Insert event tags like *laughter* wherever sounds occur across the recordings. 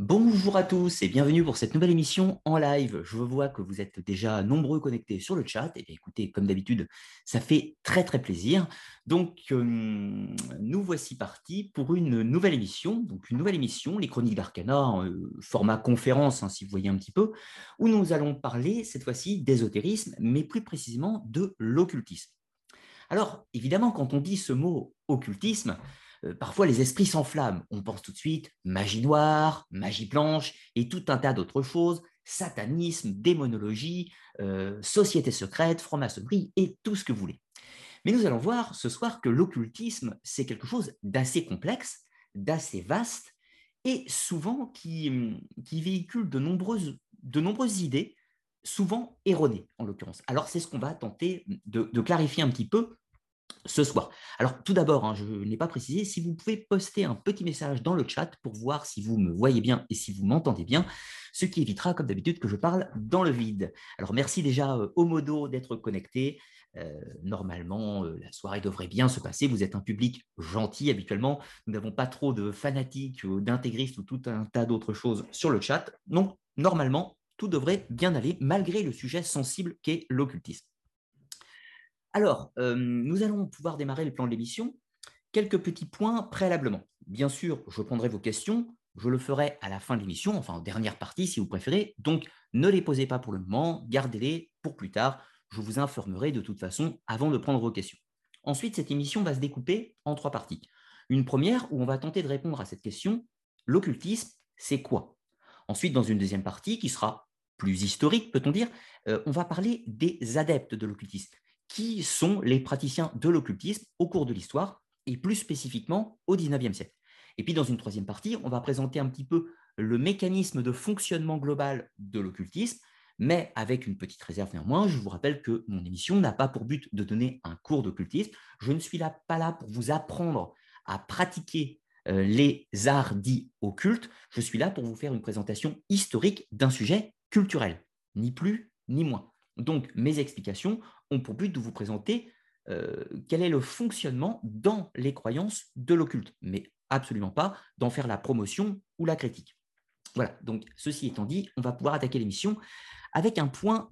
Bonjour à tous et bienvenue pour cette nouvelle émission en live. Je vois que vous êtes déjà nombreux connectés sur le chat. Et écoutez, comme d'habitude, ça fait très très plaisir. Donc, euh, nous voici partis pour une nouvelle émission. Donc, une nouvelle émission, les Chroniques d'Arcana, euh, format conférence, hein, si vous voyez un petit peu, où nous allons parler cette fois-ci d'ésotérisme, mais plus précisément de l'occultisme. Alors, évidemment, quand on dit ce mot occultisme, euh, parfois les esprits s'enflamment. On pense tout de suite magie noire, magie blanche et tout un tas d'autres choses, satanisme, démonologie, euh, société secrète, franc-maçonnerie et tout ce que vous voulez. Mais nous allons voir ce soir que l'occultisme, c'est quelque chose d'assez complexe, d'assez vaste et souvent qui, véhicule de nombreuses, de nombreuses idées, souvent erronées en l'occurrence. Alors c'est ce qu'on va tenter de clarifier un petit peu ce soir. Alors tout d'abord, hein, je n'ai pas précisé, si vous pouvez poster un petit message dans le chat pour voir si vous me voyez bien et si vous m'entendez bien, ce qui évitera comme d'habitude que je parle dans le vide. Alors merci déjà euh, au modo d'être connecté. Euh, normalement, euh, la soirée devrait bien se passer. Vous êtes un public gentil habituellement. Nous n'avons pas trop de fanatiques ou d'intégristes ou tout un tas d'autres choses sur le chat. Donc normalement, tout devrait bien aller malgré le sujet sensible qu'est l'occultisme. Alors, euh, nous allons pouvoir démarrer le plan de l'émission. Quelques petits points préalablement. Bien sûr, je prendrai vos questions. Je le ferai à la fin de l'émission, enfin en dernière partie si vous préférez. Donc, ne les posez pas pour le moment, gardez-les pour plus tard. Je vous informerai de toute façon avant de prendre vos questions. Ensuite, cette émission va se découper en trois parties. Une première où on va tenter de répondre à cette question, l'occultisme, c'est quoi? Ensuite, dans une deuxième partie qui sera plus historique, peut-on dire, euh, on va parler des adeptes de l'occultisme qui sont les praticiens de l'occultisme au cours de l'histoire et plus spécifiquement au XIXe siècle. Et puis dans une troisième partie, on va présenter un petit peu le mécanisme de fonctionnement global de l'occultisme, mais avec une petite réserve néanmoins. Je vous rappelle que mon émission n'a pas pour but de donner un cours d'occultisme. Je ne suis là, pas là pour vous apprendre à pratiquer euh, les arts dits occultes. Je suis là pour vous faire une présentation historique d'un sujet culturel, ni plus ni moins. Donc, mes explications ont pour but de vous présenter euh, quel est le fonctionnement dans les croyances de l'occulte, mais absolument pas d'en faire la promotion ou la critique. Voilà, donc ceci étant dit, on va pouvoir attaquer l'émission avec un point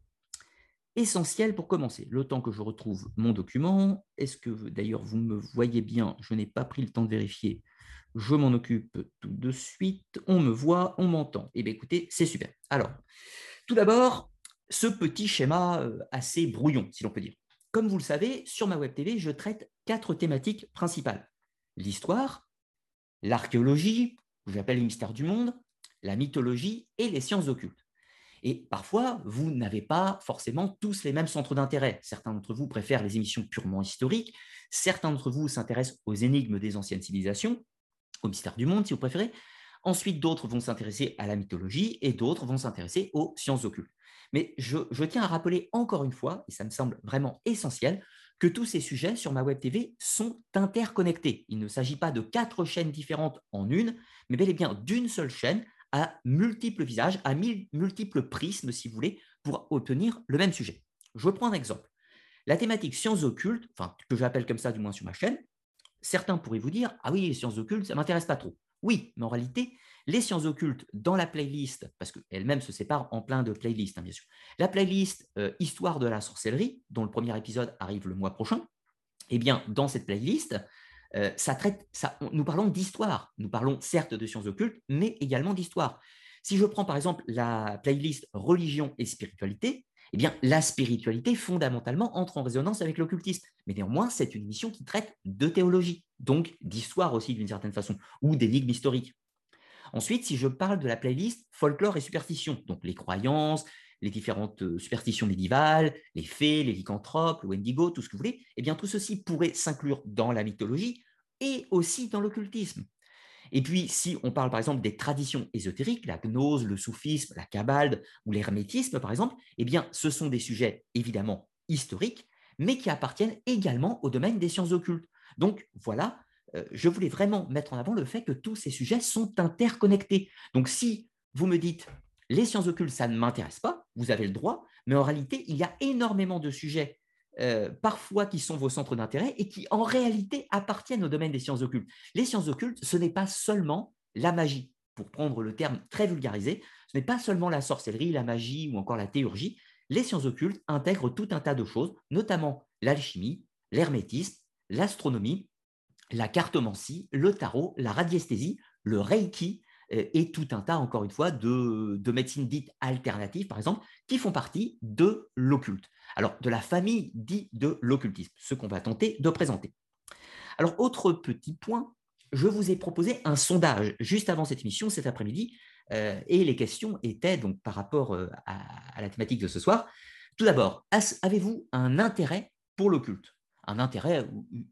essentiel pour commencer. Le temps que je retrouve mon document, est-ce que d'ailleurs vous me voyez bien Je n'ai pas pris le temps de vérifier. Je m'en occupe tout de suite. On me voit, on m'entend. Eh bien écoutez, c'est super. Alors, tout d'abord, ce petit schéma euh, assez brouillon, si l'on peut dire. Comme vous le savez, sur ma web TV, je traite quatre thématiques principales. L'histoire, l'archéologie, que j'appelle le mystère du monde, la mythologie et les sciences occultes. Et parfois, vous n'avez pas forcément tous les mêmes centres d'intérêt. Certains d'entre vous préfèrent les émissions purement historiques, certains d'entre vous s'intéressent aux énigmes des anciennes civilisations, au mystère du monde si vous préférez. Ensuite, d'autres vont s'intéresser à la mythologie et d'autres vont s'intéresser aux sciences occultes. Mais je, tiens à rappeler encore une fois, et ça me semble vraiment essentiel, que tous ces sujets sur ma web TV sont interconnectés. Il ne s'agit pas de quatre chaînes différentes en une, mais bel et bien d'une seule chaîne à multiples visages, à multiples prismes, si vous voulez, pour obtenir le même sujet. Je prends un exemple. La thématique sciences occultes, enfin, que j'appelle comme ça du moins sur ma chaîne, certains pourraient vous dire Ah oui, les sciences occultes, ça ne m'intéresse pas trop. Oui, mais en réalité, les sciences occultes dans la playlist, parce qu'elle-même se sépare en plein de playlists, hein, bien sûr. La playlist euh, Histoire de la sorcellerie, dont le premier épisode arrive le mois prochain, eh bien, dans cette playlist, euh, ça traite, nous parlons d'histoire. Nous parlons certes de sciences occultes, mais également d'histoire. Si je prends par exemple la playlist religion et spiritualité, eh bien, la spiritualité fondamentalement entre en résonance avec l'occultisme. Mais néanmoins, c'est une émission qui traite de théologie, donc d'histoire aussi d'une certaine façon, ou d'énigmes historiques. Ensuite, si je parle de la playlist folklore et superstition, donc les croyances, les différentes euh, superstitions médiévales, les fées, les lycanthropes, le wendigo, tout ce que vous voulez, eh bien tout ceci pourrait s'inclure dans la mythologie et aussi dans l'occultisme. Et puis, si on parle par exemple des traditions ésotériques, la gnose, le soufisme, la cabale ou l'hermétisme par exemple, eh bien ce sont des sujets évidemment historiques, mais qui appartiennent également au domaine des sciences occultes. Donc voilà, je voulais vraiment mettre en avant le fait que tous ces sujets sont interconnectés. Donc si vous me dites les sciences occultes, ça ne m'intéresse pas, vous avez le droit, mais en réalité, il y a énormément de sujets euh, parfois qui sont vos centres d'intérêt et qui en réalité appartiennent au domaine des sciences occultes. Les sciences occultes, ce n'est pas seulement la magie. pour prendre le terme très vulgarisé, ce n'est pas seulement la sorcellerie, la magie ou encore la théurgie. Les sciences occultes intègrent tout un tas de choses, notamment l'alchimie, l'hermétisme, l'astronomie, la cartomancie, le tarot, la radiesthésie, le reiki euh, et tout un tas, encore une fois, de, de médecines dites alternatives, par exemple, qui font partie de l'occulte. Alors, de la famille dite de l'occultisme, ce qu'on va tenter de présenter. Alors, autre petit point, je vous ai proposé un sondage juste avant cette émission, cet après-midi, euh, et les questions étaient donc par rapport euh, à, la thématique de ce soir. Tout d'abord, avez-vous un intérêt pour l'occulte? Un intérêt,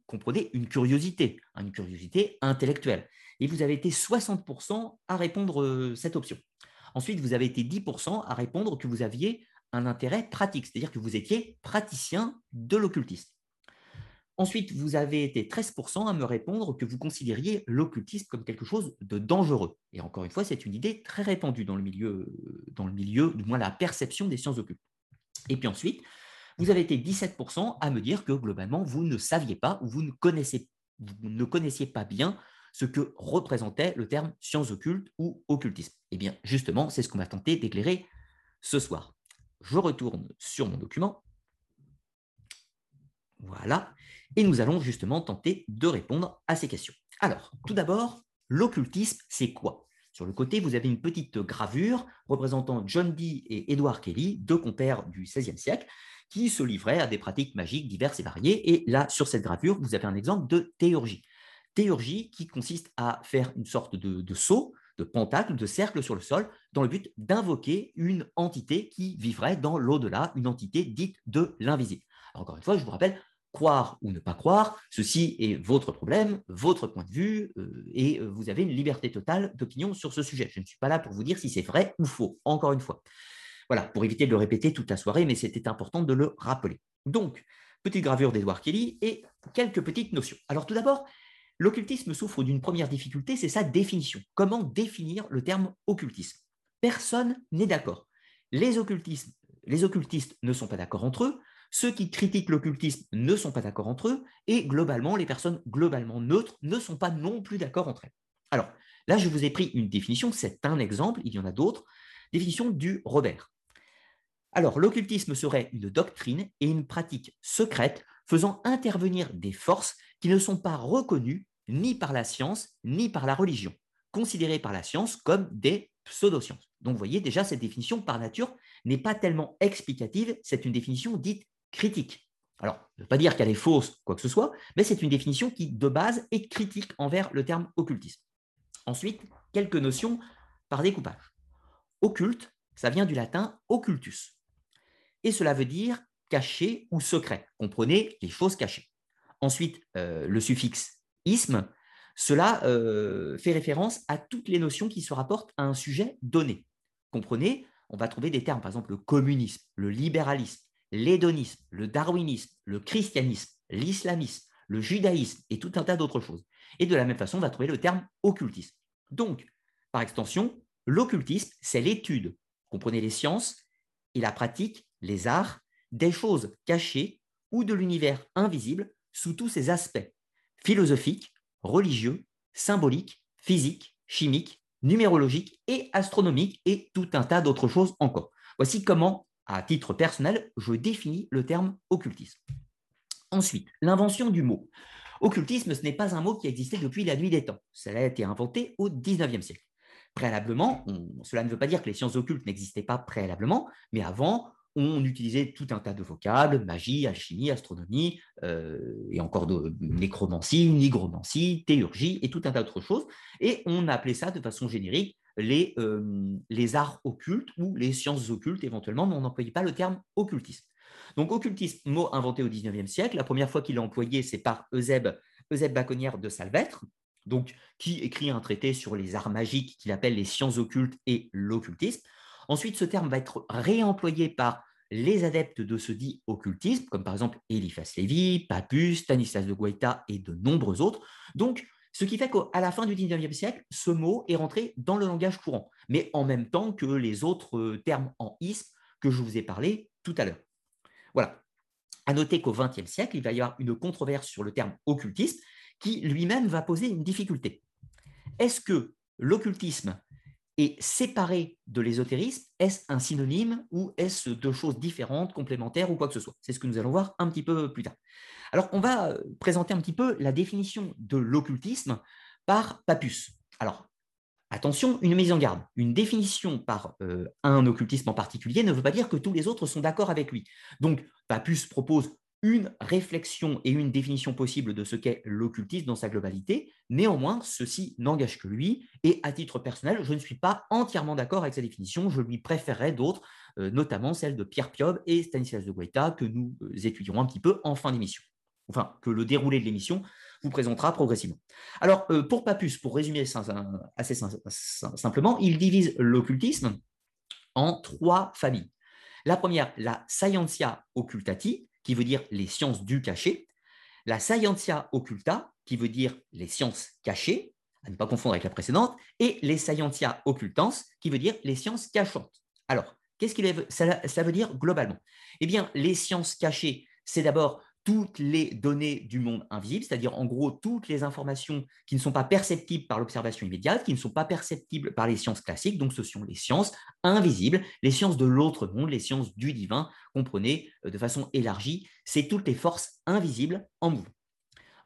comprenez, une curiosité, une curiosité intellectuelle. Et vous avez été 60% à répondre euh, cette option. Ensuite, vous avez été 10% à répondre que vous aviez un intérêt pratique, c'est-à-dire que vous étiez praticien de l'occultisme. Ensuite, vous avez été 13% à me répondre que vous considériez l'occultisme comme quelque chose de dangereux. Et encore une fois, c'est une idée très répandue dans le milieu, dans le milieu, du moins la perception des sciences occultes. Et puis ensuite, vous avez été 17% à me dire que globalement, vous ne saviez pas ou vous ne, connaissez, ne connaissiez pas bien ce que représentait le terme sciences occultes ou occultisme. Eh bien, justement, c'est ce qu'on va tenter d'éclairer ce soir. Je retourne sur mon document. Voilà. Et nous allons justement tenter de répondre à ces questions. Alors, tout d'abord, l'occultisme, c'est quoi? Sur le côté, vous avez une petite gravure représentant John Dee et Edward Kelly, deux compères du XVIe siècle, qui se livraient à des pratiques magiques diverses et variées. Et là, sur cette gravure, vous avez un exemple de théurgie. Théurgie qui consiste à faire une sorte de, de saut, de pentacle, de cercle sur le sol, dans le but d'invoquer une entité qui vivrait dans l'au-delà, une entité dite de l'invisible. Encore une fois, je vous rappelle, croire ou ne pas croire, ceci est votre problème, votre point de vue, euh, et vous avez une liberté totale d'opinion sur ce sujet. Je ne suis pas là pour vous dire si c'est vrai ou faux, encore une fois. Voilà, pour éviter de le répéter toute la soirée, mais c'était important de le rappeler. Donc, petite gravure d'Edouard Kelly et quelques petites notions. Alors tout d'abord, l'occultisme souffre d'une première difficulté, c'est sa définition. Comment définir le terme occultisme? Personne n'est d'accord. Les, les occultistes ne sont pas d'accord entre eux, ceux qui critiquent l'occultisme ne sont pas d'accord entre eux, et globalement, les personnes globalement neutres ne sont pas non plus d'accord entre elles. Alors, là, je vous ai pris une définition, c'est un exemple, il y en a d'autres, définition du Robert. Alors, l'occultisme serait une doctrine et une pratique secrète faisant intervenir des forces qui ne sont pas reconnues ni par la science ni par la religion, considérées par la science comme des pseudosciences. Donc, vous voyez, déjà, cette définition par nature n'est pas tellement explicative, c'est une définition dite critique. Alors, ne veut pas dire qu'elle est fausse, quoi que ce soit, mais c'est une définition qui, de base, est critique envers le terme occultisme. Ensuite, quelques notions par découpage. Occulte, ça vient du latin occultus. Et cela veut dire caché ou secret. Comprenez les choses cachées. Ensuite, euh, le suffixe isme, cela euh, fait référence à toutes les notions qui se rapportent à un sujet donné. Comprenez, on va trouver des termes, par exemple le communisme, le libéralisme, l'hédonisme, le darwinisme, le christianisme, l'islamisme, le judaïsme et tout un tas d'autres choses. Et de la même façon, on va trouver le terme occultisme. Donc, par extension, l'occultisme, c'est l'étude, comprenez les sciences et la pratique, les arts, des choses cachées ou de l'univers invisible sous tous ses aspects, philosophiques, religieux, symboliques, physiques, chimiques, numérologiques et astronomiques et tout un tas d'autres choses encore. Voici comment à titre personnel, je définis le terme occultisme. Ensuite, l'invention du mot. Occultisme, ce n'est pas un mot qui existait depuis la nuit des temps. Cela a été inventé au XIXe siècle. Préalablement, cela ne veut pas dire que les sciences occultes n'existaient pas préalablement, mais avant, on utilisait tout un tas de vocables, magie, alchimie, astronomie, euh, et encore de nécromancie, nigromancie, théurgie, et tout un tas d'autres choses. Et on appelait ça de façon générique les, euh, les arts occultes ou les sciences occultes éventuellement, mais on n'employait pas le terme occultisme. Donc occultisme, mot inventé au XIXe siècle, la première fois qu'il est employé, c'est par Eusèbe Baconnière de Salvêtre, donc, qui écrit un traité sur les arts magiques qu'il appelle les sciences occultes et l'occultisme. Ensuite, ce terme va être réemployé par les adeptes de ce dit occultisme, comme par exemple Eliphas Lévy, Papus, Stanislas de Guaita et de nombreux autres. Donc, ce qui fait qu'à la fin du 19e siècle, ce mot est rentré dans le langage courant, mais en même temps que les autres euh, termes en isme que je vous ai parlé tout à l'heure. Voilà. À noter qu'au XXe siècle, il va y avoir une controverse sur le terme occultisme qui lui-même va poser une difficulté. Est-ce que l'occultisme est séparé de l'ésotérisme, est-ce un synonyme ou est-ce deux choses différentes, complémentaires ou quoi que ce soit? C'est ce que nous allons voir un petit peu plus tard. Alors, on va euh, présenter un petit peu la définition de l'occultisme par Papus. Alors, attention, une mise en garde. Une définition par euh, un occultisme en particulier ne veut pas dire que tous les autres sont d'accord avec lui. Donc, Papus propose une réflexion et une définition possible de ce qu'est l'occultisme dans sa globalité. Néanmoins, ceci n'engage que lui, et à titre personnel, je ne suis pas entièrement d'accord avec sa définition, je lui préférerais d'autres, euh, notamment celle de Pierre Piob et Stanislas de Guaita, que nous euh, étudierons un petit peu en fin d'émission. Enfin, que le déroulé de l'émission vous présentera progressivement. Alors, euh, pour Papus, pour résumer assez simplement, il divise l'occultisme en trois familles. La première, la scientia occultati, qui veut dire les sciences du cachet, la scientia occulta, qui veut dire les sciences cachées, à ne pas confondre avec la précédente, et les scientia occultans, qui veut dire les sciences cachantes. Alors, qu'est-ce que ça veut dire globalement? Eh bien, les sciences cachées, c'est d'abord toutes les données du monde invisible, c'est-à-dire en gros toutes les informations qui ne sont pas perceptibles par l'observation immédiate, qui ne sont pas perceptibles par les sciences classiques, donc ce sont les sciences invisibles, les sciences de l'autre monde, les sciences du divin, comprenez euh, de façon élargie, c'est toutes les forces invisibles en mouvement.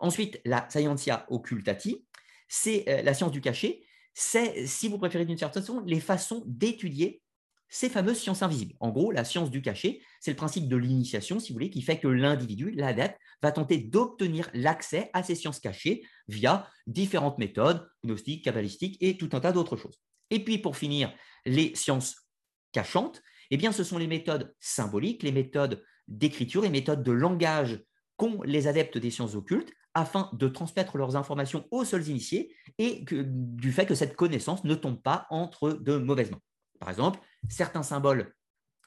Ensuite, la scientia occultati, c'est euh, la science du cachet, c'est, si vous préférez d'une certaine façon, les façons d'étudier ces fameuses sciences invisibles. En gros, la science du cachet, c'est le principe de l'initiation, si vous voulez, qui fait que l'individu, l'adepte, va tenter d'obtenir l'accès à ces sciences cachées via différentes méthodes, gnostiques, kabbalistiques et tout un tas d'autres choses. Et puis, pour finir, les sciences cachantes, eh bien, ce sont les méthodes symboliques, les méthodes d'écriture, les méthodes de langage qu'ont les adeptes des sciences occultes afin de transmettre leurs informations aux seuls initiés et du fait que cette connaissance ne tombe pas entre de mauvaises mains. Par exemple, certains symboles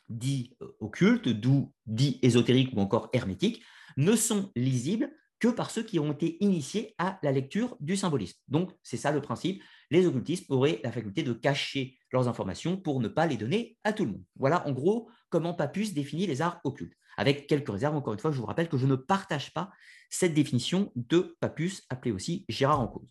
dits euh, occultes, d'où dits ésotériques ou encore hermétiques, ne sont lisibles que par ceux qui ont été initiés à la lecture du symbolisme. Donc, c'est ça le principe. Les occultistes auraient la faculté de cacher leurs informations pour ne pas les donner à tout le monde. Voilà en gros comment Papus définit les arts occultes. Avec quelques réserves, encore une fois, je vous rappelle que je ne partage pas cette définition de Papus, appelée aussi Gérard en cause.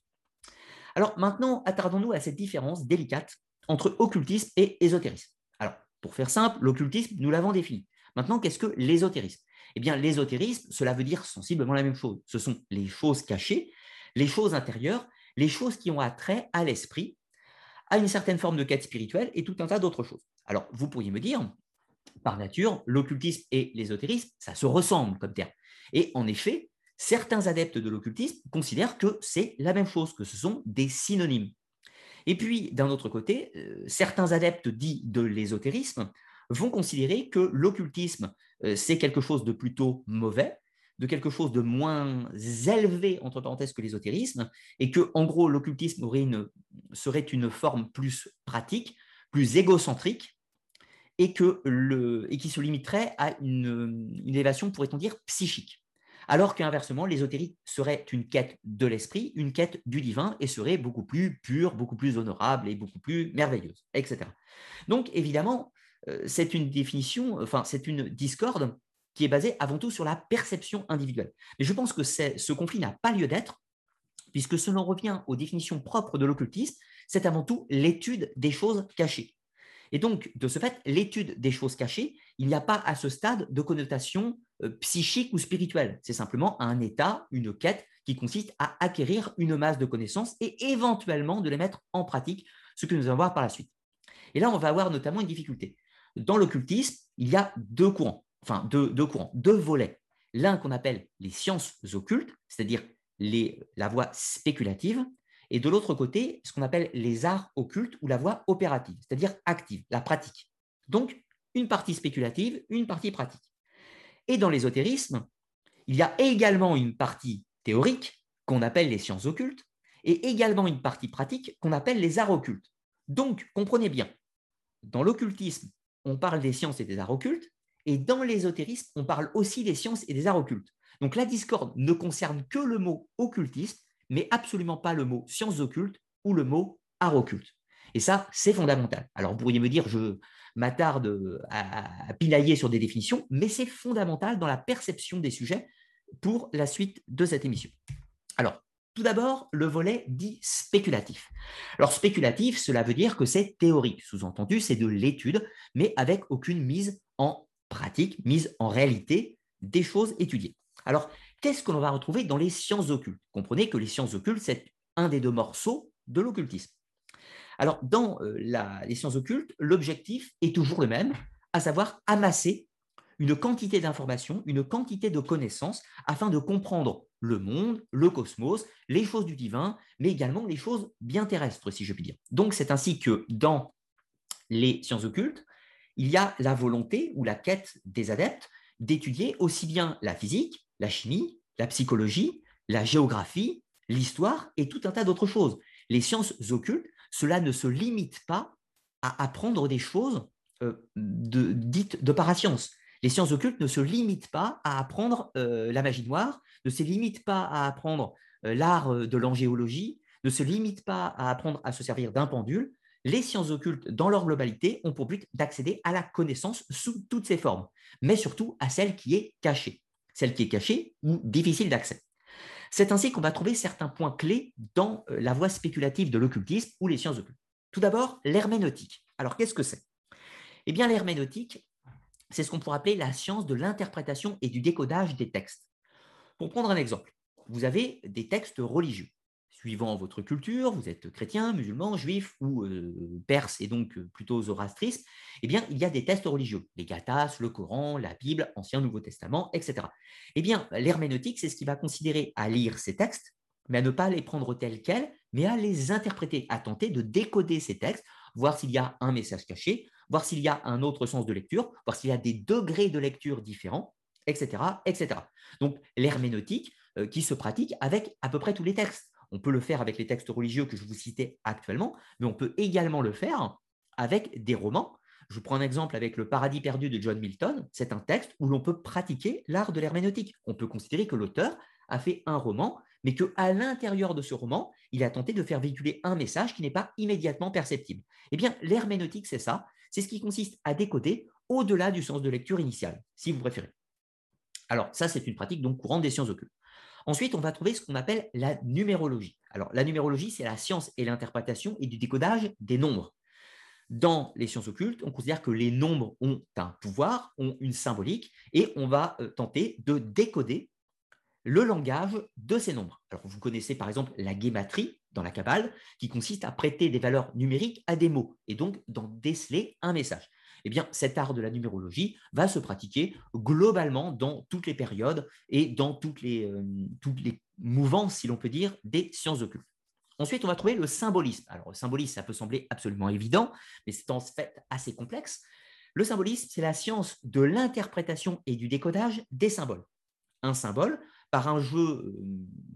Alors maintenant, attardons-nous à cette différence délicate entre occultisme et ésotérisme. Alors, pour faire simple, l'occultisme, nous l'avons défini. Maintenant, qu'est-ce que l'ésotérisme? Eh bien, l'ésotérisme, cela veut dire sensiblement la même chose. Ce sont les choses cachées, les choses intérieures, les choses qui ont attrait à l'esprit, à une certaine forme de quête spirituelle et tout un tas d'autres choses. Alors, vous pourriez me dire, par nature, l'occultisme et l'ésotérisme, ça se ressemble comme terme. Et en effet, certains adeptes de l'occultisme considèrent que c'est la même chose, que ce sont des synonymes. Et puis, d'un autre côté, euh, certains adeptes dits de l'ésotérisme vont considérer que l'occultisme, euh, c'est quelque chose de plutôt mauvais, de quelque chose de moins élevé, entre parenthèses, que l'ésotérisme, et que, en gros, l'occultisme serait une forme plus pratique, plus égocentrique, et, qui se limiterait à une élévation, pourrait-on dire, psychique alors qu'inversement, l'ésotérique serait une quête de l'esprit, une quête du divin, et serait beaucoup plus pure, beaucoup plus honorable et beaucoup plus merveilleuse, etc. Donc, évidemment, euh, c'est une définition, enfin, c'est une discorde qui est basée avant tout sur la perception individuelle. Mais je pense que ce conflit n'a pas lieu d'être, puisque si l'on revient aux définitions propres de l'occultisme, c'est avant tout l'étude des choses cachées. Et donc, de ce fait, l'étude des choses cachées, il n'y a pas à ce stade de connotation psychique ou spirituelle. C'est simplement un état, une quête qui consiste à acquérir une masse de connaissances et éventuellement de les mettre en pratique, ce que nous allons voir par la suite. Et là, on va avoir notamment une difficulté. Dans l'occultisme, il y a deux courants, enfin deux, deux courants, deux volets. L'un qu'on appelle les sciences occultes, c'est-à-dire la voie spéculative, et de l'autre côté, ce qu'on appelle les arts occultes ou la voie opérative, c'est-à-dire active, la pratique. Donc, une partie spéculative, une partie pratique. Et dans l'ésotérisme, il y a également une partie théorique qu'on appelle les sciences occultes et également une partie pratique qu'on appelle les arts occultes. Donc, comprenez bien, dans l'occultisme, on parle des sciences et des arts occultes, et dans l'ésotérisme, on parle aussi des sciences et des arts occultes. Donc la discorde ne concerne que le mot occultisme, mais absolument pas le mot sciences occultes ou le mot art occulte. Et ça, c'est fondamental. Alors, vous pourriez me dire, je m'attarde à, pinailler sur des définitions, mais c'est fondamental dans la perception des sujets pour la suite de cette émission. Alors, Tout d'abord, le volet dit spéculatif. Alors spéculatif, cela veut dire que c'est théorique. Sous-entendu, c'est de l'étude, mais avec aucune mise en pratique, mise en réalité des choses étudiées. Alors, qu'est-ce que l'on va retrouver dans les sciences occultes? Comprenez que les sciences occultes, c'est un des deux morceaux de l'occultisme. Alors, dans euh, les sciences occultes, l'objectif est toujours le même, à savoir amasser une quantité d'informations, une quantité de connaissances afin de comprendre le monde, le cosmos, les choses du divin, mais également les choses bien terrestres, si je puis dire. Donc, c'est ainsi que dans les sciences occultes, il y a la volonté ou la quête des adeptes d'étudier aussi bien la physique, la chimie, la psychologie, la géographie, l'histoire et tout un tas d'autres choses. Les sciences occultes cela ne se limite pas à apprendre des choses euh, dites de parascience. Les sciences occultes ne se limitent pas à apprendre euh, la magie noire, ne se limitent pas à apprendre euh, l'art de l'angéologie, ne se limitent pas à apprendre à se servir d'un pendule. Les sciences occultes, dans leur globalité, ont pour but d'accéder à la connaissance sous toutes ses formes, mais surtout à celle qui est cachée, celle qui est cachée ou difficile d'accès. C'est ainsi qu'on va trouver certains points clés dans euh, la voie spéculative de l'occultisme ou les sciences occultes. Tout d'abord, l'herméneutique. Alors, qu'est-ce que c'est? Eh bien, l'herméneutique, c'est ce qu'on pourrait appeler la science de l'interprétation et du décodage des textes. Pour prendre un exemple, vous avez des textes religieux suivant votre culture, vous êtes chrétien, musulman, juif ou euh, perse et donc euh, plutôt zoroastriste, eh bien, il y a des textes religieux, les Gathas, le Coran, la Bible, Ancien, Nouveau Testament, etc. Eh bien, l'herméneutique, c'est ce qui va considérer à lire ces textes, mais à ne pas les prendre tels quels, mais à les interpréter, à tenter de décoder ces textes, voir s'il y a un message caché, voir s'il y a un autre sens de lecture, voir s'il y a des degrés de lecture différents, etc. etc. Donc, l'herméneutique euh, qui se pratique avec à peu près tous les textes on peut le faire avec les textes religieux que je vous citais actuellement, mais on peut également le faire avec des romans. Je prends un exemple avec Le Paradis perdu de John Milton. C'est un texte où l'on peut pratiquer l'art de l'herméneutique. On peut considérer que l'auteur a fait un roman, mais qu'à l'intérieur de ce roman, il a tenté de faire véhiculer un message qui n'est pas immédiatement perceptible. Eh bien, l'herméneutique, c'est ça. C'est ce qui consiste à décoder au-delà du sens de lecture initial, si vous préférez. Alors, ça, c'est une pratique donc courante des sciences occultes. Ensuite, on va trouver ce qu'on appelle la numérologie. Alors, la numérologie, c'est la science et l'interprétation et du décodage des nombres. Dans les sciences occultes, on considère que les nombres ont un pouvoir, ont une symbolique, et on va euh, tenter de décoder le langage de ces nombres. Vous connaissez par exemple la guématrie dans la Kabbale, qui consiste à prêter des valeurs numériques à des mots, et donc d'en déceler un message eh bien, cet art de la numérologie va se pratiquer globalement dans toutes les périodes et dans toutes les, euh, mouvances, si l'on peut dire, des sciences occultes. Ensuite, on va trouver le symbolisme. Alors, le symbolisme, ça peut sembler absolument évident, mais c'est en fait assez complexe. Le symbolisme, c'est la science de l'interprétation et du décodage des symboles. Un symbole, par un jeu, euh,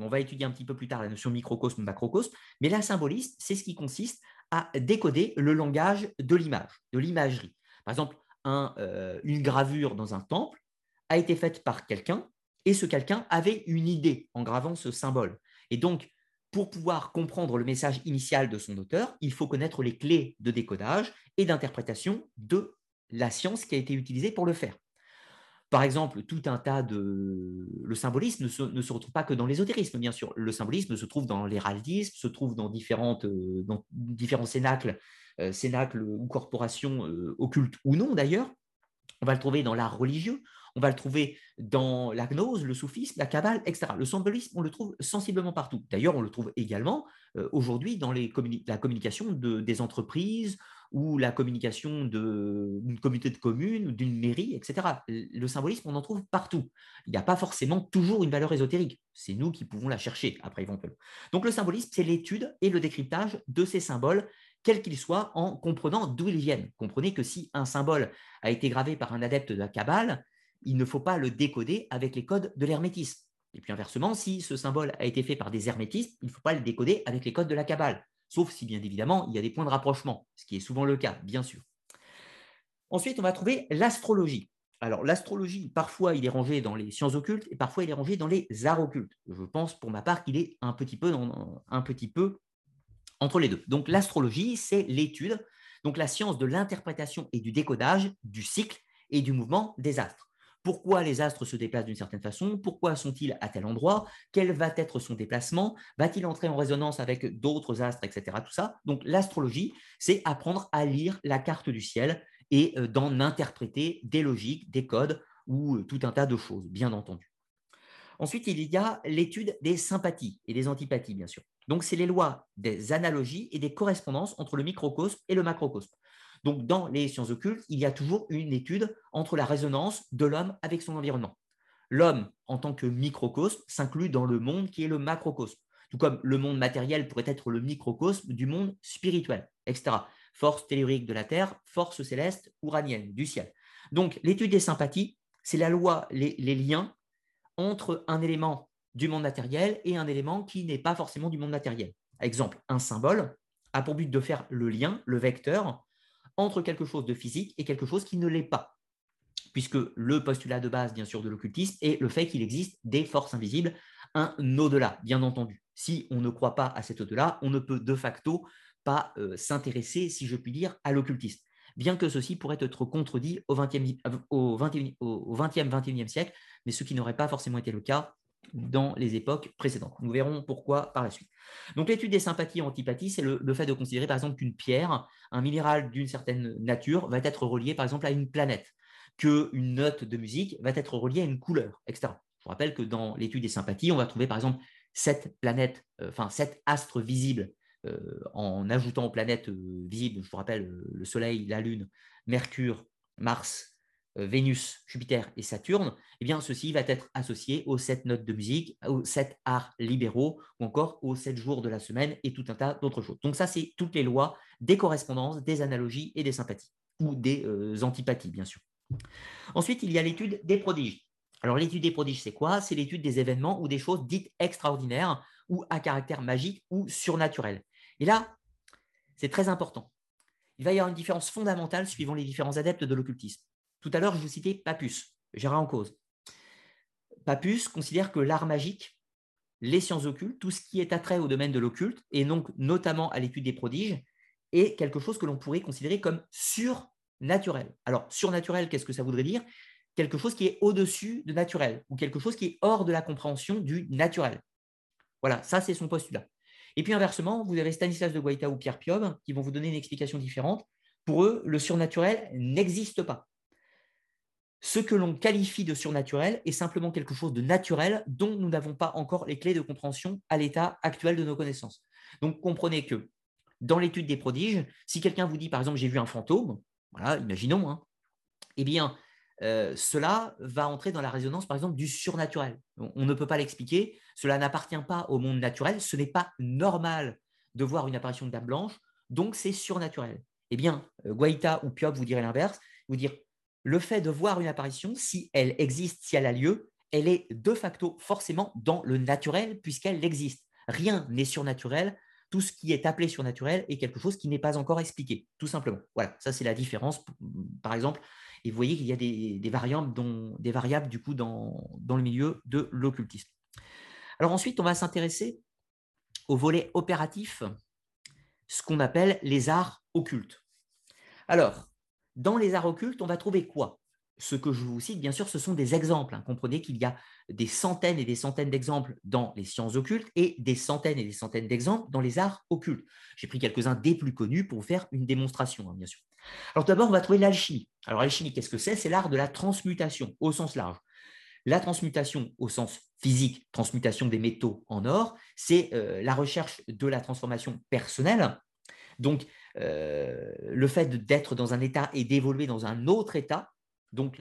on va étudier un petit peu plus tard la notion microcosme, macrocosme, mais la symbolisme, c'est ce qui consiste à décoder le langage de l'image, de l'imagerie. Par exemple, euh, une gravure dans un temple a été faite par quelqu'un et ce quelqu'un avait une idée en gravant ce symbole. Et donc, pour pouvoir comprendre le message initial de son auteur, il faut connaître les clés de décodage et d'interprétation de la science qui a été utilisée pour le faire. Par exemple, tout un tas de... Le symbolisme ne se, retrouve pas que dans l'ésotérisme, bien sûr. Le symbolisme se trouve dans l'héraldisme, se trouve dans, différentes, euh, dans différents cénacles cénacle ou corporation euh, occulte ou non d'ailleurs. On va le trouver dans l'art religieux, on va le trouver dans la gnose, le soufisme, la cabale, etc. Le symbolisme, on le trouve sensiblement partout. D'ailleurs, on le trouve également euh, aujourd'hui dans la communication de, des entreprises ou la communication d'une communauté de communes d'une mairie, etc. Le symbolisme, on en trouve partout. Il n'y a pas forcément toujours une valeur ésotérique. C'est nous qui pouvons la chercher après éventuellement. Donc le symbolisme, c'est l'étude et le décryptage de ces symboles quel qu'il soit, en comprenant d'où ils viennent. Comprenez que si un symbole a été gravé par un adepte de la Kabbale, il ne faut pas le décoder avec les codes de l'hermétisme. Et puis inversement, si ce symbole a été fait par des hermétistes, il ne faut pas le décoder avec les codes de la Kabbale, sauf si bien évidemment il y a des points de rapprochement, ce qui est souvent le cas, bien sûr. Ensuite, on va trouver l'astrologie. Alors, l'astrologie, parfois, il est rangé dans les sciences occultes et parfois, il est rangé dans les arts occultes. Je pense, pour ma part, qu'il est un petit peu, un petit peu entre les deux. Donc l'astrologie, c'est l'étude, donc la science de l'interprétation et du décodage du cycle et du mouvement des astres. pourquoi les astres se déplacent d'une certaine façon, pourquoi sont-ils à tel endroit, quel va être son déplacement, va-t-il entrer en résonance avec d'autres astres, etc. Tout ça? Donc l'astrologie, c'est apprendre à lire la carte du ciel et euh, d'en interpréter des logiques, des codes ou euh, tout un tas de choses, bien entendu. Ensuite, il y a l'étude des sympathies et des antipathies, bien sûr. Donc, c'est les lois des analogies et des correspondances entre le microcosme et le macrocosme. Donc, dans les sciences occultes, il y a toujours une étude entre la résonance de l'homme avec son environnement. L'homme, en tant que microcosme, s'inclut dans le monde qui est le macrocosme, tout comme le monde matériel pourrait être le microcosme du monde spirituel, etc. Force tellurique de la Terre, force céleste ouranienne du ciel. Donc, l'étude des sympathies, c'est la loi, les, les liens entre un élément du monde matériel et un élément qui n'est pas forcément du monde matériel. Exemple, un symbole a pour but de faire le lien, le vecteur, entre quelque chose de physique et quelque chose qui ne l'est pas. Puisque le postulat de base, bien sûr, de l'occultisme est le fait qu'il existe des forces invisibles, un au-delà, bien entendu. Si on ne croit pas à cet au-delà, on ne peut de facto pas euh, s'intéresser, si je puis dire, à l'occultisme. Bien que ceci pourrait être contredit au 20e, au 20e, au 20e 21e siècle, mais ce qui n'aurait pas forcément été le cas dans les époques précédentes. Nous verrons pourquoi par la suite. Donc l'étude des sympathies et antipathies, c'est le, fait de considérer par exemple qu'une pierre, un minéral d'une certaine nature, va être relié par exemple à une planète, qu'une note de musique va être reliée à une couleur, etc. Je vous rappelle que dans l'étude des sympathies, on va trouver par exemple sept planètes, euh, enfin sept astres visibles euh, en ajoutant aux planètes euh, visibles, je vous rappelle le Soleil, la Lune, Mercure, Mars, Vénus, Jupiter et Saturne, eh bien, ceci va être associé aux sept notes de musique, aux sept arts libéraux ou encore aux sept jours de la semaine et tout un tas d'autres choses. Donc ça, c'est toutes les lois des correspondances, des analogies et des sympathies ou des euh, antipathies, bien sûr. Ensuite, il y a l'étude des prodiges. Alors, l'étude des prodiges, c'est quoi? C'est l'étude des événements ou des choses dites extraordinaires ou à caractère magique ou surnaturel. Et là, c'est très important. Il va y avoir une différence fondamentale suivant les différents adeptes de l'occultisme. Tout à l'heure, je vous citais Papus, Gérard en cause. Papus considère que l'art magique, les sciences occultes, tout ce qui est attrait au domaine de l'occulte, et donc notamment à l'étude des prodiges, est quelque chose que l'on pourrait considérer comme surnaturel. Alors, surnaturel, qu'est-ce que ça voudrait dire? Quelque chose qui est au-dessus de naturel, ou quelque chose qui est hors de la compréhension du naturel. Voilà, ça c'est son postulat. Et puis inversement, vous avez Stanislas de Guaita ou Pierre Piob qui vont vous donner une explication différente. Pour eux, le surnaturel n'existe pas ce que l'on qualifie de surnaturel est simplement quelque chose de naturel dont nous n'avons pas encore les clés de compréhension à l'état actuel de nos connaissances. Donc comprenez que dans l'étude des prodiges, si quelqu'un vous dit par exemple j'ai vu un fantôme, voilà, imaginons, hein, eh bien euh, cela va entrer dans la résonance par exemple du surnaturel. On, ne peut pas l'expliquer, cela n'appartient pas au monde naturel, ce n'est pas normal de voir une apparition de dame blanche, donc c'est surnaturel. Eh bien, euh, Guaita ou Piob vous direz l'inverse, vous dire le fait de voir une apparition, si elle existe, si elle a lieu, elle est de facto forcément dans le naturel puisqu'elle existe. Rien n'est surnaturel. Tout ce qui est appelé surnaturel est quelque chose qui n'est pas encore expliqué, tout simplement. Voilà, ça c'est la différence, par exemple. Et vous voyez qu'il y a des, variables, des variables du coup dans, dans le milieu de l'occultisme. Alors ensuite, on va s'intéresser au volet opératif, ce qu'on appelle les arts occultes. Alors, dans les arts occultes, on va trouver quoi? Ce que je vous cite, bien sûr, ce sont des exemples. Hein. Comprenez qu'il y a des centaines et des centaines d'exemples dans les sciences occultes et des centaines et des centaines d'exemples dans les arts occultes. J'ai pris quelques-uns des plus connus pour vous faire une démonstration, hein, bien sûr. Alors d'abord, on va trouver l'alchimie. Alors l'alchimie, qu'est-ce que c'est? C'est l'art de la transmutation au sens large. La transmutation au sens physique, transmutation des métaux en or, c'est euh, la recherche de la transformation personnelle. Donc, le fait d'être dans un état et d'évoluer dans un autre état, donc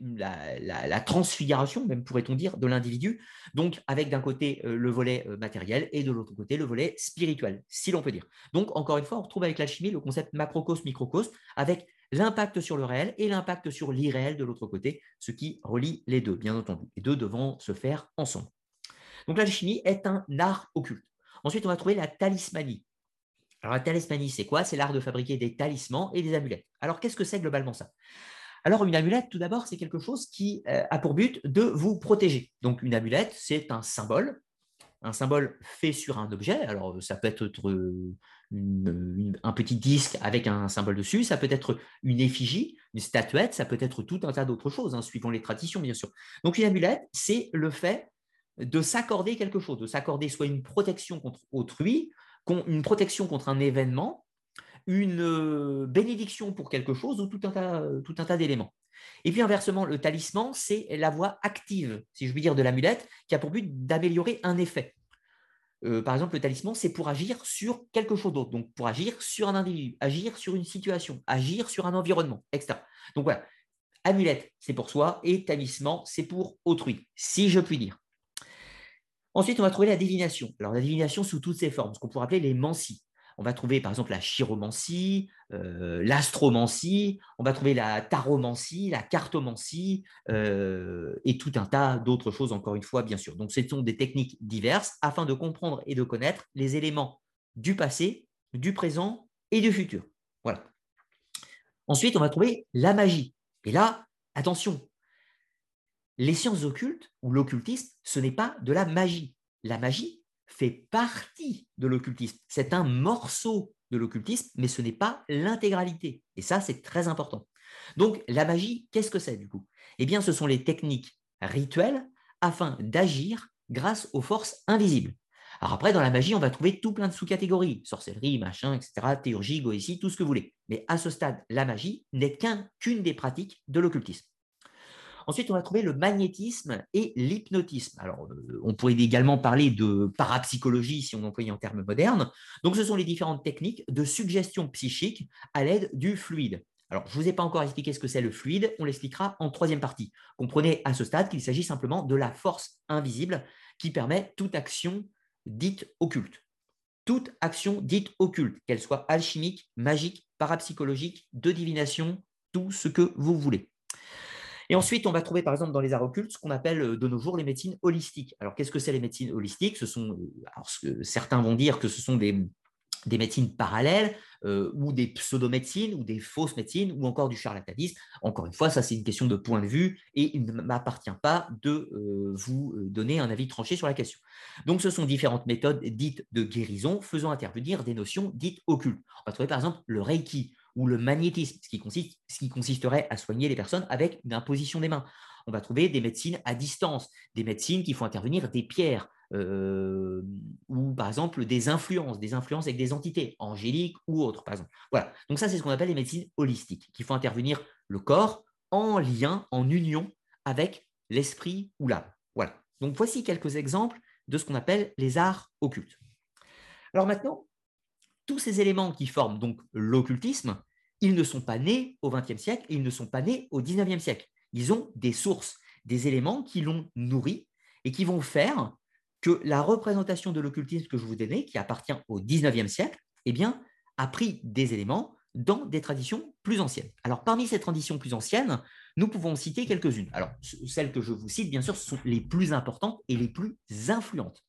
la, transfiguration, même pourrait-on dire, de l'individu, donc avec d'un côté euh, le volet euh, matériel et de l'autre côté le volet spirituel, si l'on peut dire. Donc, encore une fois, on retrouve avec l'alchimie le concept macrocosme-microcosme, avec l'impact sur le réel et l'impact sur l'irréel de l'autre côté, ce qui relie les deux, bien entendu, les deux devant se faire ensemble. Donc l'alchimie est un art occulte. Ensuite, on va trouver la talismanie. Alors la talismanie, c'est quoi? C'est l'art de fabriquer des talismans et des amulettes. Alors qu'est-ce que c'est globalement ça? Alors, une amulette, tout d'abord, c'est quelque chose qui euh, a pour but de vous protéger. Donc, une amulette, c'est un symbole, un symbole fait sur un objet. Alors, ça peut être un petit disque avec un symbole dessus, ça peut être une effigie, une statuette, ça peut être tout un tas d'autres choses, hein, suivant les traditions, bien sûr. Donc, une amulette, c'est le fait de s'accorder quelque chose, de s'accorder soit une protection contre autrui, une protection contre un événement, une euh, bénédiction pour quelque chose ou tout un tas, tout un tas d'éléments. Et puis inversement, le talisman, c'est la voie active, si je puis dire, de l'amulette, qui a pour but d'améliorer un effet. Euh, par exemple, le talisman, c'est pour agir sur quelque chose d'autre, donc pour agir sur un individu, agir sur une situation, agir sur un environnement, etc. Donc voilà, amulette, c'est pour soi, et talisman, c'est pour autrui, si je puis dire. Ensuite, on va trouver la divination. Alors, la divination sous toutes ses formes, ce qu'on pourrait appeler les mancies. On va trouver par exemple la chiromancie, euh, l'astromancie, on va trouver la taromancie, la cartomancie euh, et tout un tas d'autres choses, encore une fois, bien sûr. Donc, ce sont des techniques diverses afin de comprendre et de connaître les éléments du passé, du présent et du futur. Voilà. Ensuite, on va trouver la magie. Et là, attention, les sciences occultes ou l'occultisme, ce n'est pas de la magie. La magie fait partie de l'occultisme. C'est un morceau de l'occultisme, mais ce n'est pas l'intégralité. Et ça, c'est très important. Donc, la magie, qu'est-ce que c'est du coup? Eh bien, ce sont les techniques rituelles afin d'agir grâce aux forces invisibles. Alors après, dans la magie, on va trouver tout plein de sous-catégories, sorcellerie, machin, etc., théurgie, goétie, tout ce que vous voulez. Mais à ce stade, la magie n'est qu'une des pratiques de l'occultisme. Ensuite, on va trouver le magnétisme et l'hypnotisme. Alors, euh, on pourrait également parler de parapsychologie si on employait en termes modernes. Donc, ce sont les différentes techniques de suggestion psychique à l'aide du fluide. Alors, je ne vous ai pas encore expliqué ce que c'est le fluide, on l'expliquera en troisième partie. Comprenez à ce stade qu'il s'agit simplement de la force invisible qui permet toute action dite occulte. Toute action dite occulte, qu'elle soit alchimique, magique, parapsychologique, de divination, tout ce que vous voulez. Et ensuite, on va trouver par exemple dans les arts occultes ce qu'on appelle euh, de nos jours les médecines holistiques. Alors, qu'est-ce que c'est les médecines holistiques? Ce sont, euh, certains vont dire que ce sont des, médecines parallèles euh, ou des pseudo-médecines ou des fausses médecines ou encore du charlatanisme. Encore une fois, ça c'est une question de point de vue et il ne m'appartient pas de vous donner un avis tranché sur la question. Donc ce sont différentes méthodes dites de guérison faisant intervenir des notions dites occultes. On va trouver par exemple le Reiki ou le magnétisme, ce qui, consisterait à soigner les personnes avec une imposition des mains. On va trouver des médecines à distance, des médecines qui font intervenir des pierres, euh, ou par exemple des influences, des influences avec des entités, angéliques ou autres, par exemple. Voilà. Donc ça, c'est ce qu'on appelle les médecines holistiques, qui font intervenir le corps en lien, en union avec l'esprit ou l'âme. Voilà. Donc voici quelques exemples de ce qu'on appelle les arts occultes. Alors maintenant, tous ces éléments qui forment donc l'occultisme, ils ne sont pas nés au XXe siècle, ils ne sont pas nés au XIXe siècle. Ils ont des sources, des éléments qui l'ont nourri et qui vont faire que la représentation de l'occultisme que je vous donnais, qui appartient au XIXe siècle, eh a pris des éléments dans des traditions plus anciennes. Alors, parmi ces traditions plus anciennes, nous pouvons citer quelques-unes. Alors, celles que je vous cite, bien sûr, sont les plus importantes et les plus influentes.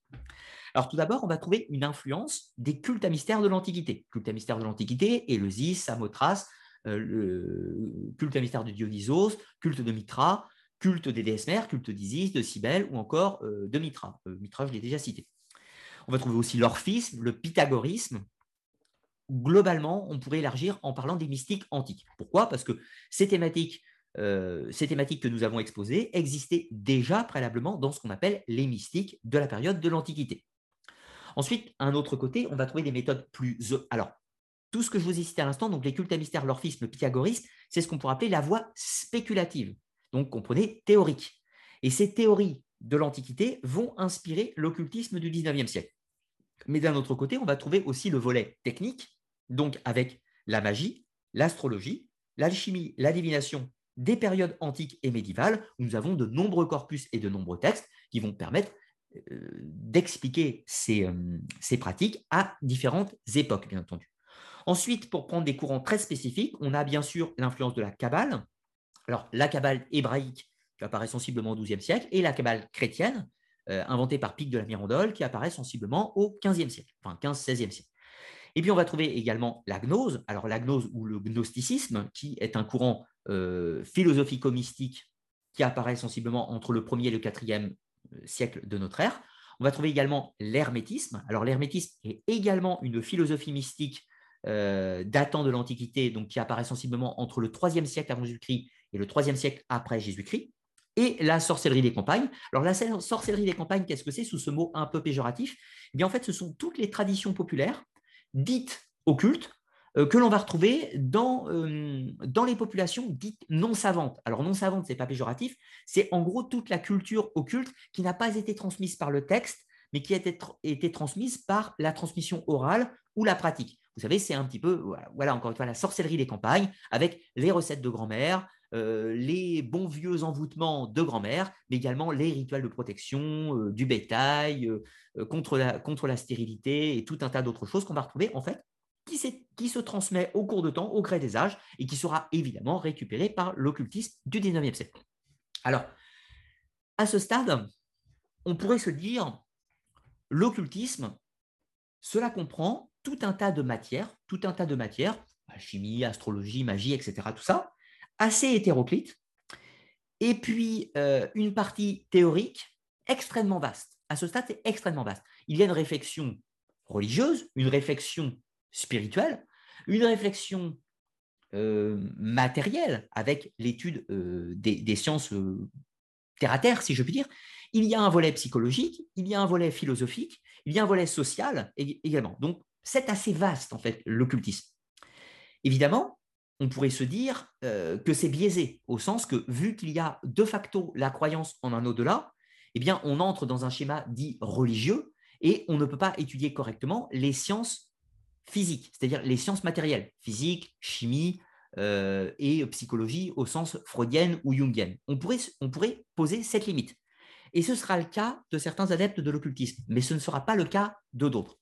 Alors tout d'abord, on va trouver une influence des cultes à mystère de l'Antiquité. Culte à mystère de l'Antiquité, Éleusis, Samothrace, euh, culte à mystère de Dionysos, culte de Mitra, culte des déesses mères, culte d'Isis, de Cybèle ou encore euh, de Mitra. Euh, Mitra, je l'ai déjà cité. On va trouver aussi l'orphisme, le pythagorisme. Globalement, on pourrait élargir en parlant des mystiques antiques. Pourquoi? Parce que ces thématiques ces thématiques que nous avons exposées existaient déjà préalablement dans ce qu'on appelle les mystiques de la période de l'Antiquité. Ensuite, un autre côté, on va trouver des méthodes plus. Alors, tout ce que je vous ai cité à l'instant, donc les cultes à mystère, l'orphisme, le pythagorisme, c'est ce qu'on pourrait appeler la voie spéculative. Donc, comprenez, théorique. Et ces théories de l'Antiquité vont inspirer l'occultisme du 19e siècle. Mais d'un autre côté, on va trouver aussi le volet technique, donc avec la magie, l'astrologie, l'alchimie, la divination des périodes antiques et médiévales, où nous avons de nombreux corpus et de nombreux textes qui vont permettre euh, d'expliquer euh, ces, pratiques à différentes époques, bien entendu. Ensuite, pour prendre des courants très spécifiques, on a bien sûr l'influence de la Kabbale. Alors, la Kabbale hébraïque, qui apparaît sensiblement au XIIe siècle, et la Kabbale chrétienne, euh, inventée par Pic de la Mirandole, qui apparaît sensiblement au XVe siècle, enfin 15-16e siècle. Et puis, on va trouver également la gnose, alors la gnose ou le gnosticisme, qui est un courant philosophico-mystique qui apparaît sensiblement entre le 1er et le 4e siècle de notre ère. On va trouver également l'hermétisme. Alors l'hermétisme est également une philosophie mystique euh, datant de l'Antiquité, donc qui apparaît sensiblement entre le 3e siècle avant Jésus-Christ et le 3e siècle après Jésus-Christ. Et la sorcellerie des campagnes. Alors la sorcellerie des campagnes, qu'est-ce que c'est sous ce mot un peu péjoratif? Eh bien en fait, ce sont toutes les traditions populaires dites occultes euh, que l'on va retrouver dans, euh, les populations dites non savantes. Alors non savantes, ce n'est pas péjoratif, c'est en gros toute la culture occulte qui n'a pas été transmise par le texte, mais qui a été, été transmise par la transmission orale ou la pratique. Vous savez, c'est un petit peu, voilà, encore une fois, la sorcellerie des campagnes, avec les recettes de grand-mère, euh, les bons vieux envoûtements de grand-mère, mais également les rituels de protection du bétail, contre, la, contre la stérilité et tout un tas d'autres choses qu'on va retrouver en fait qui, se transmet au cours de temps, au gré des âges, et qui sera évidemment récupéré par l'occultisme du 19e siècle. Alors, à ce stade, on pourrait se dire, l'occultisme, cela comprend tout un tas de matières, tout un tas de matières, chimie, astrologie, magie, etc., tout ça, assez hétéroclite, et puis euh, une partie théorique extrêmement vaste. À ce stade, c'est extrêmement vaste. Il y a une réflexion religieuse, une réflexion spirituelle, une réflexion euh, matérielle avec l'étude euh, des, sciences euh, terre à terre, si je puis dire. Il y a un volet psychologique, il y a un volet philosophique, il y a un volet social également. Donc, c'est assez vaste, en fait, l'occultisme. Évidemment, on pourrait se dire que c'est biaisé, au sens que, vu qu'il y a de facto la croyance en un au-delà, eh bien, on entre dans un schéma dit religieux et on ne peut pas étudier correctement les sciences physique, c'est-à-dire les sciences matérielles, physique, chimie euh, et psychologie au sens freudienne ou jungienne. On pourrait, poser cette limite. Et ce sera le cas de certains adeptes de l'occultisme, mais ce ne sera pas le cas de d'autres.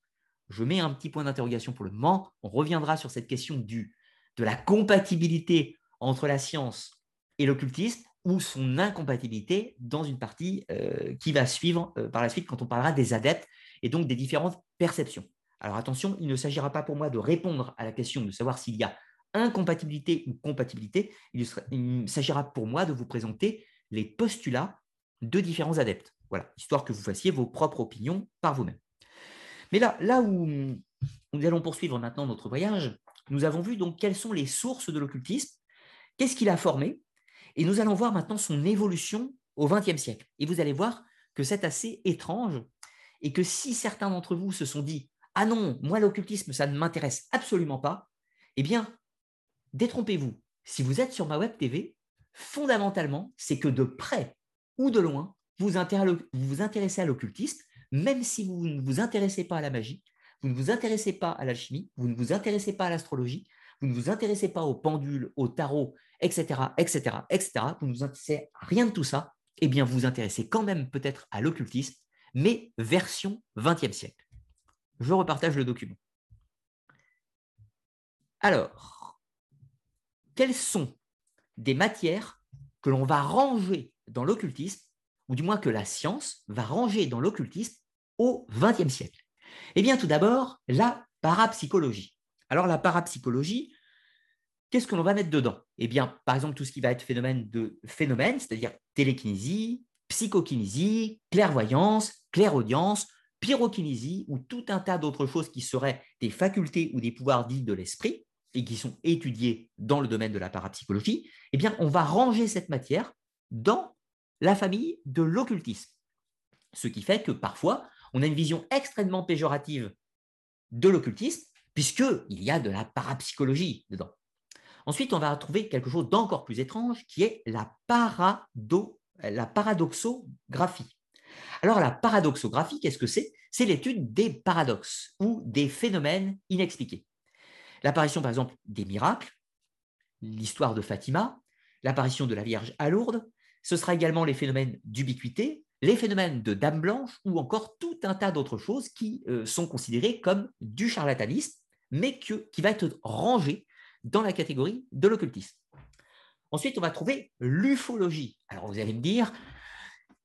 Je mets un petit point d'interrogation pour le moment. On reviendra sur cette question de la compatibilité entre la science et l'occultisme ou son incompatibilité dans une partie euh, qui va suivre euh, par la suite quand on parlera des adeptes et donc des différentes perceptions. Alors attention, il ne s'agira pas pour moi de répondre à la question de savoir s'il y a incompatibilité ou compatibilité, il, s'agira pour moi de vous présenter les postulats de différents adeptes. Voilà, histoire que vous fassiez vos propres opinions par vous-même. Mais là, là où nous allons poursuivre maintenant notre voyage, nous avons vu donc quelles sont les sources de l'occultisme, qu'est-ce qu'il a formé, et nous allons voir maintenant son évolution au XXe siècle. Et vous allez voir que c'est assez étrange, et que si certains d'entre vous se sont dit ah non, moi l'occultisme, ça ne m'intéresse absolument pas, eh bien, détrompez-vous. Si vous êtes sur ma web TV, fondamentalement, c'est que de près ou de loin, vous vous intéressez à l'occultisme, même si vous ne vous intéressez pas à la magie, vous ne vous intéressez pas à l'alchimie, vous ne vous intéressez pas à l'astrologie, vous ne vous intéressez pas au pendule, au tarot, etc., etc., etc., vous ne vous intéressez à rien de tout ça, eh bien, vous vous intéressez quand même peut-être à l'occultisme, mais version 20e siècle. Je repartage le document. Alors, quelles sont des matières que l'on va ranger dans l'occultisme, ou du moins que la science va ranger dans l'occultisme au XXe siècle? Eh bien, tout d'abord, la parapsychologie. Alors, la parapsychologie, qu'est-ce que l'on va mettre dedans? Eh bien, par exemple, tout ce qui va être phénomène de phénomène, c'est-à-dire télékinésie, psychokinésie, clairvoyance, clairaudience, pyrokinésie ou tout un tas d'autres choses qui seraient des facultés ou des pouvoirs dits de l'esprit et qui sont étudiés dans le domaine de la parapsychologie, eh bien, on va ranger cette matière dans la famille de l'occultisme. Ce qui fait que parfois, on a une vision extrêmement péjorative de l'occultisme, puisqu'il y a de la parapsychologie dedans. Ensuite, on va trouver quelque chose d'encore plus étrange, qui est la, parado, la paradoxographie. Alors la paradoxographie, qu'est-ce que c'est? C'est l'étude des paradoxes ou des phénomènes inexpliqués. L'apparition par exemple des miracles, l'histoire de Fatima, l'apparition de la Vierge à Lourdes, ce sera également les phénomènes d'ubiquité, les phénomènes de Dame Blanche ou encore tout un tas d'autres choses qui euh, sont considérées comme du charlatanisme, mais qui va être rangé dans la catégorie de l'occultisme. Ensuite, on va trouver l'ufologie. Alors vous allez me dire,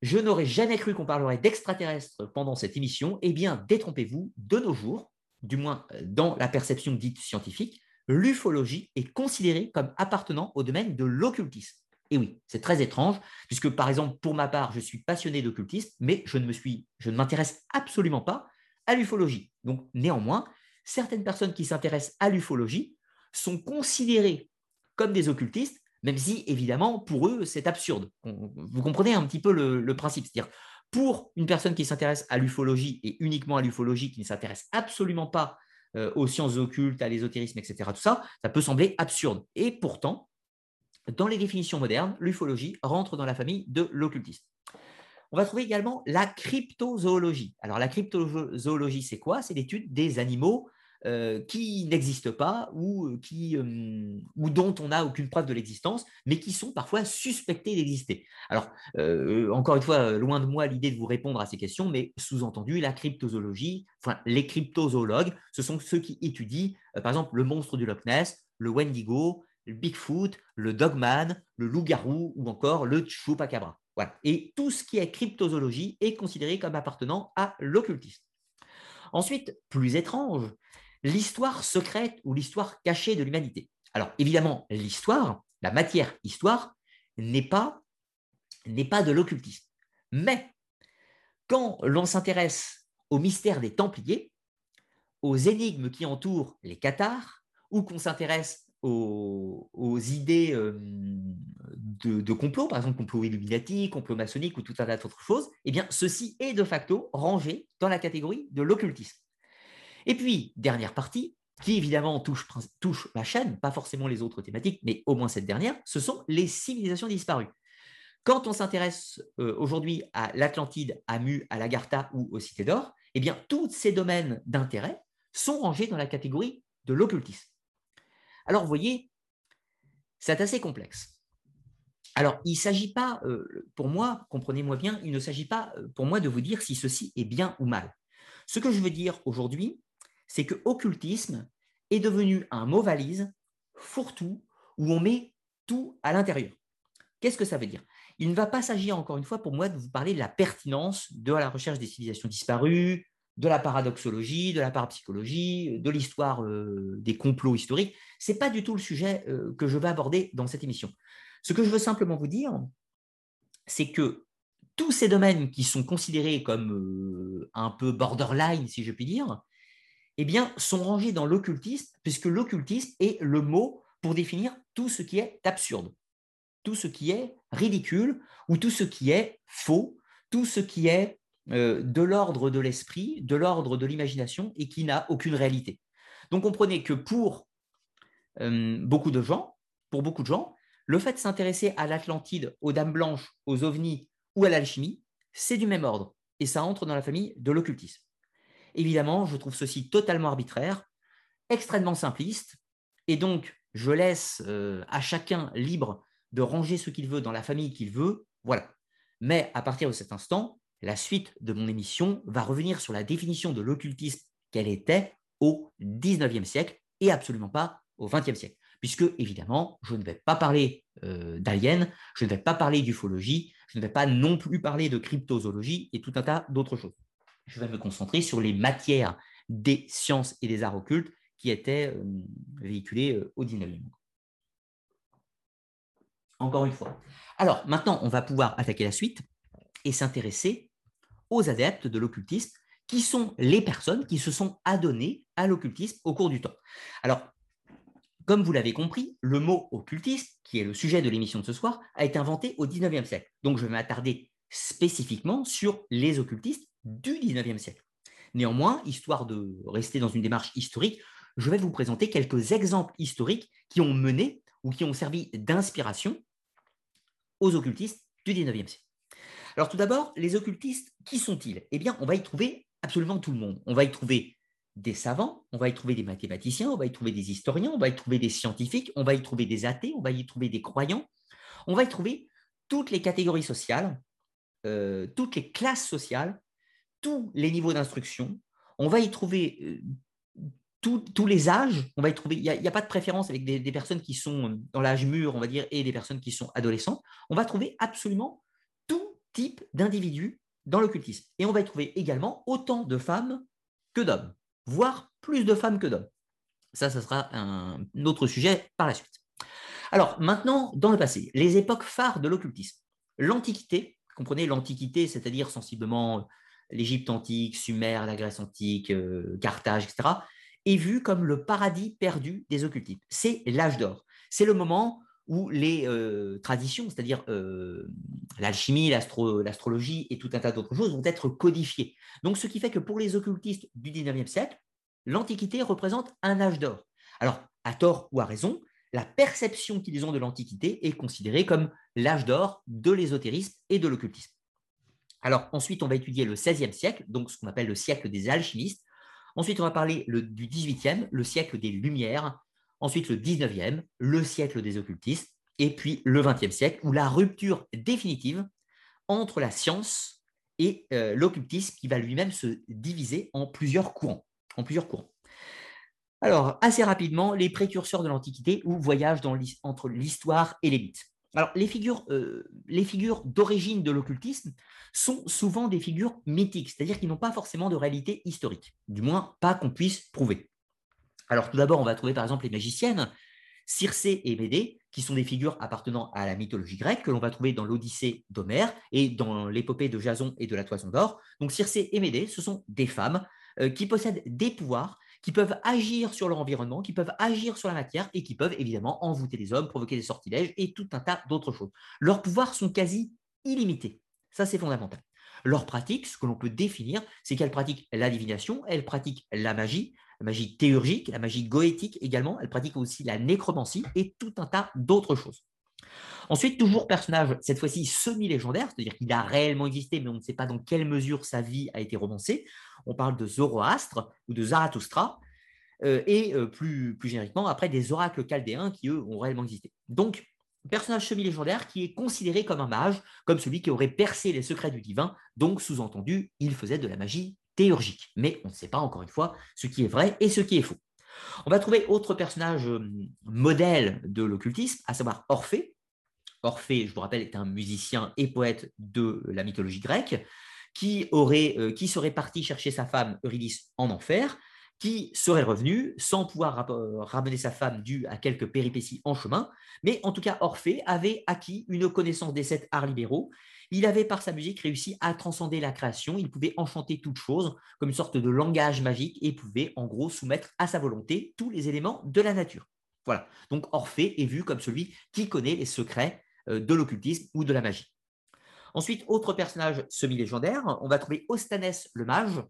je n'aurais jamais cru qu'on parlerait d'extraterrestres pendant cette émission. Eh bien, détrompez-vous, de nos jours, du moins euh, dans la perception dite scientifique, l'ufologie est considérée comme appartenant au domaine de l'occultisme. Et oui, c'est très étrange, puisque par exemple, pour ma part, je suis passionné d'occultisme, mais je ne me suis, je ne m'intéresse absolument pas à l'ufologie. Donc néanmoins, certaines personnes qui s'intéressent à l'ufologie sont considérées comme des occultistes, même si évidemment pour eux c'est absurde. Vous comprenez un petit peu le, principe, c'est-à-dire pour une personne qui s'intéresse à l'ufologie et uniquement à l'ufologie, qui ne s'intéresse absolument pas euh, aux sciences occultes, à l'ésotérisme, etc., tout ça, ça peut sembler absurde. Et pourtant, dans les définitions modernes, l'ufologie rentre dans la famille de l'occultisme. On va trouver également la cryptozoologie. Alors la cryptozoologie, c'est quoi? C'est l'étude des animaux euh, qui n'existent pas ou, euh, qui, euh, ou dont on n'a aucune preuve de l'existence, mais qui sont parfois suspectés d'exister. Alors, encore une fois, loin de moi l'idée de vous répondre à ces questions, mais sous-entendu, la cryptozoologie, enfin les cryptozoologues, ce sont ceux qui étudient, par exemple, le monstre du Loch Ness, le Wendigo, le Bigfoot, le Dogman, le loup-garou ou encore le Chupacabra. Voilà. Et tout ce qui est cryptozoologie est considéré comme appartenant à l'occultisme. Ensuite, plus étrange, l'histoire secrète ou l'histoire cachée de l'humanité. Alors évidemment, l'histoire, la matière histoire, n'est pas, de l'occultisme. Mais quand l'on s'intéresse au mystère des Templiers, aux énigmes qui entourent les Cathares, ou qu'on s'intéresse aux, idées euh, de, complot, par exemple complot illuminati, complot maçonnique ou tout un tas d'autres choses, eh bien, ceci est de facto rangé dans la catégorie de l'occultisme. Et puis, dernière partie, qui évidemment touche, touche la chaîne, pas forcément les autres thématiques, mais au moins cette dernière, ce sont les civilisations disparues. Quand on s'intéresse euh, aujourd'hui à l'Atlantide, à Mu, à l'Agartha ou aux Cités d'Or, eh bien, tous ces domaines d'intérêt sont rangés dans la catégorie de l'occultisme. Alors, vous voyez, c'est assez complexe. Alors, il ne s'agit pas, euh, pour moi, comprenez-moi bien, il ne s'agit pas euh, pour moi de vous dire si ceci est bien ou mal. Ce que je veux dire aujourd'hui, c'est que occultisme est devenu un mot valise, fourre-tout, où on met tout à l'intérieur. Qu'est-ce que ça veut dire? Il ne va pas s'agir, encore une fois, pour moi, de vous parler de la pertinence de la recherche des civilisations disparues, de la paradoxologie, de la parapsychologie, de l'histoire euh, des complots historiques. Ce n'est pas du tout le sujet euh, que je vais aborder dans cette émission. Ce que je veux simplement vous dire, c'est que tous ces domaines qui sont considérés comme euh, un peu borderline, si je puis dire, eh sont rangés dans l'occultisme, puisque l'occultisme est le mot pour définir tout ce qui est absurde, tout ce qui est ridicule, ou tout ce qui est faux, tout ce qui est euh, de l'ordre de l'esprit, de l'ordre de l'imagination, et qui n'a aucune réalité. Donc comprenez que pour euh, beaucoup de gens, pour beaucoup de gens, le fait de s'intéresser à l'Atlantide, aux dames blanches, aux ovnis ou à l'alchimie, c'est du même ordre, et ça entre dans la famille de l'occultisme. Évidemment, je trouve ceci totalement arbitraire, extrêmement simpliste, et donc je laisse euh, à chacun libre de ranger ce qu'il veut dans la famille qu'il veut. Voilà. Mais à partir de cet instant, la suite de mon émission va revenir sur la définition de l'occultisme qu'elle était au XIXe siècle et absolument pas au XXe siècle. Puisque, évidemment, je ne vais pas parler euh, d'aliens, je ne vais pas parler d'ufologie, je ne vais pas non plus parler de cryptozoologie et tout un tas d'autres choses je vais me concentrer sur les matières des sciences et des arts occultes qui étaient euh, véhiculées euh, au 19e. Encore une fois. Alors, maintenant, on va pouvoir attaquer la suite et s'intéresser aux adeptes de l'occultisme, qui sont les personnes qui se sont adonnées à l'occultisme au cours du temps. Alors, comme vous l'avez compris, le mot occultisme, qui est le sujet de l'émission de ce soir, a été inventé au 19e siècle. Donc, je vais m'attarder spécifiquement sur les occultistes du 19e siècle. Néanmoins, histoire de rester dans une démarche historique, je vais vous présenter quelques exemples historiques qui ont mené ou qui ont servi d'inspiration aux occultistes du 19e siècle. Alors tout d'abord, les occultistes, qui sont-ils? Eh bien, on va y trouver absolument tout le monde. On va y trouver des savants, on va y trouver des mathématiciens, on va y trouver des historiens, on va y trouver des scientifiques, on va y trouver des athées, on va y trouver des croyants, on va y trouver toutes les catégories sociales, euh, toutes les classes sociales tous les niveaux d'instruction. On va y trouver euh, tous les âges. On va y trouver. Il n'y a, pas de préférence avec des, personnes qui sont dans l'âge mûr, on va dire, et des personnes qui sont adolescentes. On va trouver absolument tout type d'individus dans l'occultisme. Et on va y trouver également autant de femmes que d'hommes, voire plus de femmes que d'hommes. Ça, ça sera un autre sujet par la suite. Alors maintenant, dans le passé, les époques phares de l'occultisme. L'Antiquité, comprenez l'Antiquité, c'est-à-dire sensiblement l'Égypte antique, Sumer, la Grèce antique, euh, Carthage, etc., est vue comme le paradis perdu des occultistes. C'est l'âge d'or. C'est le moment où les euh, traditions, c'est-à-dire euh, l'alchimie, l'astrologie et tout un tas d'autres choses, vont être codifiées. Donc, ce qui fait que pour les occultistes du 19e siècle, l'Antiquité représente un âge d'or. Alors, à tort ou à raison, la perception qu'ils ont de l'Antiquité est considérée comme l'âge d'or de l'ésotérisme et de l'occultisme. Alors ensuite, on va étudier le XVIe siècle, donc ce qu'on appelle le siècle des alchimistes. Ensuite, on va parler du XVIIIe, le siècle des Lumières. Ensuite, le XIXe, le siècle des occultistes. Et puis le XXe siècle, où la rupture définitive entre la science et euh, l'occultisme qui va lui-même se diviser en plusieurs courants. En plusieurs courants. Alors, assez rapidement, les précurseurs de l'Antiquité ou voyagent entre l'histoire et les mythes. Alors, les figures, euh, les figures d'origine de l'occultisme sont souvent des figures mythiques, c'est-à-dire qu'ils n'ont pas forcément de réalité historique, du moins pas qu'on puisse prouver. Alors, tout d'abord, on va trouver par exemple les magiciennes, Circé et Médée, qui sont des figures appartenant à la mythologie grecque, que l'on va trouver dans l'Odyssée d'Homère et dans l'épopée de Jason et de la Toison d'Or. Donc, Circé et Médée, ce sont des femmes euh, qui possèdent des pouvoirs qui peuvent agir sur leur environnement, qui peuvent agir sur la matière et qui peuvent évidemment envoûter les hommes, provoquer des sortilèges et tout un tas d'autres choses. Leurs pouvoirs sont quasi illimités. Ça, c'est fondamental. Leur pratique, ce que l'on peut définir, c'est qu'elles pratiquent la divination, elles pratiquent la magie, la magie théurgique, la magie goétique également, elles pratiquent aussi la nécromancie et tout un tas d'autres choses. Ensuite, toujours personnage, cette fois-ci semi-légendaire, c'est-à-dire qu'il a réellement existé, mais on ne sait pas dans quelle mesure sa vie a été romancée. On parle de Zoroastre ou de Zarathustra, euh, et euh, plus, plus génériquement, après, des oracles chaldéens qui, eux, ont réellement existé. Donc, personnage semi-légendaire qui est considéré comme un mage, comme celui qui aurait percé les secrets du divin, donc sous-entendu, il faisait de la magie théurgique. Mais on ne sait pas, encore une fois, ce qui est vrai et ce qui est faux. On va trouver autre personnage euh, modèle de l'occultisme, à savoir Orphée, Orphée, je vous rappelle, est un musicien et poète de la mythologie grecque, qui, aurait, euh, qui serait parti chercher sa femme Eurydice en enfer, qui serait revenu sans pouvoir euh, ramener sa femme due à quelques péripéties en chemin. Mais en tout cas, Orphée avait acquis une connaissance des sept arts libéraux. Il avait, par sa musique, réussi à transcender la création. Il pouvait enchanter toute chose comme une sorte de langage magique et pouvait, en gros, soumettre à sa volonté tous les éléments de la nature. Voilà. Donc Orphée est vu comme celui qui connaît les secrets euh, de l'occultisme ou de la magie. Ensuite, autre personnage semi-légendaire, on va trouver Ostanès le mage.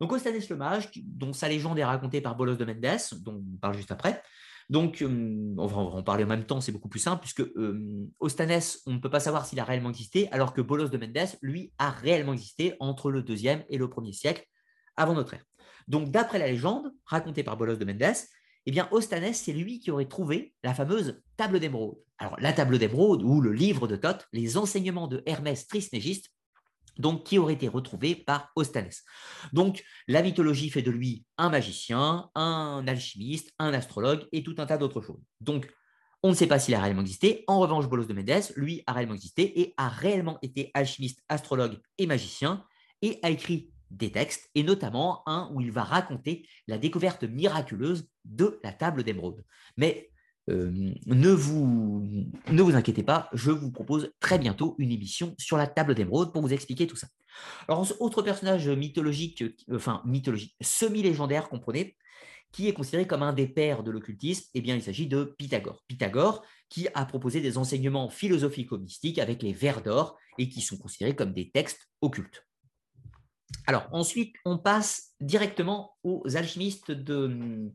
Donc Ostanès le mage, dont sa légende est racontée par Bolos de Mendes, dont on parle juste après. Donc, on va en parler en même temps, c'est beaucoup plus simple, puisque euh, Ostanès, on ne peut pas savoir s'il a réellement existé, alors que Bolos de Mendes, lui, a réellement existé entre le deuxième et le premier siècle avant notre ère. Donc, d'après la légende racontée par Bolos de Mendes, eh bien, Ostanès, c'est lui qui aurait trouvé la fameuse table d'émeraude. Alors, la table d'émeraude ou le livre de Thoth, les enseignements de Hermès Trismégiste, donc qui aurait été retrouvé par Ostanès. Donc, la mythologie fait de lui un magicien, un alchimiste, un astrologue et tout un tas d'autres choses. Donc, on ne sait pas s'il a réellement existé. En revanche, Bolos de Médès, lui, a réellement existé et a réellement été alchimiste, astrologue et magicien et a écrit des textes, et notamment un où il va raconter la découverte miraculeuse de la table d'émeraude. Mais euh, ne, vous, ne vous inquiétez pas, je vous propose très bientôt une émission sur la table d'émeraude pour vous expliquer tout ça. Alors, autre personnage mythologique, enfin mythologique, semi-légendaire, comprenez, qui est considéré comme un des pères de l'occultisme, eh bien, il s'agit de Pythagore. Pythagore, qui a proposé des enseignements philosophico-mystiques avec les vers d'or et qui sont considérés comme des textes occultes. Alors ensuite, on passe directement aux alchimistes de,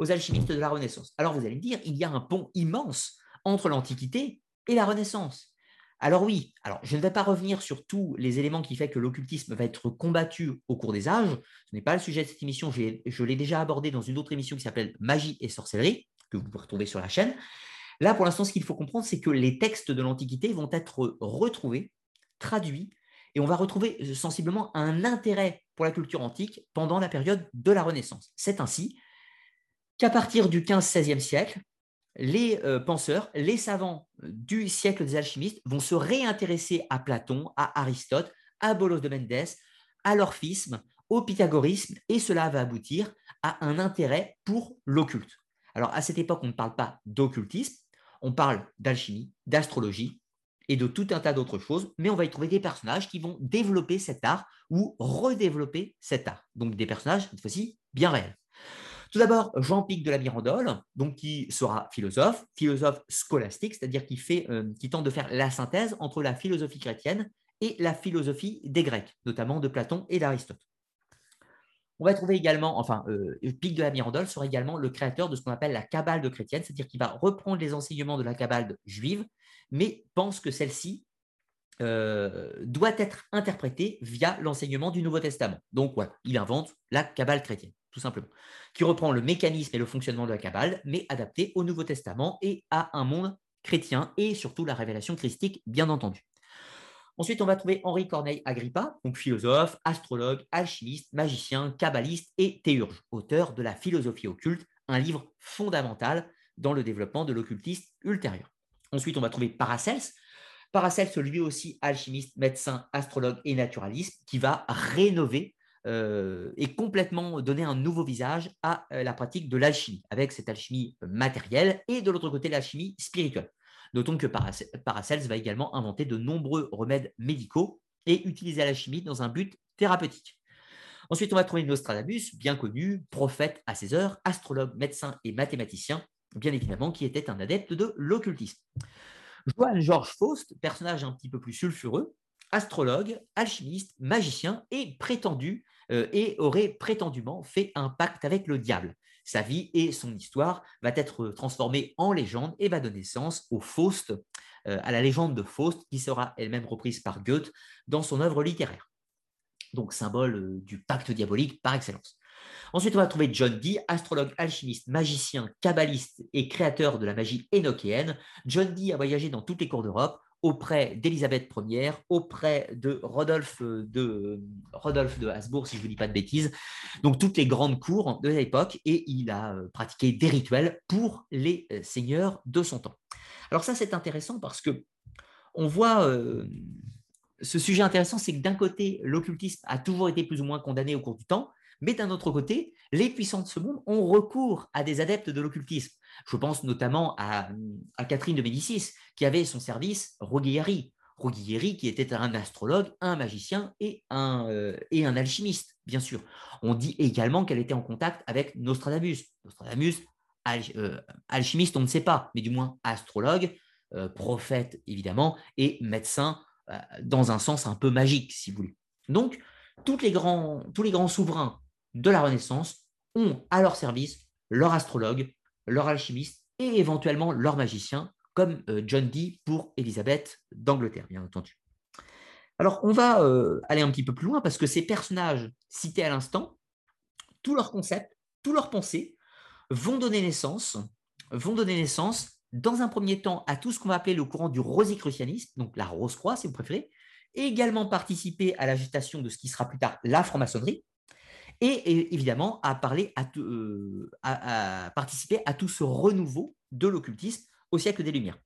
aux alchimistes de la Renaissance. Alors vous allez me dire, il y a un pont immense entre l'Antiquité et la Renaissance. Alors oui, alors je ne vais pas revenir sur tous les éléments qui font que l'occultisme va être combattu au cours des âges. Ce n'est pas le sujet de cette émission, je l'ai déjà abordé dans une autre émission qui s'appelle Magie et sorcellerie, que vous pouvez retrouver sur la chaîne. Là, pour l'instant, ce qu'il faut comprendre, c'est que les textes de l'Antiquité vont être retrouvés, traduits et on va retrouver euh, sensiblement un intérêt pour la culture antique pendant la période de la Renaissance. C'est ainsi qu'à partir du 15-16e siècle, les euh, penseurs, les savants du siècle des alchimistes vont se réintéresser à Platon, à Aristote, à Bolos de Mendes, à l'orphisme, au pythagorisme, et cela va aboutir à un intérêt pour l'occulte. Alors à cette époque, on ne parle pas d'occultisme, On parle d'alchimie, d'astrologie et de tout un tas d'autres choses, mais on va y trouver des personnages qui vont développer cet art ou redévelopper cet art. Donc des personnages, cette fois-ci, bien réels. Tout d'abord, Jean-Pic de la Mirandole, donc qui sera philosophe, philosophe scolastique, c'est-à-dire euh, qui tente de faire la synthèse entre la philosophie chrétienne et la philosophie des Grecs, notamment de Platon et d'Aristote. On va trouver également, enfin, euh, Pic de la Mirandole sera également le créateur de ce qu'on appelle la Kabbale de chrétienne, c'est-à-dire qu'il va reprendre les enseignements de la Kabbale juive, mais pense que celle-ci euh, doit être interprétée via l'enseignement du Nouveau Testament. Donc voilà, il invente la Kabbale chrétienne tout simplement, qui reprend le mécanisme et le fonctionnement de la Kabbale, mais adapté au Nouveau Testament et à un monde chrétien et surtout la révélation christique, bien entendu. Ensuite, on va trouver Henri Corneille Agrippa, donc philosophe, astrologue, alchimiste, magicien, kabbaliste et théurge, auteur de la philosophie occulte, un livre fondamental dans le développement de l'occultisme ultérieur. Ensuite, on va trouver Paracels. Paracels, lui aussi alchimiste, médecin, astrologue et naturaliste, qui va rénover euh, et complètement donner un nouveau visage à euh, la pratique de l'alchimie, avec cette alchimie matérielle et de l'autre côté l'alchimie spirituelle. Notons que Paracels va également inventer de nombreux remèdes médicaux et utiliser l'alchimie dans un but thérapeutique. Ensuite, on va trouver Nostradamus, bien connu, prophète à ses heures, astrologue, médecin et mathématicien, bien évidemment, qui était un adepte de l'occultisme. Johann George Faust, personnage un petit peu plus sulfureux, astrologue, alchimiste, magicien et prétendu euh, et aurait prétendument fait un pacte avec le diable. Sa vie et son histoire va être transformée en légende et va donner naissance au Faust, euh, à la légende de Faust, qui sera elle-même reprise par Goethe dans son œuvre littéraire. Donc symbole euh, du pacte diabolique par excellence. Ensuite, on va trouver John Dee, astrologue, alchimiste, magicien, kabbaliste et créateur de la magie énochéenne. John Dee a voyagé dans toutes les cours d'Europe, auprès d'Élisabeth Ier, auprès de Rodolphe de, Rodolphe de Habsbourg, si je ne vous dis pas de bêtises, donc toutes les grandes cours de l'époque, et il a euh, pratiqué des rituels pour les euh, seigneurs de son temps. Alors ça, c'est intéressant parce que on voit euh, ce sujet intéressant, c'est que d'un côté, l'occultisme a toujours été plus ou moins condamné au cours du temps, mais d'un autre côté, les puissants de ce monde ont recours à des adeptes de l'occultisme. Je pense notamment à, Catherine de Médicis, qui avait son service Roguieri. Roguieri, qui était un astrologue, un magicien et un, euh, et un alchimiste, bien sûr. On dit également qu'elle était en contact avec Nostradamus. Nostradamus, euh, alchimiste, on ne sait pas, mais du moins astrologue, euh, prophète évidemment, et médecin dans un sens un peu magique, si vous voulez. Donc, les grands, tous les grands souverains de la Renaissance ont à leur service leur astrologue, leur alchimiste et éventuellement leur magicien, comme euh, John Dee pour Élisabeth d'Angleterre, bien entendu. Alors, on va euh, aller un petit peu plus loin parce que ces personnages cités à l'instant, tous leurs concepts, tous leurs pensées vont donner naissance, vont donner naissance dans un premier temps à tout ce qu'on va appeler le courant du rosicrucianisme, donc la rose-croix si vous préférez, et également participer à la gestation de ce qui sera plus tard la franc-maçonnerie, et, évidemment à, parler, euh, à, participer à tout ce renouveau de l'occultisme au siècle des Lumières.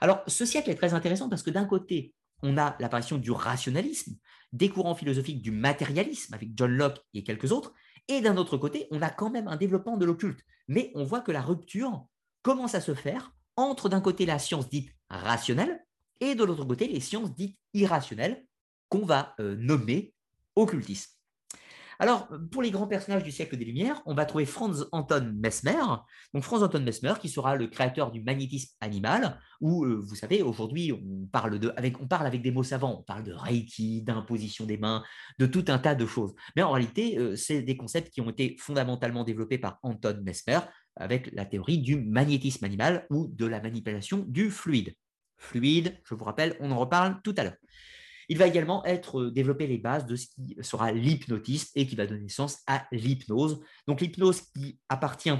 Alors, ce siècle est très intéressant parce que d'un côté, on a l'apparition du rationalisme, des courants philosophiques du matérialisme avec John Locke et quelques autres, et d'un autre côté, on a quand même un développement de l'occulte. Mais on voit que la rupture commence à se faire entre d'un côté la science dite rationnelle et de l'autre côté les sciences dites irrationnelles qu'on va euh, nommer occultisme. Alors, pour les grands personnages du siècle des Lumières, on va trouver Franz Anton Mesmer. Donc, Franz Anton Mesmer, qui sera le créateur du magnétisme animal, où, euh, vous savez, aujourd'hui, on, parle avec, des mots savants. On parle de Reiki, d'imposition des mains, de tout un tas de choses. Mais en réalité, euh, c'est des concepts qui ont été fondamentalement développés par Anton Mesmer avec la théorie du magnétisme animal ou de la manipulation du fluide. Fluide, je vous rappelle, on en reparle tout à l'heure. Il va également être euh, développé les bases de ce qui sera l'hypnotisme et qui va donner naissance à l'hypnose. Donc l'hypnose qui appartient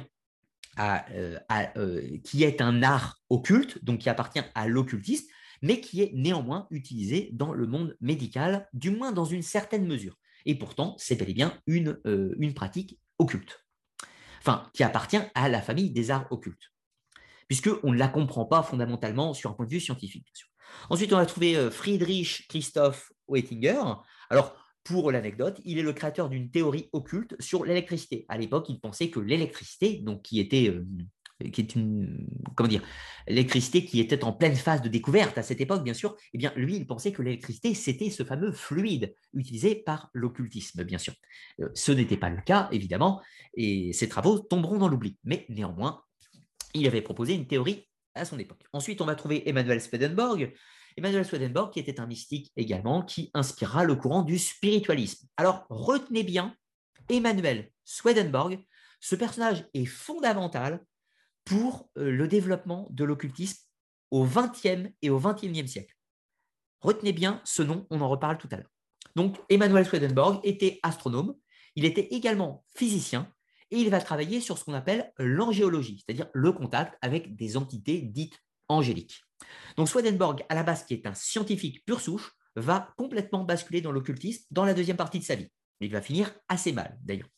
à, euh, euh, qui est un art occulte, donc qui appartient à l'occultisme, mais qui est néanmoins utilisé dans le monde médical, du moins dans une certaine mesure. Et pourtant, c'est bel et bien une, une pratique occulte, enfin, qui appartient à la famille des arts occultes, puisqu'on ne la comprend pas fondamentalement sur un point de vue scientifique. Ensuite, on a trouvé euh, Friedrich Christoph Oettinger. Alors, pour l'anecdote, il est le créateur d'une théorie occulte sur l'électricité. À l'époque, il pensait que l'électricité, donc qui était euh, qui une, comment dire, l'électricité qui était en pleine phase de découverte à cette époque, bien sûr, eh bien, lui, il pensait que l'électricité, c'était ce fameux fluide utilisé par l'occultisme, bien sûr. Euh, ce n'était pas le cas, évidemment, et ses travaux tomberont dans l'oubli. Mais néanmoins, il avait proposé une théorie à son époque. Ensuite, on va trouver Emmanuel Swedenborg. Emmanuel Swedenborg, qui était un mystique également, qui inspira le courant du spiritualisme. Alors, retenez bien, Emmanuel Swedenborg, ce personnage est fondamental pour euh, le développement de l'occultisme au XXe et au XXIe siècle. Retenez bien ce nom, on en reparle tout à l'heure. Donc, Emmanuel Swedenborg était astronome, il était également physicien et il va travailler sur ce qu'on appelle l'angéologie, c'est-à-dire le contact avec des entités dites angéliques. Donc, Swedenborg, à la base, qui est un scientifique pur souche, va complètement basculer dans l'occultisme dans la deuxième partie de sa vie. Il va finir assez mal, d'ailleurs.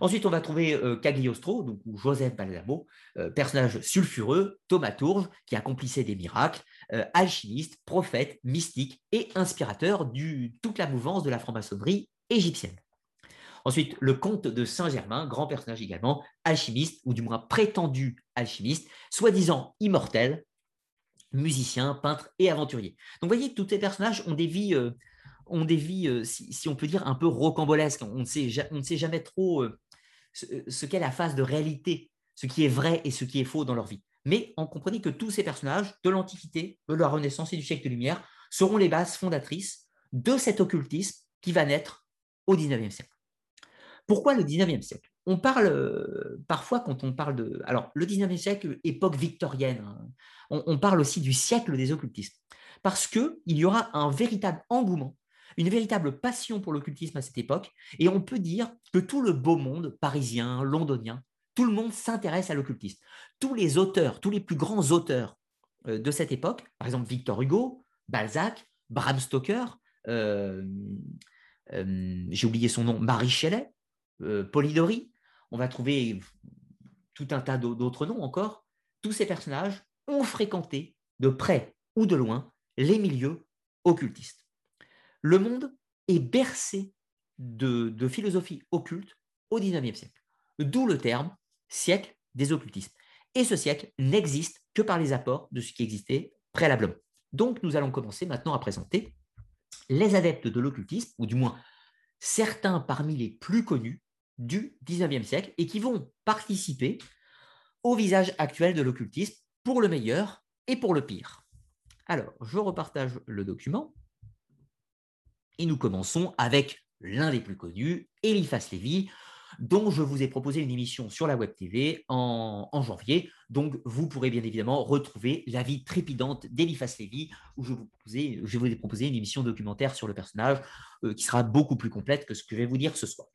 Ensuite, on va trouver euh, Cagliostro, donc Joseph Balsamo, euh, personnage sulfureux, thaumaturge, qui accomplissait des miracles, euh, alchimiste, prophète, mystique et inspirateur de toute la mouvance de la franc-maçonnerie égyptienne. Ensuite, le comte de Saint-Germain, grand personnage également, alchimiste, ou du moins prétendu alchimiste, soi-disant immortel, musicien, peintre et aventurier. Donc, vous voyez, tous ces personnages ont des vies, ont des vies si, on peut dire, un peu rocambolesques. On ne sait, on ne sait jamais trop ce, qu'est la phase de réalité, ce qui est vrai et ce qui est faux dans leur vie. Mais on comprenait que tous ces personnages de l'Antiquité, de la Renaissance et du siècle de lumière seront les bases fondatrices de cet occultisme qui va naître au XIXe siècle. Pourquoi le XIXe siècle? On parle euh, parfois quand on parle de... Alors, le XIXe siècle, époque victorienne, hein, on, parle aussi du siècle des occultismes. Parce qu'il y aura un véritable engouement une véritable passion pour l'occultisme à cette époque, et on peut dire que tout le beau monde, parisien, londonien, tout le monde s'intéresse à l'occultisme. Tous les auteurs, tous les plus grands auteurs euh, de cette époque, par exemple Victor Hugo, Balzac, Bram Stoker, euh, j'ai oublié son nom, Marie Shelley, Polidori, on va trouver tout un tas d'autres noms encore. Tous ces personnages ont fréquenté de près ou de loin les milieux occultistes le monde est bercé de, philosophie occulte au XIXe siècle. D'où le terme siècle des occultismes. Et ce siècle n'existe que par les apports de ce qui existait préalablement. Donc nous allons commencer maintenant à présenter les adeptes de l'occultisme, ou du moins certains parmi les plus connus du XIXe siècle, et qui vont participer au visage actuel de l'occultisme pour le meilleur et pour le pire. Alors, je repartage le document. Et nous commençons avec l'un des plus connus, Eliphas Lévy, dont je vous ai proposé une émission sur la Web TV en, janvier. Donc, vous pourrez bien évidemment retrouver la vie trépidante d'Eliphas Lévy, où je, vous je vous ai proposé une émission documentaire sur le personnage euh, qui sera beaucoup plus complète que ce que je vais vous dire ce soir.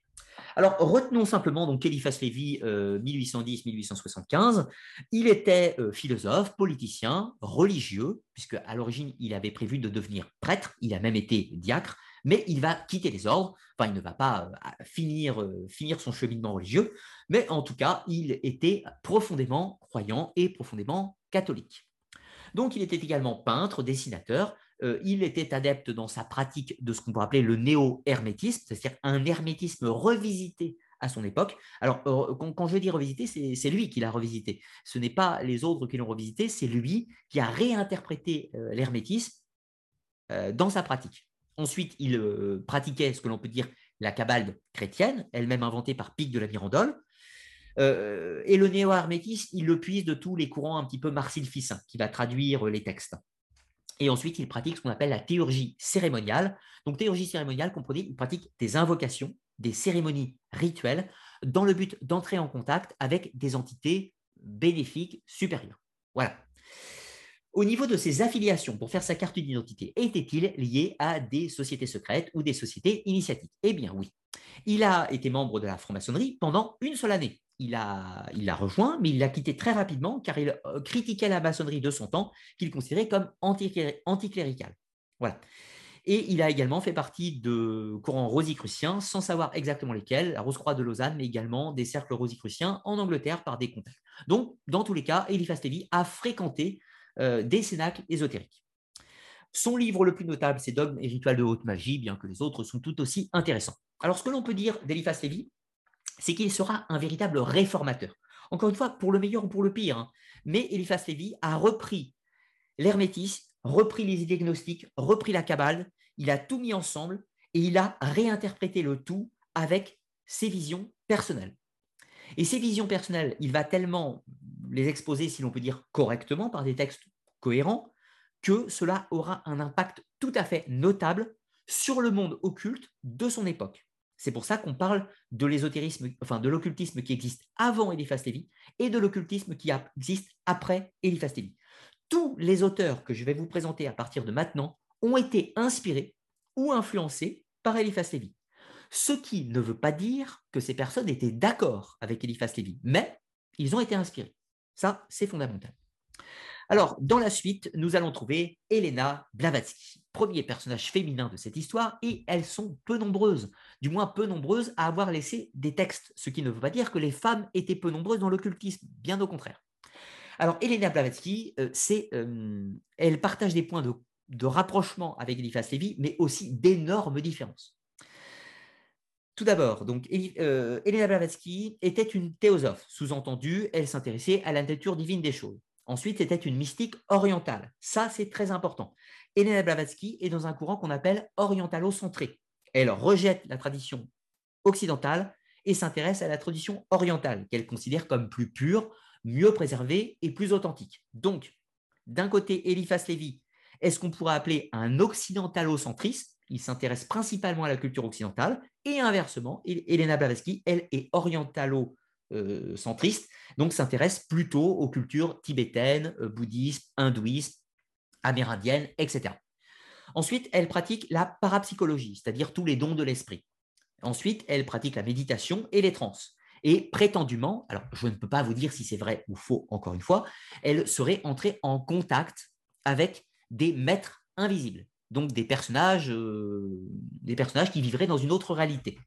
Alors, retenons simplement donc Eliphas Lévy, 1810-1875. Euh, il était euh, philosophe, politicien, religieux, puisque à l'origine, il avait prévu de devenir prêtre. Il a même été diacre mais il va quitter les ordres, enfin il ne va pas euh, finir, finir son cheminement religieux, mais en tout cas, il était profondément croyant et profondément catholique. Donc il était également peintre, dessinateur, euh, il était adepte dans sa pratique de ce qu'on pourrait appeler le néo-hermétisme, c'est-à-dire un hermétisme revisité à son époque. Alors, quand, je dis revisité, c'est lui qui l'a revisité. Ce n'est pas les autres qui l'ont revisité, c'est lui qui a réinterprété l'hermétisme dans sa pratique. Ensuite, il euh, pratiquait ce que l'on peut dire la cabale chrétienne, elle-même inventée par Pic de la Mirandole. Euh, et le néo-hermétisme, il le puise de tous les courants un petit peu marsilficins, qui va traduire les textes. Et ensuite, il pratique ce qu'on appelle la théurgie cérémoniale. Donc, théurgie cérémoniale, comprenez, il pratique des invocations, des cérémonies rituelles, dans le but d'entrer en contact avec des entités bénéfiques supérieures. Voilà. Au niveau de ses affiliations pour faire sa carte d'identité, était-il lié à des sociétés secrètes ou des sociétés initiatiques? Eh bien oui. Il a été membre de la franc-maçonnerie pendant une seule année. Il l'a il a rejoint, mais il l'a quitté très rapidement car il euh, critiquait la maçonnerie de son temps, qu'il considérait comme anticlérical. Voilà. Et il a également fait partie de courants rosicruciens, sans savoir exactement lesquels, la Rose-Croix de Lausanne, mais également des cercles rosicruciens en Angleterre par des contacts. Donc, dans tous les cas, Eliphas Lévy a fréquenté des cénacles ésotériques. Son livre le plus notable, c'est Dogmes et rituels de haute magie, bien que les autres sont tout aussi intéressants. Alors, ce que l'on peut dire d'Eliphas Lévy, c'est qu'il sera un véritable réformateur. encore une fois, pour le meilleur ou pour le pire. Hein. Mais Eliphas Lévy a repris l'hermétisme, repris les idées gnostiques, repris la Kabbale, il a tout mis ensemble et il a réinterprété le tout avec ses visions personnelles. Et ces visions personnelles, il va tellement les exposer, si l'on peut dire correctement, par des textes cohérents, que cela aura un impact tout à fait notable sur le monde occulte de son époque. C'est pour ça qu'on parle de l'ésotérisme, enfin de l'occultisme qui existe avant Eliphas Lévy et de l'occultisme qui existe après Eliphas Lévy. Tous les auteurs que je vais vous présenter à partir de maintenant ont été inspirés ou influencés par Eliphas Lévy. Ce qui ne veut pas dire que ces personnes étaient d'accord avec Eliphas Lévy, mais ils ont été inspirés. Ça, c'est fondamental. Alors, dans la suite, nous allons trouver Elena Blavatsky, premier personnage féminin de cette histoire, et elles sont peu nombreuses, du moins peu nombreuses à avoir laissé des textes, ce qui ne veut pas dire que les femmes étaient peu nombreuses dans l'occultisme, bien au contraire. Alors, Elena Blavatsky, euh, euh, elle partage des points de, rapprochement avec Eliphas Lévy, mais aussi d'énormes différences. Tout d'abord, donc euh, Elena Blavatsky était une théosophe, sous-entendu, elle s'intéressait à la nature divine des choses. Ensuite, c'était une mystique orientale. Ça, c'est très important. Elena Blavatsky est dans un courant qu'on appelle orientalo-centré. Elle rejette la tradition occidentale et s'intéresse à la tradition orientale, qu'elle considère comme plus pure, mieux préservée et plus authentique. Donc, d'un côté, Eliphas Lévy est ce qu'on pourrait appeler un occidentalo-centriste. Il s'intéresse principalement à la culture occidentale. Et inversement, Elena Blavatsky, elle, est orientalo euh, donc s'intéresse plutôt aux cultures tibétaines, euh, bouddhistes, hindouistes, amérindiennes, etc. Ensuite, elle pratique la parapsychologie, c'est-à-dire tous les dons de l'esprit. Ensuite, elle pratique la méditation et les trans. Et prétendument, alors je ne peux pas vous dire si c'est vrai ou faux, encore une fois, elle serait entrée en contact avec des maîtres invisibles, donc des personnages, euh, des personnages qui vivraient dans une autre réalité.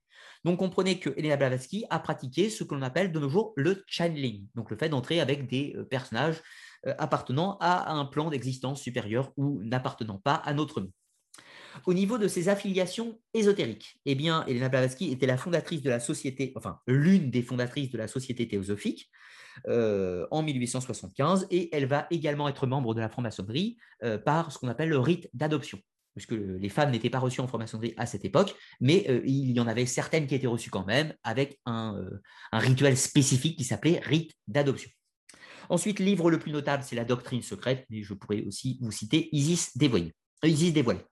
Donc, comprenez que Elena Blavatsky a pratiqué ce que l'on appelle de nos jours le channeling, donc le fait d'entrer avec des euh, personnages euh, appartenant à un plan d'existence supérieur ou n'appartenant pas à notre monde. Au niveau de ses affiliations ésotériques, eh bien, Elena Blavatsky était la fondatrice de la société, enfin l'une des fondatrices de la société théosophique en 1875, et elle va également être membre de la franc-maçonnerie par ce qu'on appelle le rite d'adoption puisque les femmes n'étaient pas reçues en franc-maçonnerie à cette époque, mais euh, il y en avait certaines qui étaient reçues quand même, avec un, euh, rituel spécifique qui s'appelait rite d'adoption. Ensuite, livre le plus notable, c'est La doctrine secrète, mais je pourrais aussi vous citer Isis dévoilée. Euh, Isis dévoilée.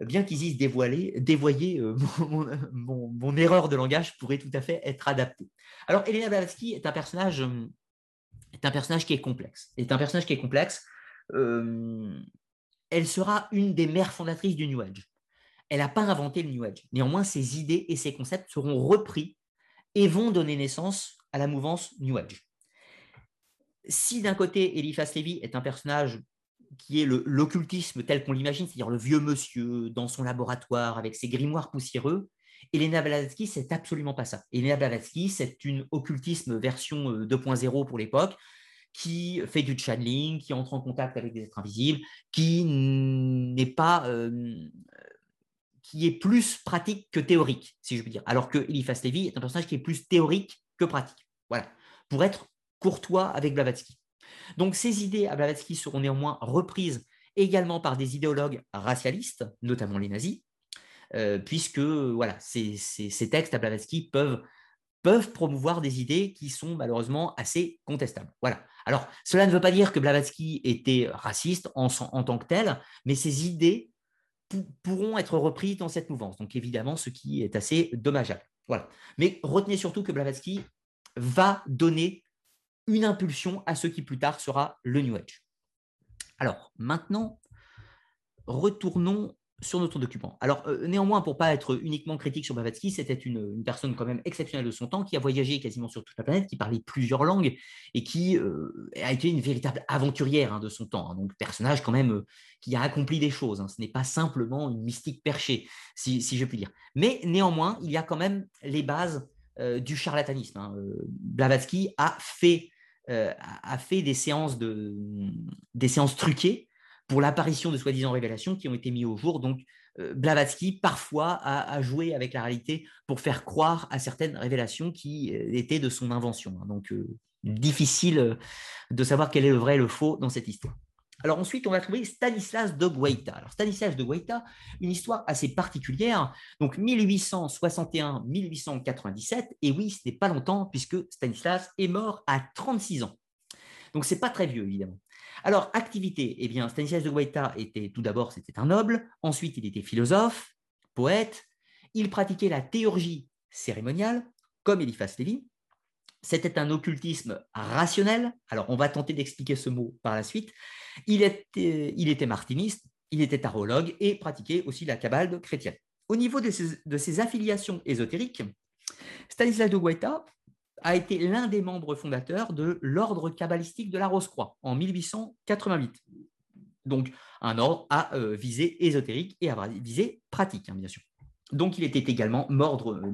Bien qu'Isis dévoilée, dévoyée, *laughs* mon, mon, erreur de langage pourrait tout à fait être adaptée. Alors, Elena Blavatsky est un personnage, est un personnage qui est complexe. Est un personnage qui est complexe elle sera une des mères fondatrices du New Age. Elle n'a pas inventé le New Age. Néanmoins, ses idées et ses concepts seront repris et vont donner naissance à la mouvance New Age. Si d'un côté, Eliphas Lévy est un personnage qui est l'occultisme tel qu'on l'imagine, c'est-à-dire le vieux monsieur dans son laboratoire avec ses grimoires poussiéreux, Elena Blavatsky, c'est absolument pas ça. Elena Blavatsky, c'est une occultisme version 2.0 euh, pour l'époque, qui fait du channeling, qui entre en contact avec des êtres invisibles, qui n'est pas, qui est plus pratique que théorique, si je veux dire. Alors que Eliphas Lévy est un personnage qui est plus théorique que pratique. Voilà, pour être courtois avec Blavatsky. Donc ces idées à Blavatsky seront néanmoins reprises également par des idéologues racialistes, notamment les nazis, euh, puisque voilà, ces, ces, textes à Blavatsky peuvent peuvent promouvoir des idées qui sont malheureusement assez contestables. Voilà. Alors, cela ne veut pas dire que Blavatsky était raciste en, tant que tel, mais ses idées pourront être reprises dans cette mouvance. Donc, évidemment, ce qui est assez dommageable. Voilà. Mais retenez surtout que Blavatsky va donner une impulsion à ce qui plus tard sera le New Age. Alors, maintenant, retournons sur notre document. Alors, euh, néanmoins, pour pas être uniquement critique sur Blavatsky, c'était une, personne quand même exceptionnelle de son temps, qui a voyagé quasiment sur toute la planète, qui parlait plusieurs langues et qui euh, a été une véritable aventurière hein, de son temps. Hein. donc, personnage quand même euh, qui a accompli des choses. Hein. ce n'est pas simplement une mystique perchée, si, je puis dire. Mais néanmoins, il y a quand même les bases du charlatanisme. Blavatsky a fait, des séances truquées pour l'apparition de soi-disant révélations qui ont été mises au jour donc Blavatsky, parfois, a, joué avec la réalité pour faire croire à certaines révélations qui étaient de son invention. Hein. Donc, difficile de savoir quel est le vrai et le faux dans cette histoire. Alors ensuite, on va trouver Stanislas de Guaita. Alors Stanislas de Guaita, une histoire assez particulière. Donc 1861-1897, et oui, ce n'est pas longtemps puisque Stanislas est mort à 36 ans. Donc c'est pas très vieux évidemment. Alors activité, eh bien Stanislas de Guaita était tout d'abord c'était un noble, ensuite il était philosophe, poète, il pratiquait la théurgie cérémoniale comme Eliphas Lévy, c'était un occultisme rationnel. Alors, on va tenter d'expliquer ce mot par la suite. Il était, il était martiniste, il était tarologue et pratiquait aussi la cabale chrétienne. Au niveau de ses, affiliations ésotériques, Stanislas de Guaita a été l'un des membres fondateurs de l'ordre kabbalistique de la Rose-Croix en 1888. Donc, un ordre à euh, visée ésotérique et à visée pratique, hein, bien sûr. Donc, il était également de,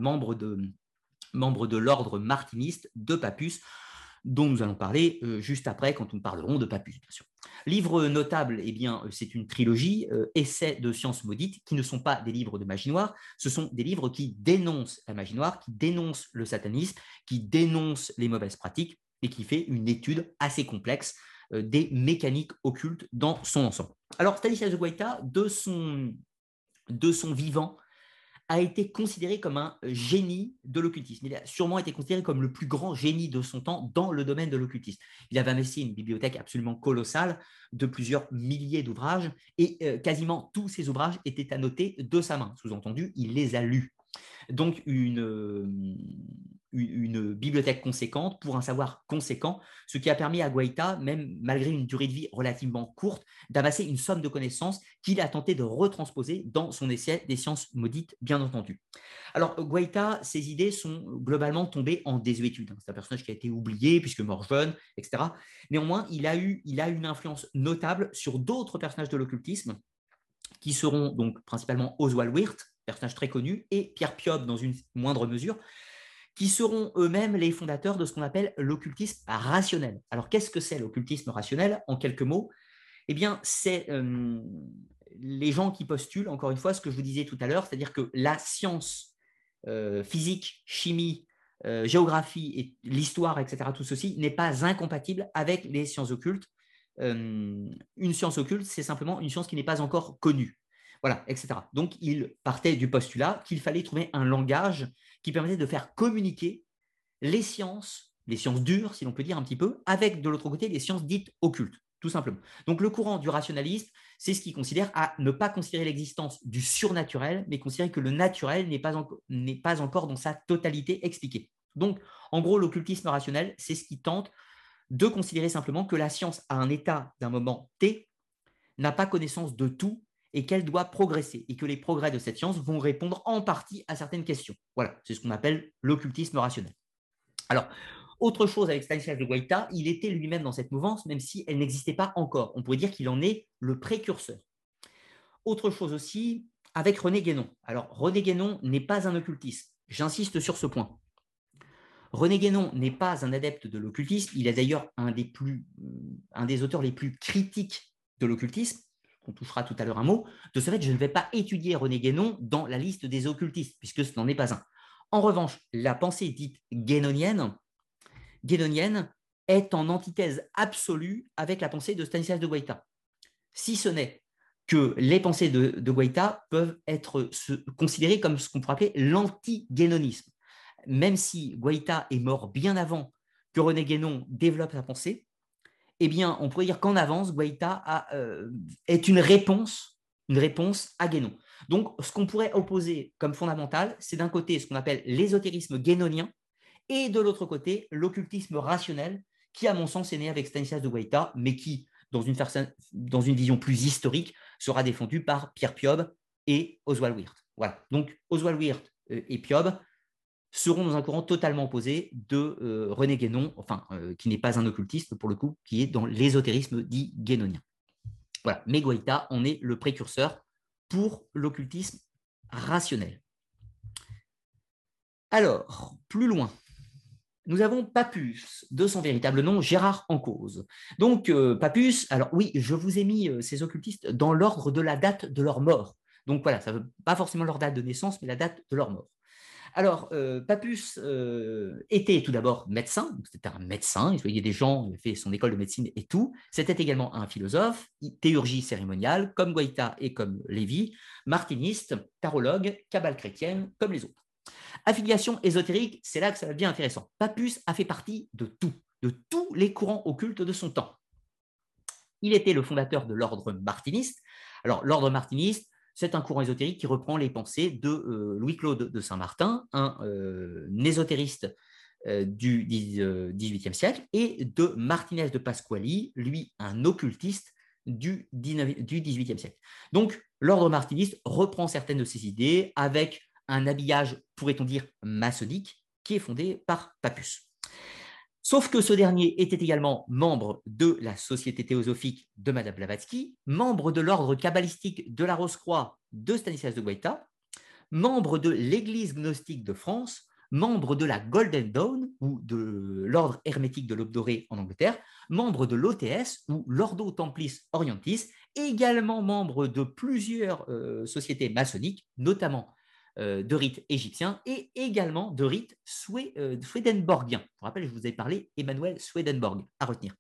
membre de l'ordre martiniste de Papus, dont nous allons parler euh, juste après quand nous parlerons de Papus. Livre notable, eh bien, euh, c'est une trilogie, euh, Essais de sciences maudites, qui ne sont pas des livres de magie noire, ce sont des livres qui dénoncent la magie noire, qui dénoncent le satanisme, qui dénoncent les mauvaises pratiques et qui fait une étude assez complexe des mécaniques occultes dans son ensemble. Alors, Stanislas de Guaita, de son, de son vivant, a été considéré comme un génie de l'occultisme. Il a sûrement été considéré comme le plus grand génie de son temps dans le domaine de l'occultisme. Il avait investi une bibliothèque absolument colossale de plusieurs milliers d'ouvrages et euh, quasiment tous ces ouvrages étaient annotés de sa main. Sous-entendu, il les a lus. Donc une, euh, une bibliothèque conséquente pour un savoir conséquent, ce qui a permis à Guaita, même malgré une durée de vie relativement courte, d'amasser une somme de connaissances qu'il a tenté de retransposer dans son essai des sciences maudites, bien entendu. Alors, Guaita, ses idées sont globalement tombées en désuétude. Hein. C'est un personnage qui a été oublié puisque mort jeune, etc. Néanmoins, il a eu, il a une influence notable sur d'autres personnages de l'occultisme qui seront donc principalement Oswald Wirth, personnage très connu, et Pierre Piob dans une moindre mesure, qui seront eux-mêmes les fondateurs de ce qu'on appelle l'occultisme rationnel. Alors, qu'est-ce que c'est l'occultisme rationnel En quelques mots, eh bien, c'est euh, les gens qui postulent, encore une fois, ce que je vous disais tout à l'heure, c'est-à-dire que la science euh, physique, chimie, euh, géographie et l'histoire, etc., tout ceci n'est pas incompatible avec les sciences occultes. une science occulte, c'est simplement une science qui n'est pas encore connue. Voilà, etc. Donc, il partait du postulat qu'il fallait trouver un langage qui permettait de faire communiquer les sciences, les sciences dures, si l'on peut dire un petit peu, avec de l'autre côté les sciences dites occultes, tout simplement. Donc le courant du rationalisme, c'est ce qui considère à ne pas considérer l'existence du surnaturel, mais considérer que le naturel n'est pas, pas encore dans sa totalité expliqué. Donc, en gros, l'occultisme rationnel, c'est ce qui tente de considérer simplement que la science, à un état d'un moment T, n'a pas connaissance de tout et qu'elle doit progresser et que les progrès de cette science vont répondre en partie à certaines questions. Voilà, c'est ce qu'on appelle l'occultisme rationnel. Alors, autre chose avec Stanislas de Guaita, il était lui-même dans cette mouvance, même si elle n'existait pas encore. On pourrait dire qu'il en est le précurseur. Autre chose aussi avec René Guénon. Alors, René Guénon n'est pas un occultiste. J'insiste sur ce point. René Guénon n'est pas un adepte de l'occultisme. Il est d'ailleurs un, euh, un des auteurs les plus critiques de l'occultisme on touchera tout à l'heure un mot, de ce fait, je ne vais pas étudier René Guénon dans la liste des occultistes, puisque ce n'en est pas un. En revanche, la pensée dite guénonienne, guénonienne est en antithèse absolue avec la pensée de Stanislas de Guaita. Si ce n'est que les pensées de, de Guaita peuvent être considérées comme ce qu'on pourrait appeler l'anti-guénonisme. Même si Guaita est mort bien avant que René Guénon développe sa pensée, eh bien, on pourrait dire qu'en avance, Guaita euh, est une réponse, une réponse à Guénon. Donc, ce qu'on pourrait opposer comme fondamental, c'est d'un côté ce qu'on appelle l'ésotérisme guénonien et de l'autre côté l'occultisme rationnel, qui, à mon sens, est né avec Stanislas de Guaita, mais qui, dans une, vision plus historique, sera défendu par Pierre Piob et Oswald Wirth. Voilà. Donc, Oswald Wirth euh, et Piob seront dans un courant totalement opposé de euh, René Guénon, enfin, euh, qui n'est pas un occultiste pour le coup, qui est dans l'ésotérisme dit guénonien. Voilà, mais en est le précurseur pour l'occultisme rationnel. Alors, plus loin, nous avons Papus, de son véritable nom, Gérard en cause. Donc, euh, Papus, alors oui, je vous ai mis ces occultistes dans l'ordre de la date de leur mort. Donc voilà, ça ne veut pas forcément leur date de naissance, mais la date de leur mort. Alors, euh, Papus euh, était tout d'abord médecin, c'était un médecin, il voyait des gens, il fait son école de médecine et tout. C'était également un philosophe, théurgie cérémoniale, comme Guaita et comme Lévy, martiniste, tarologue, cabale chrétienne, comme les autres. Affiliation ésotérique, c'est là que ça devient intéressant. Papus a fait partie de tout, de tous les courants occultes de son temps. Il était le fondateur de l'ordre martiniste. Alors, l'ordre martiniste, c'est un courant ésotérique qui reprend les pensées de euh, Louis-Claude de Saint-Martin, un euh, ésotériste euh, du XVIIIe siècle, et de Martinez de Pasquali, lui un occultiste du XVIIIe siècle. Donc, l'ordre martiniste reprend certaines de ces idées avec un habillage, pourrait-on dire, maçonnique, qui est fondé par Papus. Sauf que ce dernier était également membre de la Société théosophique de Madame Blavatsky, membre de l'ordre kabbalistique de la Rose-Croix de Stanislas de Guaita, membre de l'Église gnostique de France, membre de la Golden Dawn ou de l'ordre hermétique de l'Aube dorée en Angleterre, membre de l'OTS ou l'Ordo Templis Orientis, également membre de plusieurs euh, sociétés maçonniques, notamment de rite égyptien et également de rite euh, swedenborgien. Je vous rappelle, je vous avais parlé Emmanuel Swedenborg, à retenir.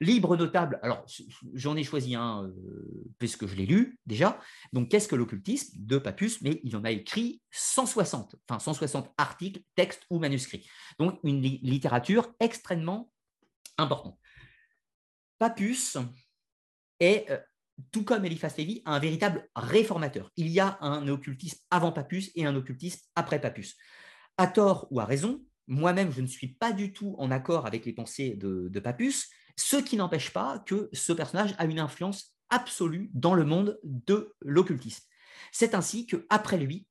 Libre notable, alors j'en ai choisi un euh, puisque je l'ai lu déjà. Donc, qu'est-ce que l'occultisme de Papus? Mais il en a écrit 160, enfin 160 articles, textes ou manuscrits. Donc, une littérature extrêmement importante. Papus est tout comme Eliphas Lévy, un véritable réformateur. Il y a un occultisme avant Papus et un occultisme après Papus. À tort ou à raison, moi-même, je ne suis pas du tout en accord avec les pensées de, de Papus, ce qui n'empêche pas que ce personnage a une influence absolue dans le monde de l'occultisme. C'est ainsi qu'après lui,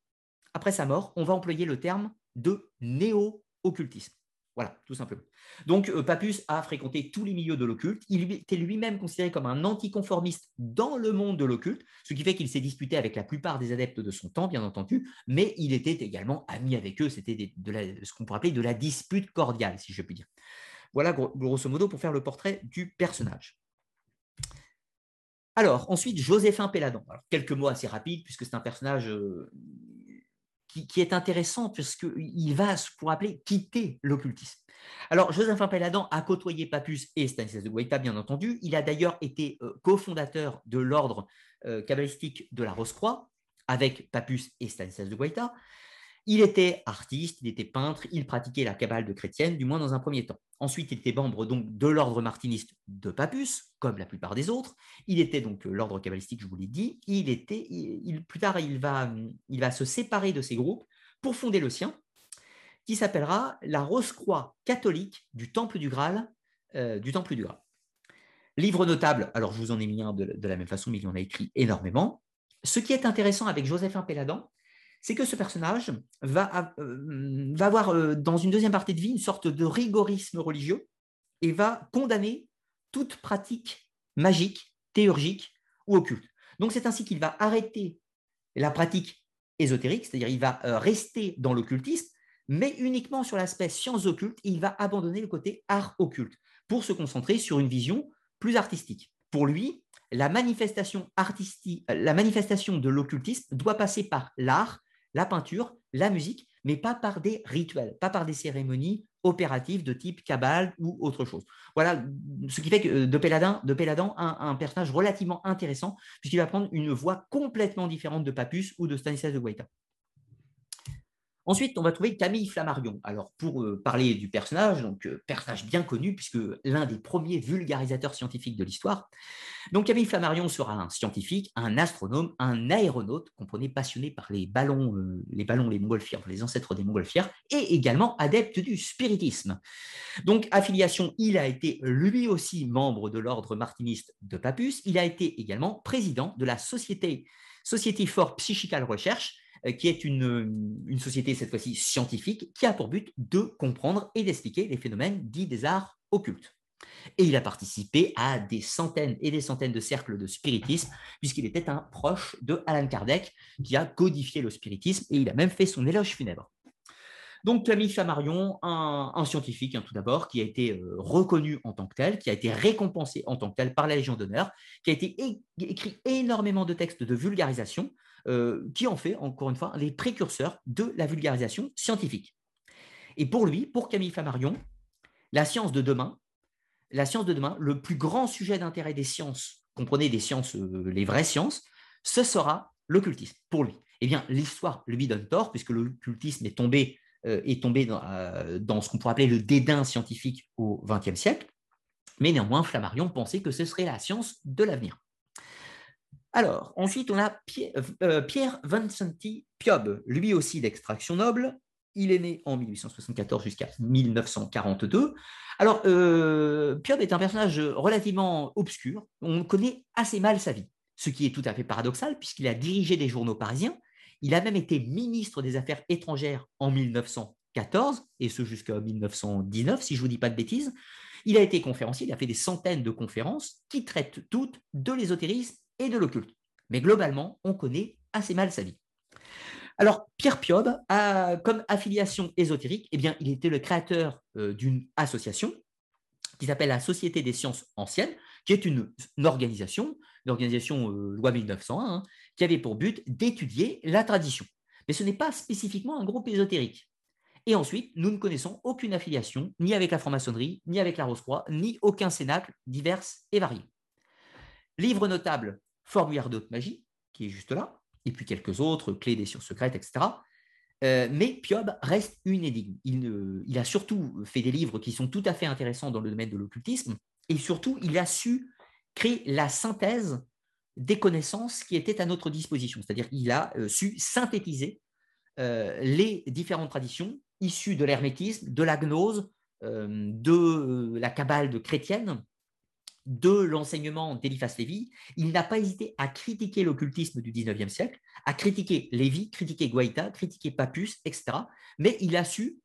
après sa mort, on va employer le terme de néo-occultisme. Voilà, tout simplement. Donc, euh, Papus a fréquenté tous les milieux de l'occulte. Il était lui-même considéré comme un anticonformiste dans le monde de l'occulte, ce qui fait qu'il s'est disputé avec la plupart des adeptes de son temps, bien entendu, mais il était également ami avec eux. C'était ce qu'on pourrait appeler de la dispute cordiale, si je puis dire. Voilà, grosso modo, pour faire le portrait du personnage. Alors, ensuite, Joséphin Péladan. quelques mots assez rapides, puisque c'est un personnage euh, qui, est intéressant puisqu'il va, pour appeler, quitter l'occultisme. Alors, Joseph Péladan a côtoyé Papus et Stanislas de Guaita, bien entendu. Il a d'ailleurs été euh, cofondateur de l'ordre euh, kabbalistique de la Rose-Croix avec Papus et Stanislas de Guaita. Il était artiste, il était peintre, il pratiquait la cabale de chrétienne, du moins dans un premier temps. Ensuite, il était membre donc de l'ordre martiniste de Papus, comme la plupart des autres. Il était donc euh, l'ordre kabbalistique, je vous l'ai dit. Il était, plus tard, il va, se séparer de ces groupes pour fonder le sien, qui s'appellera la Rose-Croix catholique du Temple du Graal. Euh, du Temple du Graal. Livre notable, alors je vous en ai mis un de, la même façon, mais il en a écrit énormément. Ce qui est intéressant avec Joseph Péladan, c'est que ce personnage va, euh, avoir euh, dans une deuxième partie de vie une sorte de rigorisme religieux et va condamner toute pratique magique, théurgique ou occulte. Donc c'est ainsi qu'il va arrêter la pratique ésotérique, c'est-à-dire il va euh, rester dans l'occultisme, mais uniquement sur l'aspect sciences occultes, il va abandonner le côté art occulte pour se concentrer sur une vision plus artistique. Pour lui, la manifestation la manifestation de l'occultisme doit passer par l'art la peinture, la musique, mais pas par des rituels, pas par des cérémonies opératives de type cabale ou autre chose. Voilà ce qui fait que euh, de Péladan, de un personnage relativement intéressant, puisqu'il va prendre une voix complètement différente de Papus ou de Stanislas de Guaita. Ensuite, on va trouver Camille Flammarion. Alors, pour euh, parler du personnage, donc euh, personnage bien connu, puisque l'un des premiers vulgarisateurs scientifiques de l'histoire. Donc, Camille Flammarion sera un scientifique, un astronome, un aéronaute, comprenez, passionné par les ballons, euh, les ballons, les montgolfières, les ancêtres des montgolfières, et également adepte du spiritisme. Donc, affiliation, il a été lui aussi membre de l'ordre martiniste de Papus. Il a été également président de la Société, Société for Psychical Research, euh, qui est une, société, cette fois-ci scientifique, qui a pour but de comprendre et d'expliquer les phénomènes dits des arts occultes. Et il a participé à des centaines et des centaines de cercles de spiritisme, puisqu'il était un proche de Alan Kardec, qui a codifié le spiritisme, et il a même fait son éloge funèbre. Donc Camille Chamarion, un, scientifique hein, tout d'abord, qui a été euh, reconnu en tant que tel, qui a été récompensé en tant que tel par la Légion d'honneur, qui a été écrit énormément de textes de vulgarisation, qui en fait, encore une fois, les précurseurs de la vulgarisation scientifique. Et pour lui, pour Camille Flammarion, la science de demain, la science de demain, le plus grand sujet d'intérêt des sciences, comprenez des sciences, les vraies sciences, ce sera l'occultisme pour lui. Eh bien, l'histoire lui donne tort, puisque l'occultisme est tombé, est tombé dans, dans ce qu'on pourrait appeler le dédain scientifique au XXe siècle. Mais néanmoins, Flammarion pensait que ce serait la science de l'avenir. Alors, ensuite, on a Pierre, euh, Pierre Vincenti Piob, lui aussi d'extraction noble. Il est né en 1874 jusqu'à 1942. Alors, euh, Piob est un personnage relativement obscur. On connaît assez mal sa vie, ce qui est tout à fait paradoxal puisqu'il a dirigé des journaux parisiens. Il a même été ministre des Affaires étrangères en 1914, et ce jusqu'à 1919, si je ne vous dis pas de bêtises. Il a été conférencier, il a fait des centaines de conférences qui traitent toutes de l'ésotérisme et de l'occulte. Mais globalement, on connaît assez mal sa vie. Alors, Pierre Piob a comme affiliation ésotérique, eh bien, il était le créateur euh, d'une association qui s'appelle la Société des sciences anciennes, qui est une, organisation, une organisation euh, loi 1901, hein, qui avait pour but d'étudier la tradition. Mais ce n'est pas spécifiquement un groupe ésotérique. Et ensuite, nous ne connaissons aucune affiliation, ni avec la franc-maçonnerie, ni avec la Rose-Croix, ni aucun cénacle divers et variés. Livre notable, Formulaire d'autres magie, qui est juste là, et puis quelques autres, Clés des sciences secrètes, etc. Euh, mais Piob reste une énigme. Il, a surtout fait des livres qui sont tout à fait intéressants dans le domaine de l'occultisme, et surtout, il a su créer la synthèse des connaissances qui étaient à notre disposition. C'est-à-dire qu'il a euh, su synthétiser euh, les différentes traditions issus de l'hermétisme, de la gnose, de la cabale de chrétienne, de l'enseignement d'Eliphas Lévy, il n'a pas hésité à critiquer l'occultisme du XIXe siècle, à critiquer Lévy, critiquer Guaita, critiquer Papus, etc. Mais il a su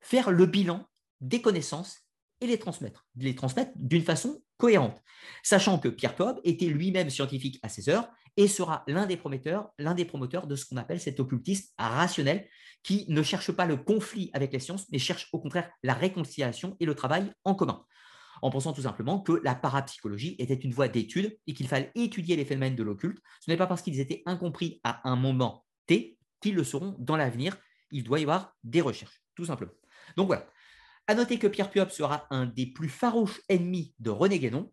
faire le bilan des connaissances et les transmettre, les transmettre d'une façon cohérente, sachant que Pierre Cobb était lui-même scientifique à ses heures et sera l'un des promoteurs, l'un des promoteurs de ce qu'on appelle cet occultisme rationnel qui ne cherche pas le conflit avec les sciences, mais cherche au contraire la réconciliation et le travail en commun, en pensant tout simplement que la parapsychologie était une voie d'étude et qu'il fallait étudier les phénomènes de l'occulte. Ce n'est pas parce qu'ils étaient incompris à un moment T qu'ils le seront dans l'avenir. Il doit y avoir des recherches, tout simplement. Donc voilà. À noter que Pierre Puop sera un des plus farouches ennemis de René Guénon.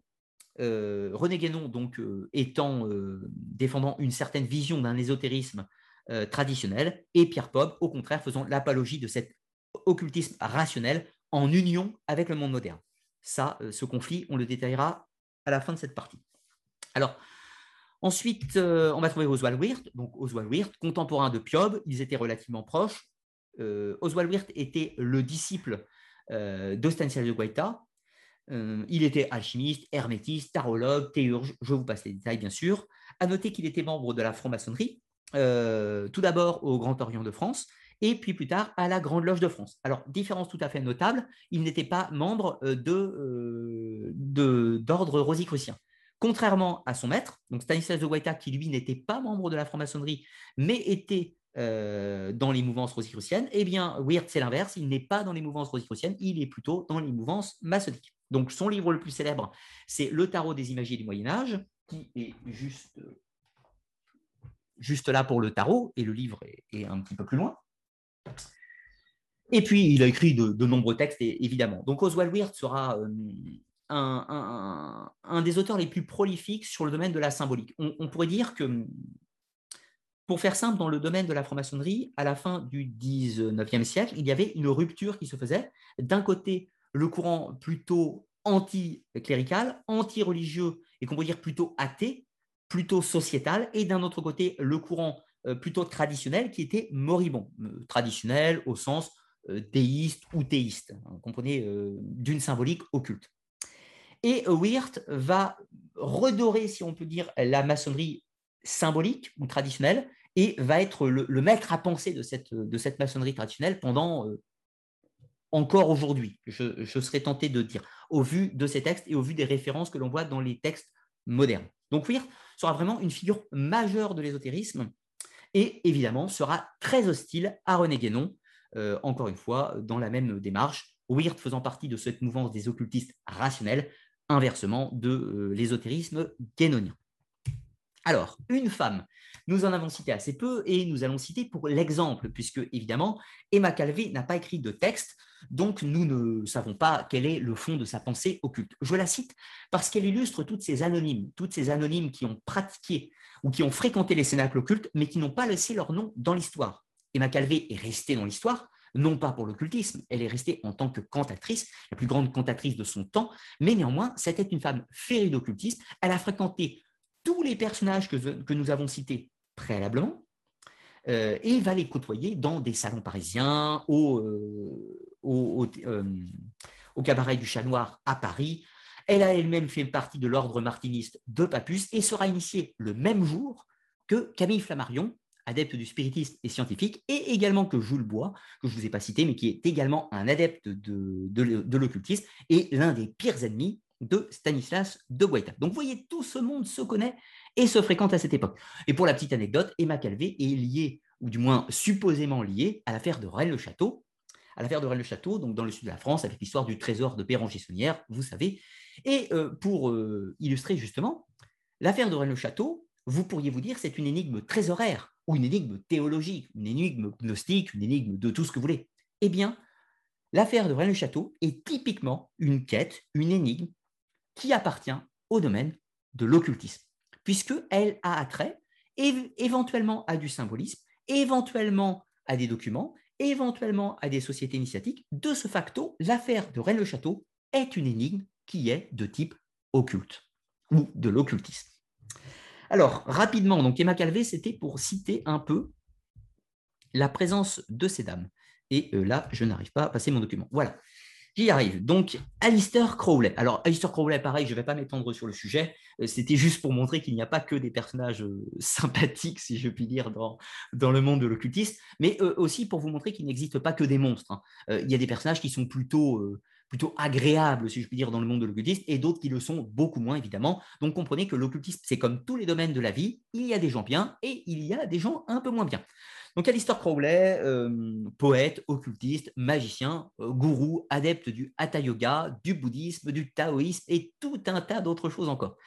Euh, René Guénon, donc, euh, étant, euh, défendant une certaine vision d'un ésotérisme traditionnel, et Pierre Pob, au contraire, faisant l'apologie de cet occultisme rationnel en union avec le monde moderne. Ça, euh, ce conflit, on le détaillera à la fin de cette partie. Alors, ensuite, euh, on va trouver Oswald Wirth. Donc, Oswald Wirth, contemporain de Piob, ils étaient relativement proches. Oswald Wirth était le disciple Stanislas de Guaita. il était alchimiste, hermétiste, tarologue, théurge, je vous passe les détails bien sûr. À noter qu'il était membre de la franc-maçonnerie, euh, tout d'abord au Grand Orient de France, et puis plus tard à la Grande Loge de France. Alors, différence tout à fait notable, il n'était pas membre euh, euh, de, d'ordre rosicrucien. Contrairement à son maître, donc Stanislas de Guaita, qui lui n'était pas membre de la franc-maçonnerie, mais était dans les mouvances rosicruciennes, eh bien, Wirth, c'est l'inverse, il n'est pas dans les mouvances rosicruciennes, il est plutôt dans les mouvances maçonniques. Donc, son livre le plus célèbre, c'est Le tarot des imagiers du Moyen-Âge, qui est juste juste là pour le tarot, et le livre est, un petit peu plus loin. Et puis, il a écrit de, nombreux textes, évidemment. Donc, Oswald Wirth sera euh, un, des auteurs les plus prolifiques sur le domaine de la symbolique. On, pourrait dire que, pour faire simple, dans le domaine de la franc-maçonnerie, à la fin du 19e siècle, il y avait une rupture qui se faisait. D'un côté, le courant plutôt anti-clérical, anti-religieux, et qu'on pourrait dire plutôt athée, plutôt sociétal, et d'un autre côté, le courant plutôt traditionnel qui était moribond. Euh, traditionnel au sens euh, déiste ou théiste, hein, comprenez, d'une symbolique occulte. Et Wirth va redorer, si on peut dire, la maçonnerie symbolique ou traditionnelle et va être le, maître à penser de cette, de cette maçonnerie traditionnelle pendant encore aujourd'hui, je, serais tenté de dire, au vu de ces textes et au vu des références que l'on voit dans les textes modernes. Donc Wirth sera vraiment une figure majeure de l'ésotérisme et évidemment sera très hostile à René Guénon, euh, encore une fois, dans la même démarche, Wirth faisant partie de cette mouvance des occultistes rationnels, inversement de euh, l'ésotérisme guénonien. Alors, une femme, nous en avons cité assez peu et nous allons citer pour l'exemple, puisque évidemment, Emma Calvé n'a pas écrit de texte, donc nous ne savons pas quel est le fond de sa pensée occulte. Je la cite parce qu'elle illustre toutes ces anonymes, toutes ces anonymes qui ont pratiqué ou qui ont fréquenté les cénacles occultes, mais qui n'ont pas laissé leur nom dans l'histoire. Emma Calvé est restée dans l'histoire, non pas pour l'occultisme, elle est restée en tant que cantatrice, la plus grande cantatrice de son temps, mais néanmoins, c'était une femme férue d'occultisme, elle a fréquenté tous les personnages que, nous avons cités préalablement, euh, et va les côtoyer dans des salons parisiens, au, euh, euh, au, cabaret du Chat Noir à Paris. Elle a elle-même fait partie de l'ordre martiniste de Papus et sera initiée le même jour que Camille Flammarion, adepte du spiritisme et scientifique, et également que Jules Bois, que je ne vous ai pas cité, mais qui est également un adepte de, de l'occultisme et l'un des pires ennemis de Stanislas de Guaita. Donc vous voyez, tout ce monde se connaît et se fréquente à cette époque. Et pour la petite anecdote, Emma Calvé est liée, ou du moins supposément liée, à l'affaire de Rennes-le-Château, à l'affaire de Rennes-le-Château, donc dans le sud de la France, avec l'histoire du trésor de Béranger-Saunière, vous savez. Et euh, pour euh, illustrer justement, l'affaire de Rennes-le-Château, vous pourriez vous dire c'est une énigme trésoraire, ou une énigme théologique, une énigme gnostique, une énigme de tout ce que vous voulez. Eh bien, l'affaire de Rennes-le-Château est typiquement une quête, une énigme qui appartient au domaine de l'occultisme, puisqu'elle a attrait éventuellement à du symbolisme, éventuellement à des documents, éventuellement à des sociétés initiatiques. De ce facto, l'affaire de Rennes-le-Château est une énigme qui est de type occulte ou de l'occultisme. Alors, rapidement, donc Emma Calvé, c'était pour citer un peu la présence de ces dames. Et euh, là, je n'arrive pas à passer mon document. Voilà. J'y arrive. Donc, Alistair Crowley. Alors, Alistair Crowley, pareil, je ne vais pas m'étendre sur le sujet. Euh, c'était juste pour montrer qu'il n'y a pas que des personnages euh, *laughs* sympathiques, si je puis dire, dans, le monde de l'occultisme, mais euh, aussi pour vous montrer qu'il n'existe pas que des monstres. Hein. Il y a des personnages qui sont plutôt, plutôt agréables, si je puis dire, dans le monde de l'occultisme, et d'autres qui le sont beaucoup moins, évidemment. Donc, comprenez que l'occultisme, c'est comme tous les domaines de la vie. Il y a des gens bien et il y a des gens un peu moins bien. Donc Alistair Crowley, euh, poète, occultiste, magicien, euh, gourou, adepte du hatha yoga, du bouddhisme, du taoïsme et tout un tas d'autres choses encore.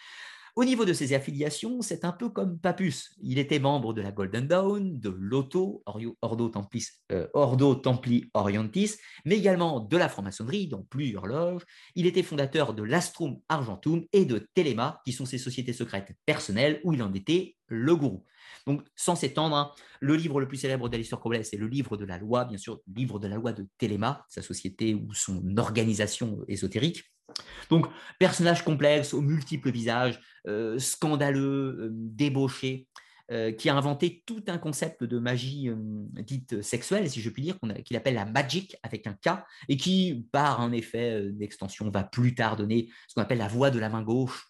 Au niveau de ses affiliations, c'est un peu comme Papus. Il était membre de la Golden Dawn, de Templis, euh, Ordo Templi Orientis, mais également de la franc-maçonnerie dans plusieurs loges. Il était fondateur de l'Astrum Argentum et de Telema, qui sont ses sociétés secrètes personnelles où il en était le gourou. Donc, sans s'étendre, hein, le livre le plus célèbre d'Alistair Crowley, c'est le livre de la loi, bien sûr, le livre de la loi de Téléma, sa société ou son organisation ésotérique. Donc, personnage complexe, aux multiples visages, euh, scandaleux, euh, débauché, euh, qui a inventé tout un concept de magie dite sexuelle, si je puis dire, qu'il appelle la magic avec un K, et qui, par un effet d'extension, va plus tard donner ce qu'on appelle la voix de la main gauche,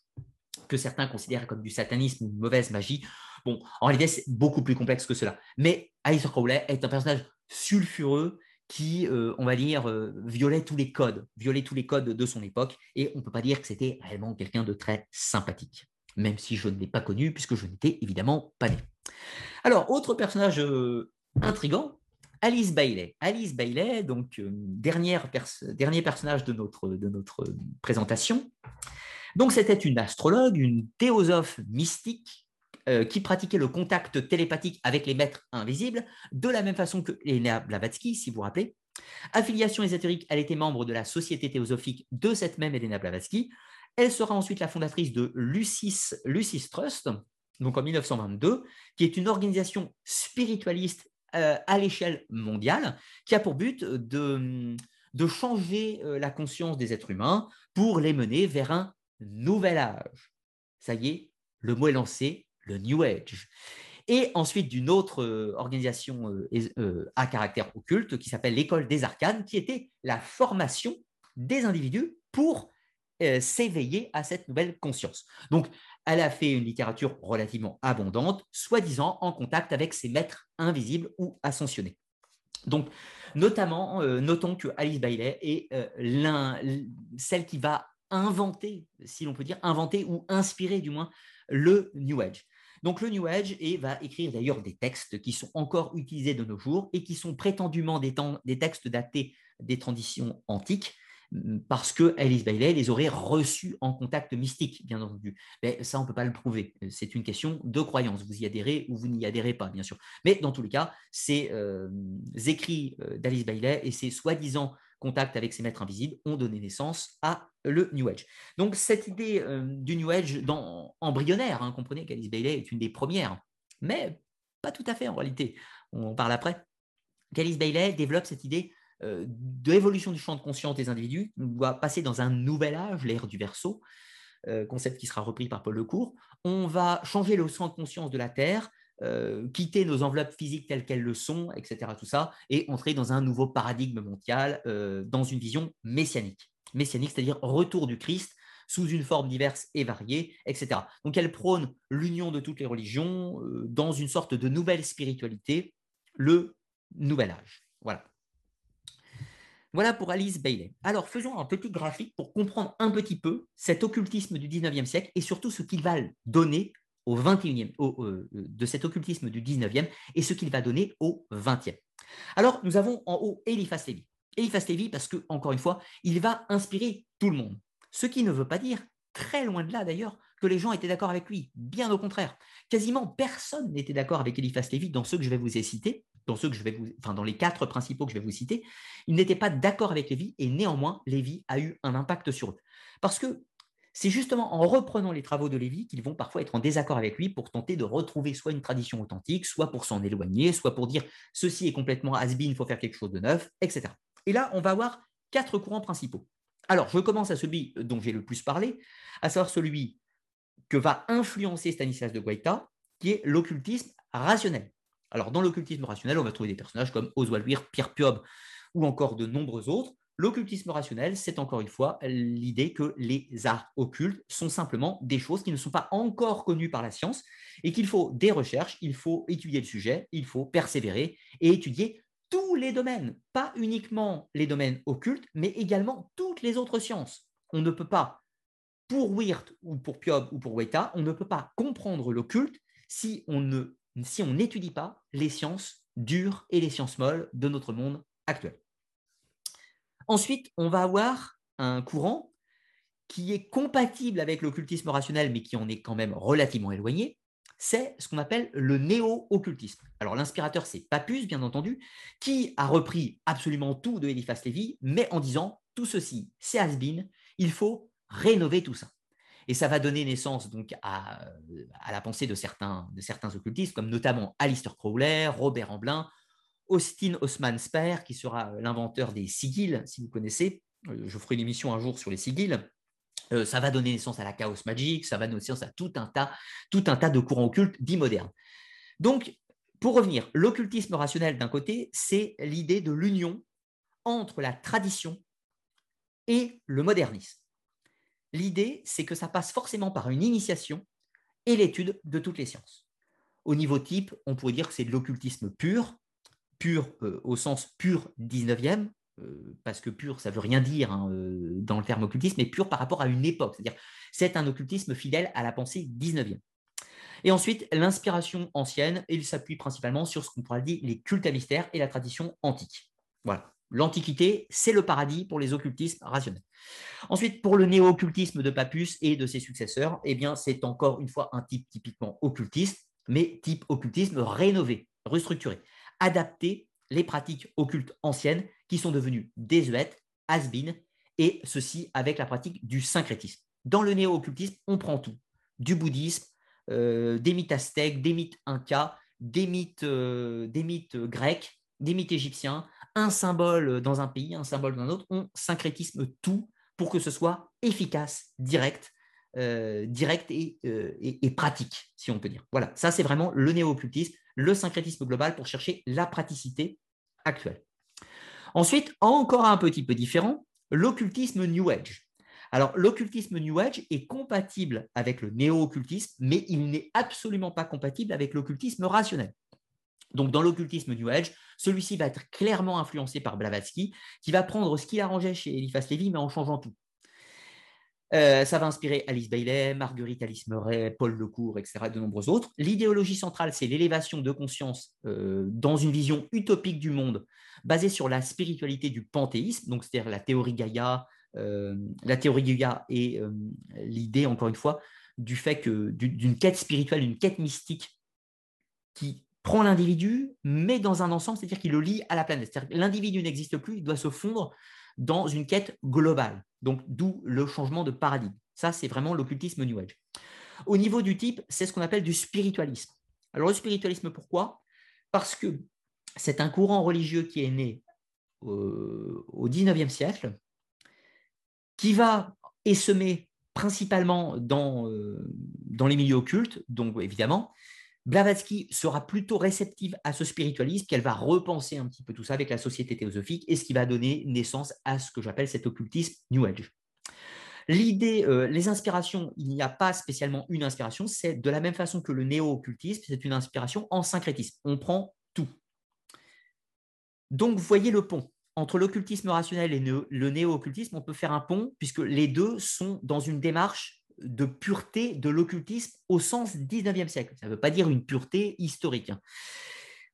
que certains considèrent comme du satanisme ou une mauvaise magie. Bon, en réalité, c'est beaucoup plus complexe que cela. Mais Alistair Crowley est un personnage sulfureux qui, euh, on va dire, euh, violait tous les codes, de son époque, et on ne peut pas dire que c'était réellement quelqu'un de très sympathique, même si je ne l'ai pas connu, puisque je n'étais évidemment pas né. Alors, autre personnage euh, intrigant, Alice Bailey. Alice Bailey, donc dernière dernier personnage de notre, de notre présentation. Donc, c'était une astrologue, une théosophe mystique euh, qui pratiquait le contact télépathique avec les maîtres invisibles, de la même façon que Elena Blavatsky, si vous vous rappelez. Affiliation ésotérique, elle était membre de la Société théosophique de cette même Elena Blavatsky. Elle sera ensuite la fondatrice de Lucis, Lucis Trust, donc en 1922, qui est une organisation spiritualiste euh, à l'échelle mondiale, qui a pour but de, de changer euh, la conscience des êtres humains pour les mener vers un nouvel âge. Ça y est, le mot est lancé, le New Age. Et ensuite d'une autre euh, organisation euh, euh, à caractère occulte qui s'appelle l'école des arcanes, qui était la formation des individus pour s'éveiller à cette nouvelle conscience. Donc, elle a fait une littérature relativement abondante, soi-disant en contact avec ses maîtres invisibles ou ascensionnés. Donc, notamment, notons que Alice Bailey est celle qui va inventer, si l'on peut dire, inventer ou inspirer du moins le New Age. Donc le New Age va écrire d'ailleurs des textes qui sont encore utilisés de nos jours et qui sont prétendument des, textes datés des traditions antiques, parce que Alice Bailey les aurait reçus en contact mystique, bien entendu. Mais ça, on ne peut pas le prouver. C'est une question de croyance. Vous y adhérez ou vous n'y adhérez pas, bien sûr. Mais dans tous les cas, ces euh, écrits euh, d'Alice Bailey et ces soi-disant contacts avec ces maîtres invisibles ont donné naissance à le New Age. Donc cette idée euh, du New Age dans, embryonnaire, hein, comprenez qu'Alice Bailey est une des premières, mais pas tout à fait en réalité. On en parle après. Qu'Alice Bailey développe cette idée euh, de l'évolution du champ de conscience des individus. On doit passer dans un nouvel âge, l'ère du verso, euh, concept qui sera repris par Paul Lecourt. On va changer le champ de conscience de la Terre, euh, quitter nos enveloppes physiques telles qu'elles le sont, etc. Tout ça, et entrer dans un nouveau paradigme mondial, dans une vision messianique. Messianique, c'est-à-dire retour du Christ sous une forme diverse et variée, etc. Donc elle prône l'union de toutes les religions dans une sorte de nouvelle spiritualité, le nouvel âge. Voilà. Voilà pour Alice Bailey. Alors, faisons un petit graphique pour comprendre un petit peu cet occultisme du 19e siècle et surtout ce qu'il va donner au 21e, euh, de cet occultisme du 19e et ce qu'il va donner au 20e. Alors, nous avons en haut Eliphas Lévy. Eliphas Lévy, parce que, encore une fois, il va inspirer tout le monde. Ce qui ne veut pas dire, très loin de là d'ailleurs, que les gens étaient d'accord avec lui. Bien au contraire. Quasiment personne n'était d'accord avec Eliphas Lévy dans ceux que je vais vous citer dans ceux que je vais vous, enfin dans les quatre principaux que je vais vous citer, ils n'étaient pas d'accord avec Lévi et néanmoins Lévi a eu un impact sur eux. Parce que c'est justement en reprenant les travaux de Lévi qu'ils vont parfois être en désaccord avec lui pour tenter de retrouver soit une tradition authentique, soit pour s'en éloigner, soit pour dire ceci est complètement has-been, il faut faire quelque chose de neuf, etc. Et là, on va avoir quatre courants principaux. Alors, je commence à celui dont j'ai le plus parlé, à savoir celui que va influencer Stanislas de Guaita, qui est l'occultisme rationnel. Alors, dans l'occultisme rationnel, on va trouver des personnages comme Oswald Weir, Pierre Piob ou encore de nombreux autres. L'occultisme rationnel, c'est encore une fois l'idée que les arts occultes sont simplement des choses qui ne sont pas encore connues par la science et qu'il faut des recherches, il faut étudier le sujet, il faut persévérer et étudier tous les domaines, pas uniquement les domaines occultes, mais également toutes les autres sciences. On ne peut pas, pour Weird ou pour Piob ou pour Weta, on ne peut pas comprendre l'occulte si on ne si on n'étudie pas les sciences dures et les sciences molles de notre monde actuel. Ensuite, on va avoir un courant qui est compatible avec l'occultisme rationnel, mais qui en est quand même relativement éloigné, c'est ce qu'on appelle le néo-occultisme. Alors l'inspirateur, c'est Papus, bien entendu, qui a repris absolument tout de Eliphas Lévy, mais en disant, tout ceci, c'est has il faut rénover tout ça. Et ça va donner naissance donc à, la pensée de certains, de certains occultistes, comme notamment Alistair Crowley, Robert Amblin, Austin Osman Spare, qui sera l'inventeur des sigils, si vous connaissez. Euh, je ferai une émission un jour sur les sigils. Euh, ça va donner naissance à la chaos magic, ça va donner naissance à tout un tas, tout un tas de courants occultes dits modernes. Donc, pour revenir, l'occultisme rationnel d'un côté, c'est l'idée de l'union entre la tradition et le modernisme. L'idée, c'est que ça passe forcément par une initiation et l'étude de toutes les sciences. Au niveau type, on pourrait dire que c'est de l'occultisme pur, pur euh, au sens pur 19e, euh, parce que pur, ça veut rien dire hein, euh, dans le terme occultisme, mais pur par rapport à une époque. C'est-à-dire, c'est un occultisme fidèle à la pensée 19e. Et ensuite, l'inspiration ancienne, il s'appuie principalement sur ce qu'on pourrait dire les cultes à mystère et la tradition antique. Voilà. L'Antiquité, c'est le paradis pour les occultismes rationnels. Ensuite, pour le néo-occultisme de Papus et de ses successeurs, eh bien, c'est encore une fois un type typiquement occultiste, mais type occultisme rénové, restructuré, adapté les pratiques occultes anciennes qui sont devenues désuètes, has et ceci avec la pratique du syncrétisme. Dans le néo-occultisme, on prend tout, du bouddhisme, euh, des mythes aztèques, des mythes incas, des mythes, euh, des mythes grecs, des mythes égyptiens, un symbole dans un pays, un symbole dans un autre, on syncrétisme tout pour que ce soit efficace, direct, euh, direct euh, et, pratique, si on peut dire. Voilà, ça c'est vraiment le néo-occultisme, le syncrétisme global pour chercher la praticité actuelle. Ensuite, encore un petit peu différent, l'occultisme New Age. Alors, l'occultisme New Age est compatible avec le néo-occultisme, mais il n'est absolument pas compatible avec l'occultisme rationnel. Donc, dans l'occultisme New Age, celui-ci va être clairement influencé par Blavatsky, qui va prendre ce qu'il arrangeait chez Eliphas Lévy, mais en changeant tout. Euh, ça va inspirer Alice Bailey, Marguerite Alice Murray, Paul Lecourt, etc., de nombreux autres. L'idéologie centrale, c'est l'élévation de conscience euh, dans une vision utopique du monde, basée sur la spiritualité du panthéisme, donc c'est-à-dire la théorie Gaïa, la théorie Gaia et l'idée, encore une fois, du fait que d'une quête spirituelle, d'une quête mystique qui prend l'individu, mais dans un ensemble, c'est-à-dire qu'il le lie à la planète. L'individu n'existe plus, il doit se fondre dans une quête globale. Donc, d'où le changement de paradigme. Ça, c'est vraiment l'occultisme New Age. Au niveau du type, c'est ce qu'on appelle du spiritualisme. Alors, le spiritualisme, pourquoi? Parce que c'est un courant religieux qui est né au XIXe siècle, qui va essaimer principalement dans, euh, dans les milieux occultes, donc évidemment, Blavatsky sera plutôt réceptive à ce spiritualisme, qu'elle va repenser un petit peu tout ça avec la société théosophique, et ce qui va donner naissance à ce que j'appelle cet occultisme New Age. L'idée, euh, les inspirations, il n'y a pas spécialement une inspiration, c'est de la même façon que le néo-occultisme, c'est une inspiration en syncrétisme. On prend tout. Donc, vous voyez le pont entre l'occultisme rationnel et le néo-occultisme, on peut faire un pont, puisque les deux sont dans une démarche de pureté de l'occultisme au sens 19e siècle. Ça ne veut pas dire une pureté historique. Hein.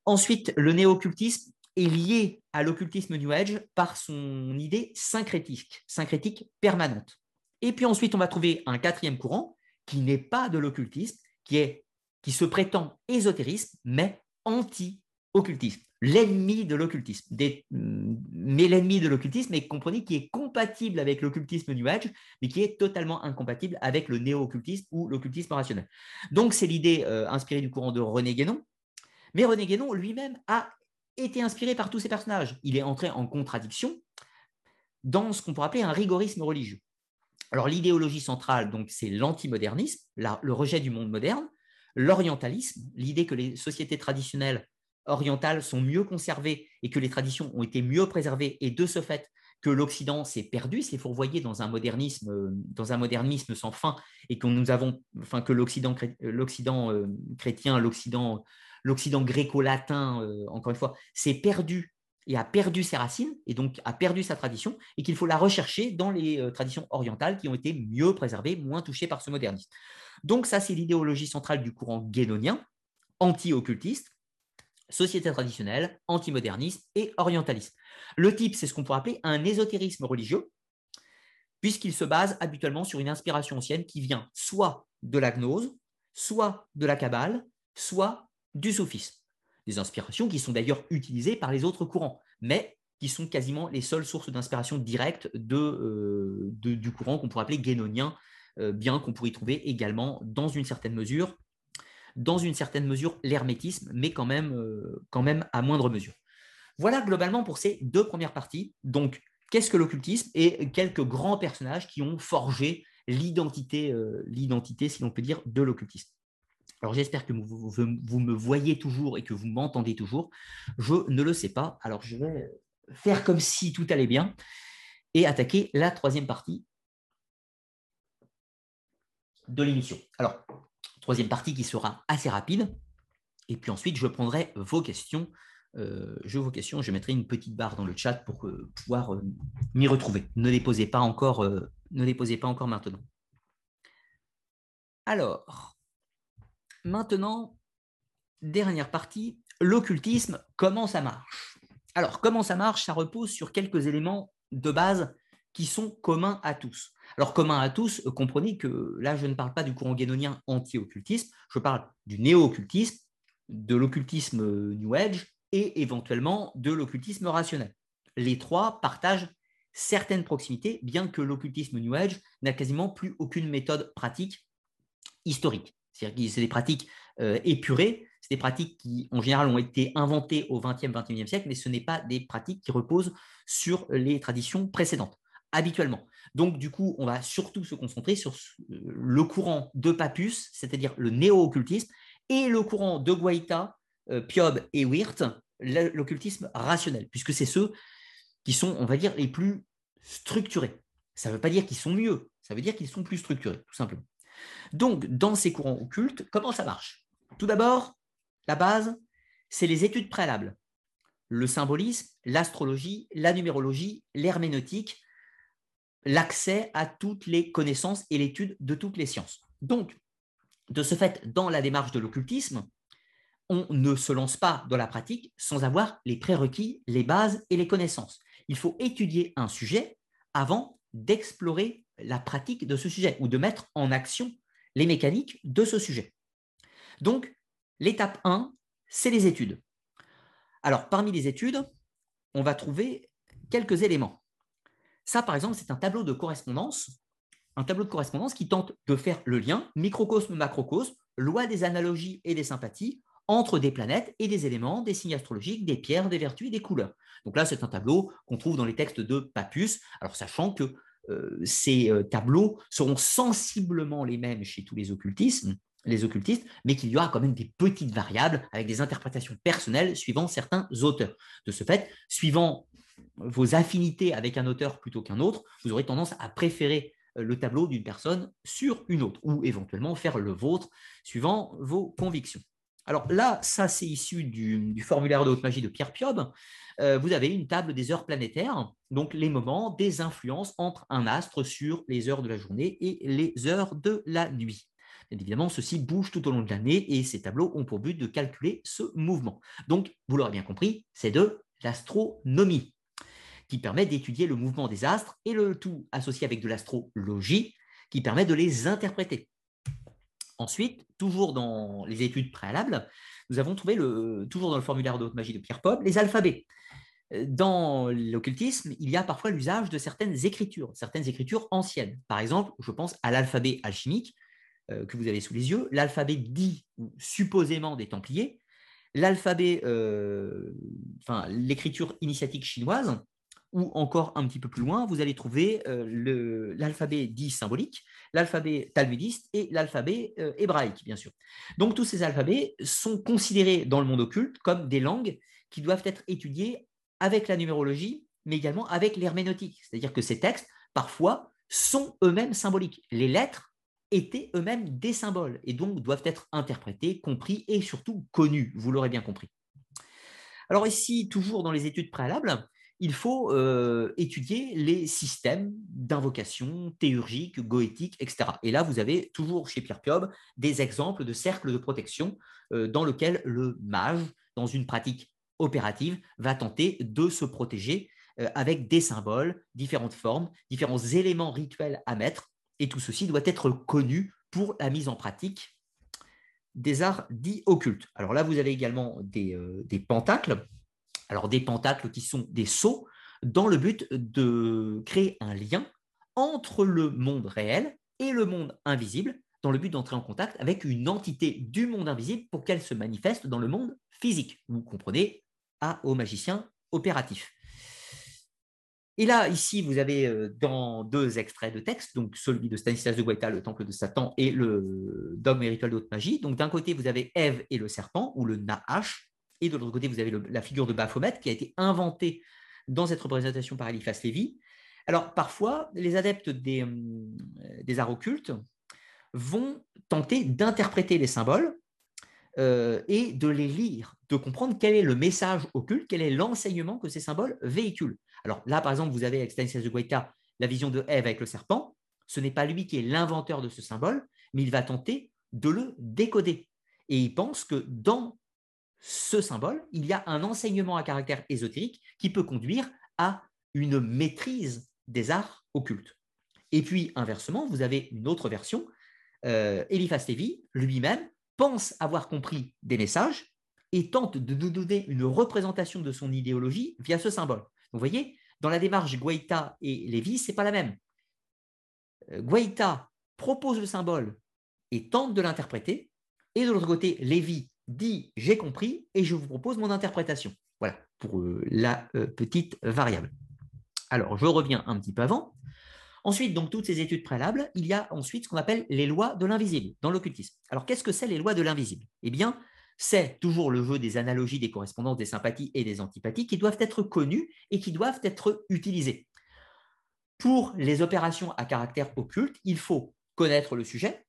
Ensuite, le néo-occultisme est lié à l'occultisme New Age par son idée syncrétique, syncrétique permanente. Et puis ensuite, on va trouver un quatrième courant qui n'est pas de l'occultisme, qui, qui se prétend ésotérisme, mais anti-occultisme l'ennemi de l'occultisme. Mais l'ennemi de l'occultisme est comprenez qui est compatible avec l'occultisme New Age, mais qui est totalement incompatible avec le néo-occultisme ou l'occultisme rationnel. Donc c'est l'idée euh, inspirée du courant de René Guénon. Mais René Guénon lui-même a été inspiré par tous ces personnages. Il est entré en contradiction dans ce qu'on pourrait appeler un rigorisme religieux. Alors l'idéologie centrale, donc, c'est l'antimodernisme, le rejet du monde moderne, l'orientalisme, l'idée que les sociétés traditionnelles orientales sont mieux conservées et que les traditions ont été mieux préservées et de ce fait que l'Occident s'est perdu, s'est fourvoyé dans un modernisme, euh, dans un modernisme sans fin et que nous avons, enfin que l'Occident, l'Occident euh, chrétien, l'Occident, l'Occident gréco-latin, euh, encore une fois, s'est perdu et a perdu ses racines et donc a perdu sa tradition et qu'il faut la rechercher dans les traditions orientales qui ont été mieux préservées, moins touchées par ce modernisme. Donc ça, c'est l'idéologie centrale du courant guénonien, anti-occultiste, société traditionnelle, antimoderniste et orientaliste. Le type, c'est ce qu'on pourrait appeler un ésotérisme religieux, puisqu'il se base habituellement sur une inspiration ancienne qui vient soit de la gnose, soit de la kabbale, soit du soufisme. Des inspirations qui sont d'ailleurs utilisées par les autres courants, mais qui sont quasiment les seules sources d'inspiration directe euh, du courant qu'on pourrait appeler guénonien, euh, bien qu'on pourrait y trouver également, dans une certaine mesure, dans une certaine mesure l'hermétisme, mais quand même, euh, quand même à moindre mesure. Voilà globalement pour ces deux premières parties. Donc, qu'est-ce que l'occultisme et quelques grands personnages qui ont forgé l'identité, euh, l'identité si l'on peut dire, de l'occultisme. Alors j'espère que vous, vous, me voyez toujours et que vous m'entendez toujours. Je ne le sais pas. Alors je vais faire comme si tout allait bien et attaquer la troisième partie de l'émission. Alors, troisième partie qui sera assez rapide. Et puis ensuite, je prendrai vos questions. Euh, je vos questions, je mettrai une petite barre dans le chat pour euh, pouvoir euh, m'y retrouver. Ne les posez pas encore, ne les posez pas encore maintenant. Alors, maintenant, dernière partie, l'occultisme, comment ça marche? Alors, comment ça marche? Ça repose sur quelques éléments de base qui sont communs à tous. Alors, commun à tous, euh, comprenez que là, je ne parle pas du courant guénonien anti-occultisme, je parle du néo-occultisme, de l'occultisme euh, New Age et éventuellement de l'occultisme rationnel. Les trois partagent certaines proximités, bien que l'occultisme New Age n'a quasiment plus aucune méthode pratique historique. C'est-à-dire que c'est des pratiques euh, épurées, c'est des pratiques qui, en général, ont été inventées au XXe, XXIe siècle, mais ce n'est pas des pratiques qui reposent sur les traditions précédentes habituellement. Donc, du coup, on va surtout se concentrer sur le courant de Papus, c'est-à-dire le néo-occultisme, et le courant de Guaita, euh, Piob et Wirth, l'occultisme rationnel, puisque c'est ceux qui sont, on va dire, les plus structurés. Ça ne veut pas dire qu'ils sont mieux, ça veut dire qu'ils sont plus structurés, tout simplement. Donc, dans ces courants occultes, comment ça marche? Tout d'abord, la base, c'est les études préalables. Le symbolisme, l'astrologie, la numérologie, l'herméneutique, l'accès à toutes les connaissances et l'étude de toutes les sciences. Donc, de ce fait, dans la démarche de l'occultisme, on ne se lance pas dans la pratique sans avoir les prérequis, les bases et les connaissances. Il faut étudier un sujet avant d'explorer la pratique de ce sujet ou de mettre en action les mécaniques de ce sujet. Donc, l'étape 1, c'est les études. Alors, parmi les études, on va trouver quelques éléments. Ça, par exemple, c'est un tableau de correspondance, un tableau de correspondance qui tente de faire le lien microcosme-macrocosme, loi des analogies et des sympathies entre des planètes et des éléments, des signes astrologiques, des pierres, des vertus et des couleurs. Donc là, c'est un tableau qu'on trouve dans les textes de Papus, alors sachant que euh, ces euh, tableaux seront sensiblement les mêmes chez tous les les occultistes, mais qu'il y aura quand même des petites variables avec des interprétations personnelles suivant certains auteurs. De ce fait, suivant vos affinités avec un auteur plutôt qu'un autre, vous aurez tendance à préférer euh, le tableau d'une personne sur une autre, ou éventuellement faire le vôtre suivant vos convictions. Alors là, ça c'est issu du, formulaire de haute magie de Pierre Piob. Euh, vous avez une table des heures planétaires, donc les moments des influences entre un astre sur les heures de la journée et les heures de la nuit. évidemment, ceci bouge tout au long de l'année et ces tableaux ont pour but de calculer ce mouvement. Donc, vous l'aurez bien compris, c'est de l'astronomie qui permet d'étudier le mouvement des astres et le tout associé avec de l'astrologie qui permet de les interpréter. Ensuite, toujours dans les études préalables, nous avons trouvé, le, toujours dans le formulaire de haute magie de Pierre Pob, les alphabets. Dans l'occultisme, il y a parfois l'usage de certaines écritures, certaines écritures anciennes. Par exemple, je pense à l'alphabet alchimique euh, que vous avez sous les yeux, l'alphabet dit ou supposément des Templiers, l'alphabet, euh, enfin l'écriture initiatique chinoise, ou encore un petit peu plus loin, vous allez trouver euh, l'alphabet dit symbolique, l'alphabet talmudiste et l'alphabet euh, hébraïque, bien sûr. Donc tous ces alphabets sont considérés dans le monde occulte comme des langues qui doivent être étudiées avec la numérologie, mais également avec l'herméneutique. C'est-à-dire que ces textes, parfois, sont eux-mêmes symboliques. Les lettres étaient eux-mêmes des symboles et donc doivent être interprétés, compris et surtout connus, vous l'aurez bien compris. Alors ici, toujours dans les études préalables, il faut euh, étudier les systèmes d'invocation théurgique, goétique, etc. Et là, vous avez toujours chez Pierre Piob des exemples de cercles de protection euh, dans lesquels le mage, dans une pratique opérative, va tenter de se protéger euh, avec des symboles, différentes formes, différents éléments rituels à mettre. Et tout ceci doit être connu pour la mise en pratique des arts dits occultes. Alors là, vous avez également des pentacles alors des pentacles qui sont des sceaux, dans le but de créer un lien entre le monde réel et le monde invisible, dans le but d'entrer en contact avec une entité du monde invisible pour qu'elle se manifeste dans le monde physique. Vous comprenez, à au magicien opératif. Et là, ici, vous avez euh, dans deux extraits de texte, donc celui de Stanislas de Guaita, le temple de Satan, et le dogme rituel d'autre magie. Donc d'un côté, vous avez Ève et le serpent, ou le Nahash, et de l'autre côté, vous avez la figure de Baphomet qui a été inventée dans cette représentation par Eliphas Lévy. Alors, parfois, les adeptes des, euh, arts occultes vont tenter d'interpréter les symboles euh, et de les lire, de comprendre quel est le message occulte, quel est l'enseignement que ces symboles véhiculent. Alors là, par exemple, vous avez avec Stanislas de Guaita la vision de Ève avec le serpent. Ce n'est pas lui qui est l'inventeur de ce symbole, mais il va tenter de le décoder. Et il pense que dans ce symbole, il y a un enseignement à caractère ésotérique qui peut conduire à une maîtrise des arts occultes. Et puis, inversement, vous avez une autre version. Euh, Eliphas Lévy, lui-même, pense avoir compris des messages et tente de nous donner une représentation de son idéologie via ce symbole. vous voyez, dans la démarche Guaita et Lévy, ce n'est pas la même. Euh, Guaita propose le symbole et tente de l'interpréter, et de l'autre côté, Lévy dit j'ai compris et je vous propose mon interprétation. Voilà, pour euh, la euh, petite variable. Alors, je reviens un petit peu avant. Ensuite, donc, toutes ces études préalables, il y a ensuite ce qu'on appelle les lois de l'invisible dans l'occultisme. Alors, qu'est-ce que c'est les lois de l'invisible? Eh bien, c'est toujours le jeu des analogies, des correspondances, des sympathies et des antipathies qui doivent être connues et qui doivent être utilisées. Pour les opérations à caractère occulte, il faut connaître le sujet,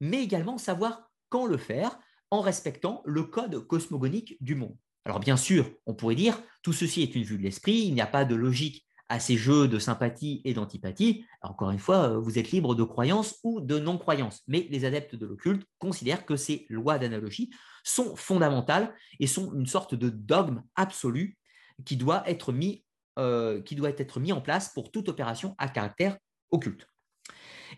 mais également savoir quand le faire, en respectant le code cosmogonique du monde. Alors bien sûr, on pourrait dire, tout ceci est une vue de l'esprit, il n'y a pas de logique à ces jeux de sympathie et d'antipathie. Encore une fois, euh, vous êtes libre de croyance ou de non-croyance, mais les adeptes de l'occulte considèrent que ces lois d'analogie sont fondamentales et sont une sorte de dogme absolu qui doit être mis, euh, en place pour toute opération à caractère occulte.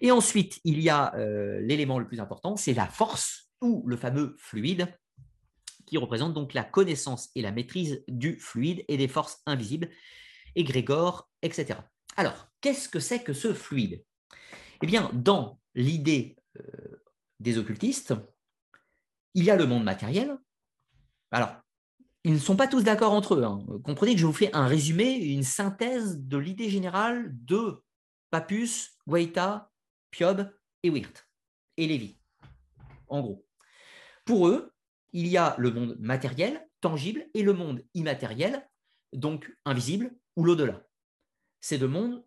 Et ensuite, il y a euh, l'élément le plus important, c'est la force ou le fameux fluide, qui représente donc la connaissance et la maîtrise du fluide et des forces invisibles, égrégores, etc. Alors, qu'est-ce que c'est que ce fluide? Eh bien, dans l'idée euh, des occultistes, il y a le monde matériel. Alors, ils ne sont pas tous d'accord entre eux. Hein. Comprenez que je vous fais un résumé, une synthèse de l'idée générale de Papus, Guaita, Piob et Wirt et Lévi. En gros. Pour eux, il y a le monde matériel, tangible, et le monde immatériel, donc invisible ou l'au-delà. Ces deux mondes,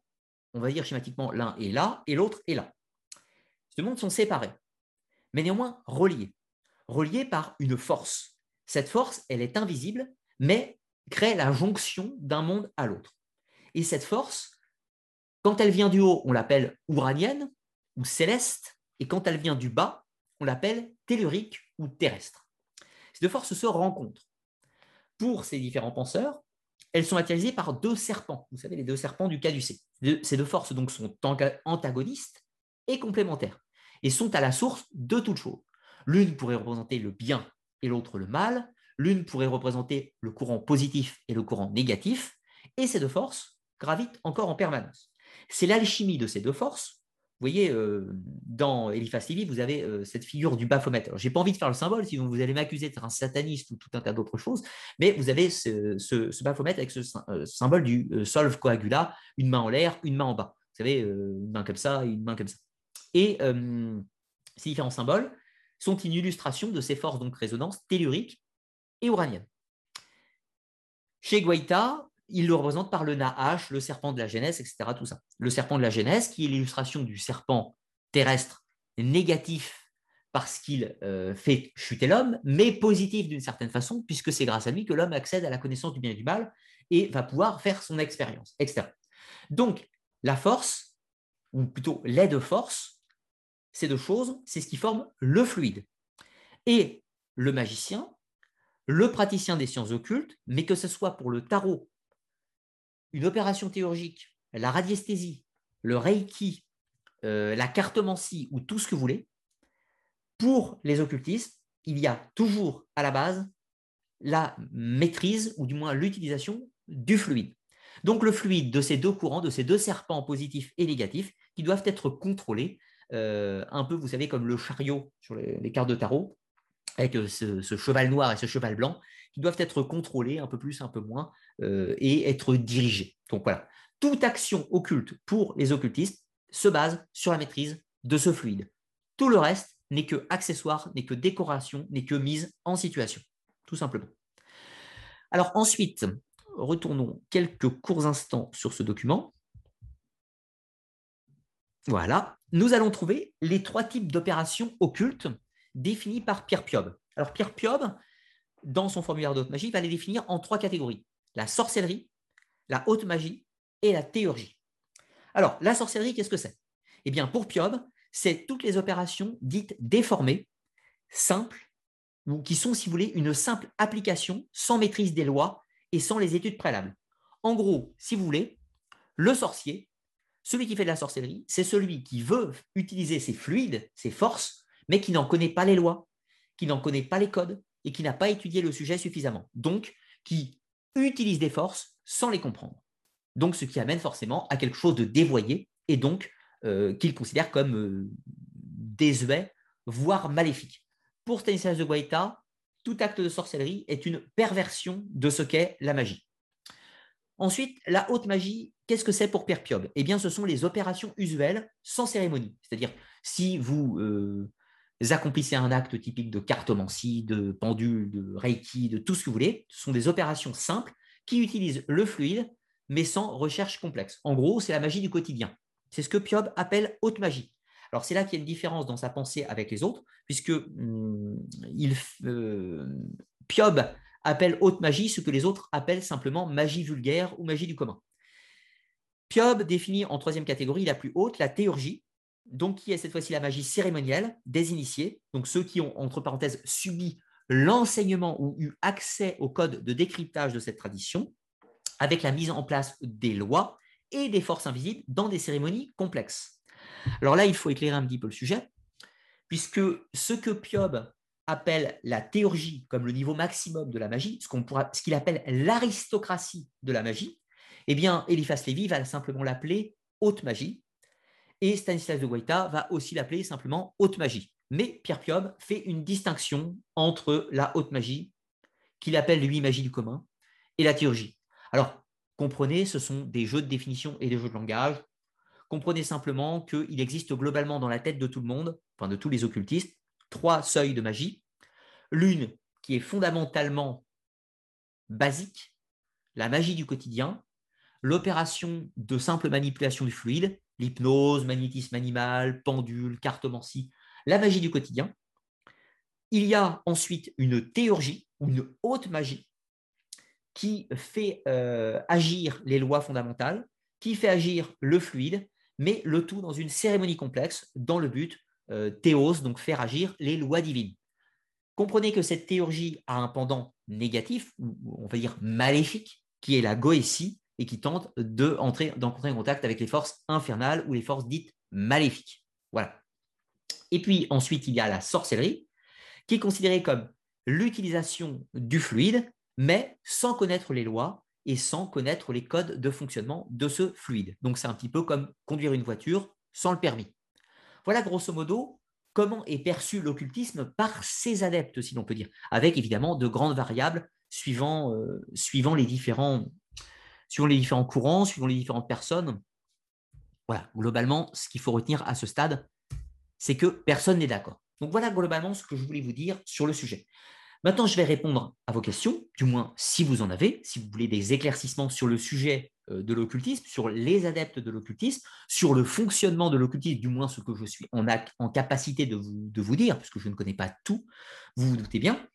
on va dire schématiquement, l'un est là et l'autre est là. Ces deux mondes sont séparés, mais néanmoins reliés. Reliés par une force. Cette force, elle est invisible, mais crée la jonction d'un monde à l'autre. Et cette force, quand elle vient du haut, on l'appelle uranienne ou céleste, et quand elle vient du bas, on l'appelle tellurique terrestre. Ces deux forces se rencontrent. Pour ces différents penseurs, elles sont matérialisées par deux serpents, vous savez, les deux serpents du caducée. Ces deux forces donc sont antagonistes et complémentaires, et sont à la source de toute chose. L'une pourrait représenter le bien et l'autre le mal, l'une pourrait représenter le courant positif et le courant négatif, et ces deux forces gravitent encore en permanence. C'est l'alchimie de ces deux forces vous voyez, euh, dans Eliphas Lévy, vous avez euh, cette figure du Baphomet. Je n'ai pas envie de faire le symbole, sinon vous allez m'accuser d'être un sataniste ou tout un tas d'autres choses, mais vous avez ce, ce, Baphomet avec ce euh, symbole du solve coagula, une main en l'air, une main en bas. Vous savez, une main comme ça une main comme ça. Et ces différents symboles sont une illustration de ces forces donc résonance telluriques et uraniennes. Chez Guaita, il le représente par le Nahash, le serpent de la Genèse, etc. Tout ça. Le serpent de la Genèse, qui est l'illustration du serpent terrestre négatif parce qu'il euh, fait chuter l'homme, mais positif d'une certaine façon, puisque c'est grâce à lui que l'homme accède à la connaissance du bien et du mal et va pouvoir faire son expérience, etc. Donc, la force, ou plutôt les deux forces, ces deux choses, c'est ce qui forme le fluide. Et le magicien, le praticien des sciences occultes, mais que ce soit pour le tarot une opération théurgique, la radiesthésie, le reiki, euh, la cartomancie ou tout ce que vous voulez, pour les occultistes, il y a toujours à la base la maîtrise ou du moins l'utilisation du fluide. Donc le fluide de ces deux courants, de ces deux serpents positifs et négatifs, qui doivent être contrôlés, euh, un peu, vous savez, comme le chariot sur les, cartes de tarot, avec euh, ce, cheval noir et ce cheval blanc, qui doivent être contrôlés un peu plus, un peu moins, et être dirigés. Donc voilà, toute action occulte pour les occultistes se base sur la maîtrise de ce fluide. Tout le reste n'est que accessoire, n'est que décoration, n'est que mise en situation, tout simplement. Alors ensuite, retournons quelques courts instants sur ce document. Voilà, nous allons trouver les trois types d'opérations occultes définis par Pierre Piob. Alors Pierre Piob, dans son formulaire de magie, va les définir en trois catégories la sorcellerie, la haute magie et la théurgie. Alors, la sorcellerie, qu'est-ce que c'est? Eh bien, pour Piob, c'est toutes les opérations dites déformées, simples, ou qui sont, si vous voulez, une simple application sans maîtrise des lois et sans les études préalables. En gros, si vous voulez, le sorcier, celui qui fait de la sorcellerie, c'est celui qui veut utiliser ses fluides, ses forces, mais qui n'en connaît pas les lois, qui n'en connaît pas les codes, et qui n'a pas étudié le sujet suffisamment. Donc, qui utilise des forces sans les comprendre. Donc, ce qui amène forcément à quelque chose de dévoyé et donc euh, qu'il considère comme euh, désuet, voire maléfique. Pour Stanislas de Guaita, tout acte de sorcellerie est une perversion de ce qu'est la magie. Ensuite, la haute magie, qu'est-ce que c'est pour Pierre Piob Eh bien, ce sont les opérations usuelles sans cérémonie. C'est-à-dire, si vous euh, accomplissez un acte typique de cartomancie, de pendule, de reiki, de tout ce que vous voulez. Ce sont des opérations simples qui utilisent le fluide, mais sans recherche complexe. En gros, c'est la magie du quotidien. C'est ce que Piob appelle haute magie. Alors c'est là qu'il y a une différence dans sa pensée avec les autres, puisque il, euh, Piob appelle haute magie ce que les autres appellent simplement magie vulgaire ou magie du commun. Piob définit en troisième catégorie la plus haute, la théurgie, donc qui est cette fois-ci la magie cérémonielle des initiés, donc ceux qui ont, entre parenthèses, subi l'enseignement ou eu accès au code de décryptage de cette tradition, avec la mise en place des lois et des forces invisibles dans des cérémonies complexes. Alors là, il faut éclairer un petit peu le sujet, puisque ce que Piob appelle la théurgie comme le niveau maximum de la magie, ce qu'il appelle l'aristocratie de la magie, eh bien, Eliphas Lévy va simplement l'appeler haute magie, et Stanislas de Guaita va aussi l'appeler simplement haute magie. Mais Pierre Piob fait une distinction entre la haute magie, qu'il appelle lui magie du commun, et la théurgie. Alors, comprenez, ce sont des jeux de définition et des jeux de langage. Comprenez simplement qu'il existe globalement dans la tête de tout le monde, enfin de tous les occultistes, trois seuils de magie. L'une qui est fondamentalement basique, la magie du quotidien, l'opération de simple manipulation du fluide, l'hypnose, magnétisme animal, pendule, cartomancie, la magie du quotidien. Il y a ensuite une théurgie une haute magie qui fait euh, agir les lois fondamentales, qui fait agir le fluide, mais le tout dans une cérémonie complexe, dans le but, euh, théos, donc faire agir les lois divines. Comprenez que cette théurgie a un pendant négatif, ou on va dire maléfique, qui est la goétie, et qui tente d'entrer en contact avec les forces infernales ou les forces dites maléfiques. Voilà. Et puis ensuite, il y a la sorcellerie, qui est considérée comme l'utilisation du fluide, mais sans connaître les lois et sans connaître les codes de fonctionnement de ce fluide. Donc c'est un petit peu comme conduire une voiture sans le permis. Voilà grosso modo comment est perçu l'occultisme par ses adeptes, si l'on peut dire, avec évidemment de grandes variables suivant, euh, suivant les différents suivant les différents courants, suivant les différentes personnes. Voilà, globalement, ce qu'il faut retenir à ce stade, c'est que personne n'est d'accord. Donc voilà globalement ce que je voulais vous dire sur le sujet. Maintenant, je vais répondre à vos questions, du moins si vous en avez, si vous voulez des éclaircissements sur le sujet euh, de l'occultisme, sur les adeptes de l'occultisme, sur le fonctionnement de l'occultisme, du moins ce que je suis en, capacité de vous, dire, puisque je ne connais pas tout, vous vous doutez bien.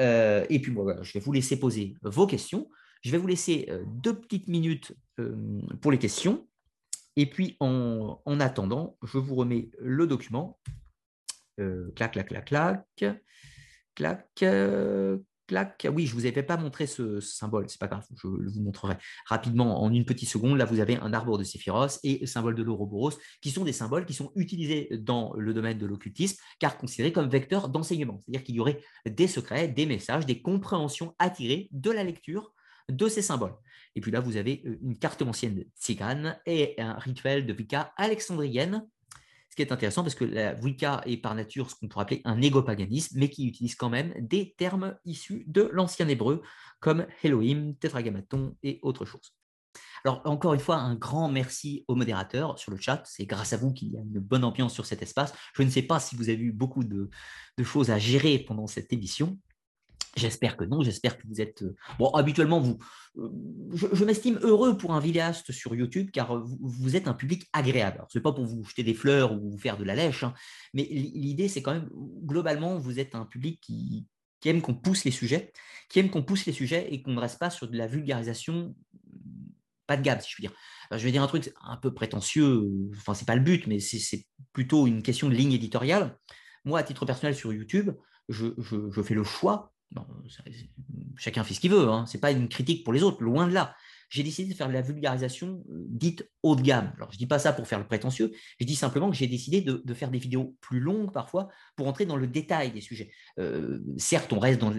Euh, et puis, voilà, je vais vous laisser poser vos questions. Je vais vous laisser euh, deux petites minutes euh, pour les questions. Et puis, en, attendant, je vous remets le document. Euh, clac, clac, clac, clac. Clac, clac. Oui, je ne vous avais pas montré ce, symbole, c'est pas grave, je vous montrerai rapidement en une petite seconde. Là, vous avez un arbre de Séphiros et le symbole de l'Ouroboros, qui sont des symboles qui sont utilisés dans le domaine de l'occultisme, car considérés comme vecteurs d'enseignement. C'est-à-dire qu'il y aurait des secrets, des messages, des compréhensions attirées de la lecture de ces symboles. Et puis là, vous avez euh, une carte ancienne de Tzigane et un rituel de Wicca alexandrienne, ce qui est intéressant parce que la Wicca est par nature ce qu'on pourrait appeler un égopaganisme, mais qui utilise quand même des termes issus de l'ancien hébreu, comme Elohim, Tetragrammaton et autre chose. Alors, encore une fois, un grand merci aux modérateurs sur le chat. C'est grâce à vous qu'il y a une bonne ambiance sur cet espace. Je ne sais pas si vous avez eu beaucoup de choses à gérer pendant cette édition, J'espère que non, j'espère que vous êtes... Euh, bon, habituellement, vous, euh, je, m'estime heureux pour un vidéaste sur YouTube car euh, vous, êtes un public agréable. Ce n'est pas pour vous jeter des fleurs ou vous faire de la lèche, hein, mais l'idée, c'est quand même, globalement, vous êtes un public qui, aime qu'on pousse les sujets, qui aime qu'on pousse les sujets et qu'on ne reste pas sur de la vulgarisation pas de gamme, si je veux dire. je vais dire un truc un peu prétentieux, enfin, c'est pas le but, mais c'est plutôt une question de ligne éditoriale. Moi, à titre personnel sur YouTube, je fais le choix chacun fait ce qu'il veut, hein. ce n'est pas une critique pour les autres, loin de là. J'ai décidé de faire de la vulgarisation euh, dite haut de gamme. Alors, je ne dis pas ça pour faire le prétentieux, je dis simplement que j'ai décidé de, faire des vidéos plus longues parfois pour entrer dans le détail des sujets. Euh, certes, on reste, dans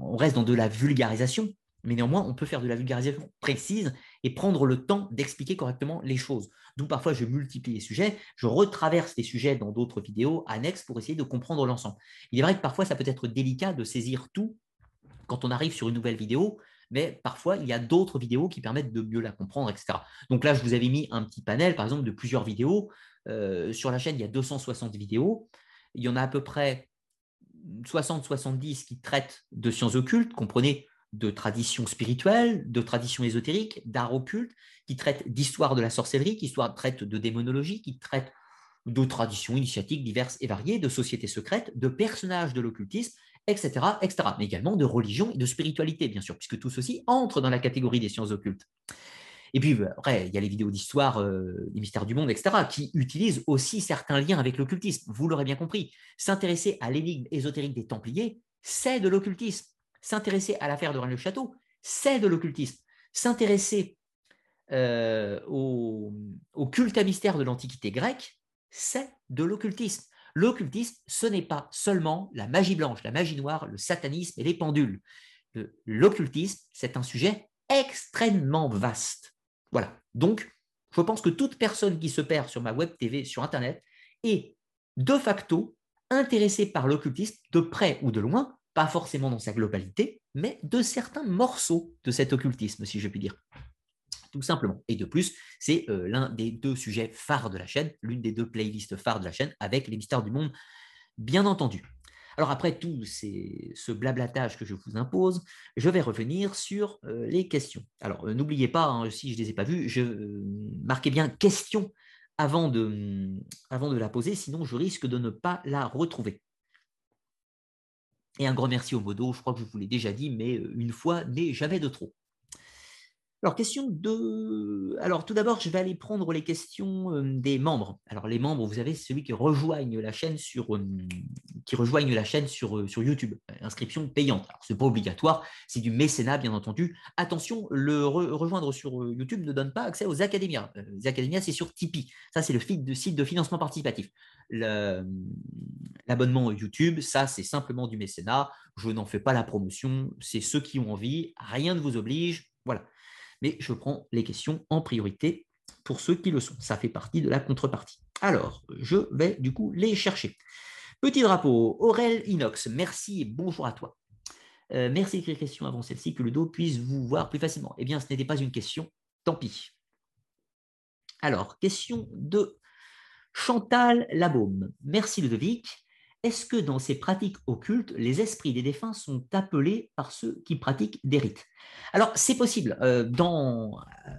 on reste dans de la vulgarisation, mais néanmoins, on peut faire de la vulgarisation précise et prendre le temps d'expliquer correctement les choses. D'où parfois je multiplie les sujets, je retraverse les sujets dans d'autres vidéos annexes pour essayer de comprendre l'ensemble. Il est vrai que parfois ça peut être délicat de saisir tout quand on arrive sur une nouvelle vidéo, mais parfois il y a d'autres vidéos qui permettent de mieux la comprendre, etc. Donc là, je vous avais mis un petit panel, par exemple, de plusieurs vidéos. Euh, sur la chaîne, il y a 260 vidéos. Il y en a à peu près 60-70 qui traitent de sciences occultes, comprenez de traditions spirituelles, de traditions ésotériques, d'art occulte, qui traitent d'histoire de la sorcellerie, qui traitent de démonologie, qui traitent de traditions initiatiques diverses et variées, de sociétés secrètes, de personnages de l'occultisme, etc., etc. Mais également de religion et de spiritualité, bien sûr, puisque tout ceci entre dans la catégorie des sciences occultes. Et puis, bah, après, il y a les vidéos d'histoire euh, des mystères du monde, etc., qui utilisent aussi certains liens avec l'occultisme. Vous l'aurez bien compris. S'intéresser à l'énigme ésotérique des Templiers, c'est de l'occultisme. S'intéresser à l'affaire de Rennes-le-Château, c'est de l'occultisme. S'intéresser au, au culte à mystère de l'Antiquité grecque, c'est de l'occultisme. L'occultisme, ce n'est pas seulement la magie blanche, la magie noire, le satanisme et les pendules. L'occultisme, c'est un sujet extrêmement vaste. Voilà. Donc, je pense que toute personne qui se perd sur ma web TV, sur Internet, est de facto intéressée par l'occultisme de près ou de loin, pas forcément dans sa globalité, mais de certains morceaux de cet occultisme, si je puis dire tout simplement. Et de plus, c'est euh, l'un des deux sujets phares de la chaîne, l'une des deux playlists phares de la chaîne, avec les mystères du monde, bien entendu. Alors après tout ce blablatage que je vous impose, je vais revenir sur euh, les questions. Alors euh, n'oubliez pas, hein, si je ne les ai pas vues, marquez bien question avant de, avant de la poser, sinon je risque de ne pas la retrouver. Et un grand merci au modo, je crois que je vous l'ai déjà dit, mais une fois n'est jamais de trop. Alors, question de. Alors, tout d'abord, je vais aller prendre les questions euh, des membres. Alors, les membres, vous avez celui qui rejoignent la chaîne sur, euh, qui rejoignent la chaîne sur, euh, sur YouTube. Inscription payante. Alors, ce n'est pas obligatoire, c'est du mécénat, bien entendu. Attention, le rejoindre sur YouTube ne donne pas accès aux académias. Les académias, c'est sur Tipeee. Ça, c'est le site de financement participatif. L'abonnement YouTube, ça, c'est simplement du mécénat. Je n'en fais pas la promotion. C'est ceux qui ont envie. Rien ne vous oblige. Voilà mais je prends les questions en priorité pour ceux qui le sont. Ça fait partie de la contrepartie. Alors, je vais du coup les chercher. Petit drapeau, Aurel Inox, merci et bonjour à toi. Euh, merci d'écrire question avant celle-ci, que le dos puisse vous voir plus facilement. Eh bien, ce n'était pas une question, tant pis. Alors, question de Chantal Labaume. Merci Ludovic est-ce que dans ces pratiques occultes, les esprits des défunts sont appelés par ceux qui pratiquent des rites? Alors, c'est possible. Euh, dans, euh,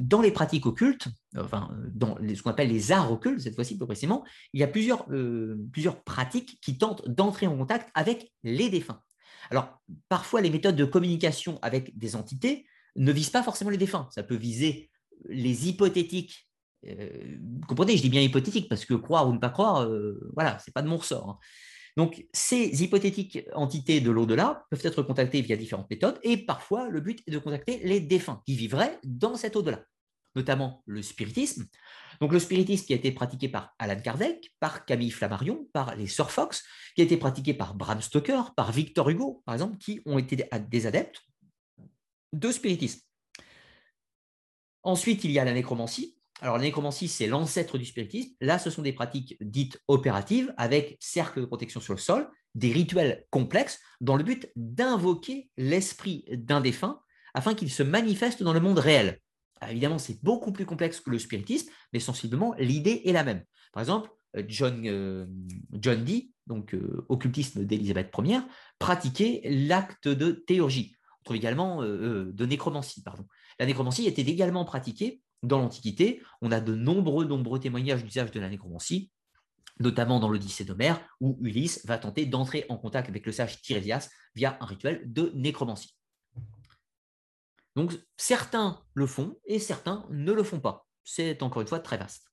dans les pratiques occultes, enfin, dans ce qu'on appelle les arts occultes, cette fois-ci plus précisément, il y a plusieurs, euh, plusieurs pratiques qui tentent d'entrer en contact avec les défunts. Alors, parfois, les méthodes de communication avec des entités ne visent pas forcément les défunts. Ça peut viser les hypothétiques vous comprenez, je dis bien hypothétique parce que croire ou ne pas croire, euh, voilà, c'est pas de mon ressort. Hein. Donc, ces hypothétiques entités de l'au-delà peuvent être contactées via différentes méthodes et parfois le but est de contacter les défunts qui vivraient dans cet au-delà, notamment le spiritisme. Donc, le spiritisme qui a été pratiqué par Alan Kardec, par Camille Flammarion, par les Sir Fox, qui a été pratiqué par Bram Stoker, par Victor Hugo, par exemple, qui ont été des adeptes de spiritisme. Ensuite, il y a la nécromancie, alors, la nécromancie, c'est l'ancêtre du spiritisme. Là, ce sont des pratiques dites opératives avec cercle de protection sur le sol, des rituels complexes dans le but d'invoquer l'esprit d'un défunt afin qu'il se manifeste dans le monde réel. évidemment, c'est beaucoup plus complexe que le spiritisme, mais sensiblement, l'idée est la même. Par exemple, euh, John, euh, Dee, donc euh, occultisme d'Élisabeth Ier, pratiquait l'acte de théurgie. On trouve également de nécromancie. Pardon. La nécromancie était également pratiquée dans l'Antiquité, on a de nombreux, nombreux témoignages d'usage de la nécromancie, notamment dans l'Odyssée d'Homère, où Ulysse va tenter d'entrer en contact avec le sage Tirésias via un rituel de nécromancie. Donc certains le font et certains ne le font pas. C'est encore une fois très vaste.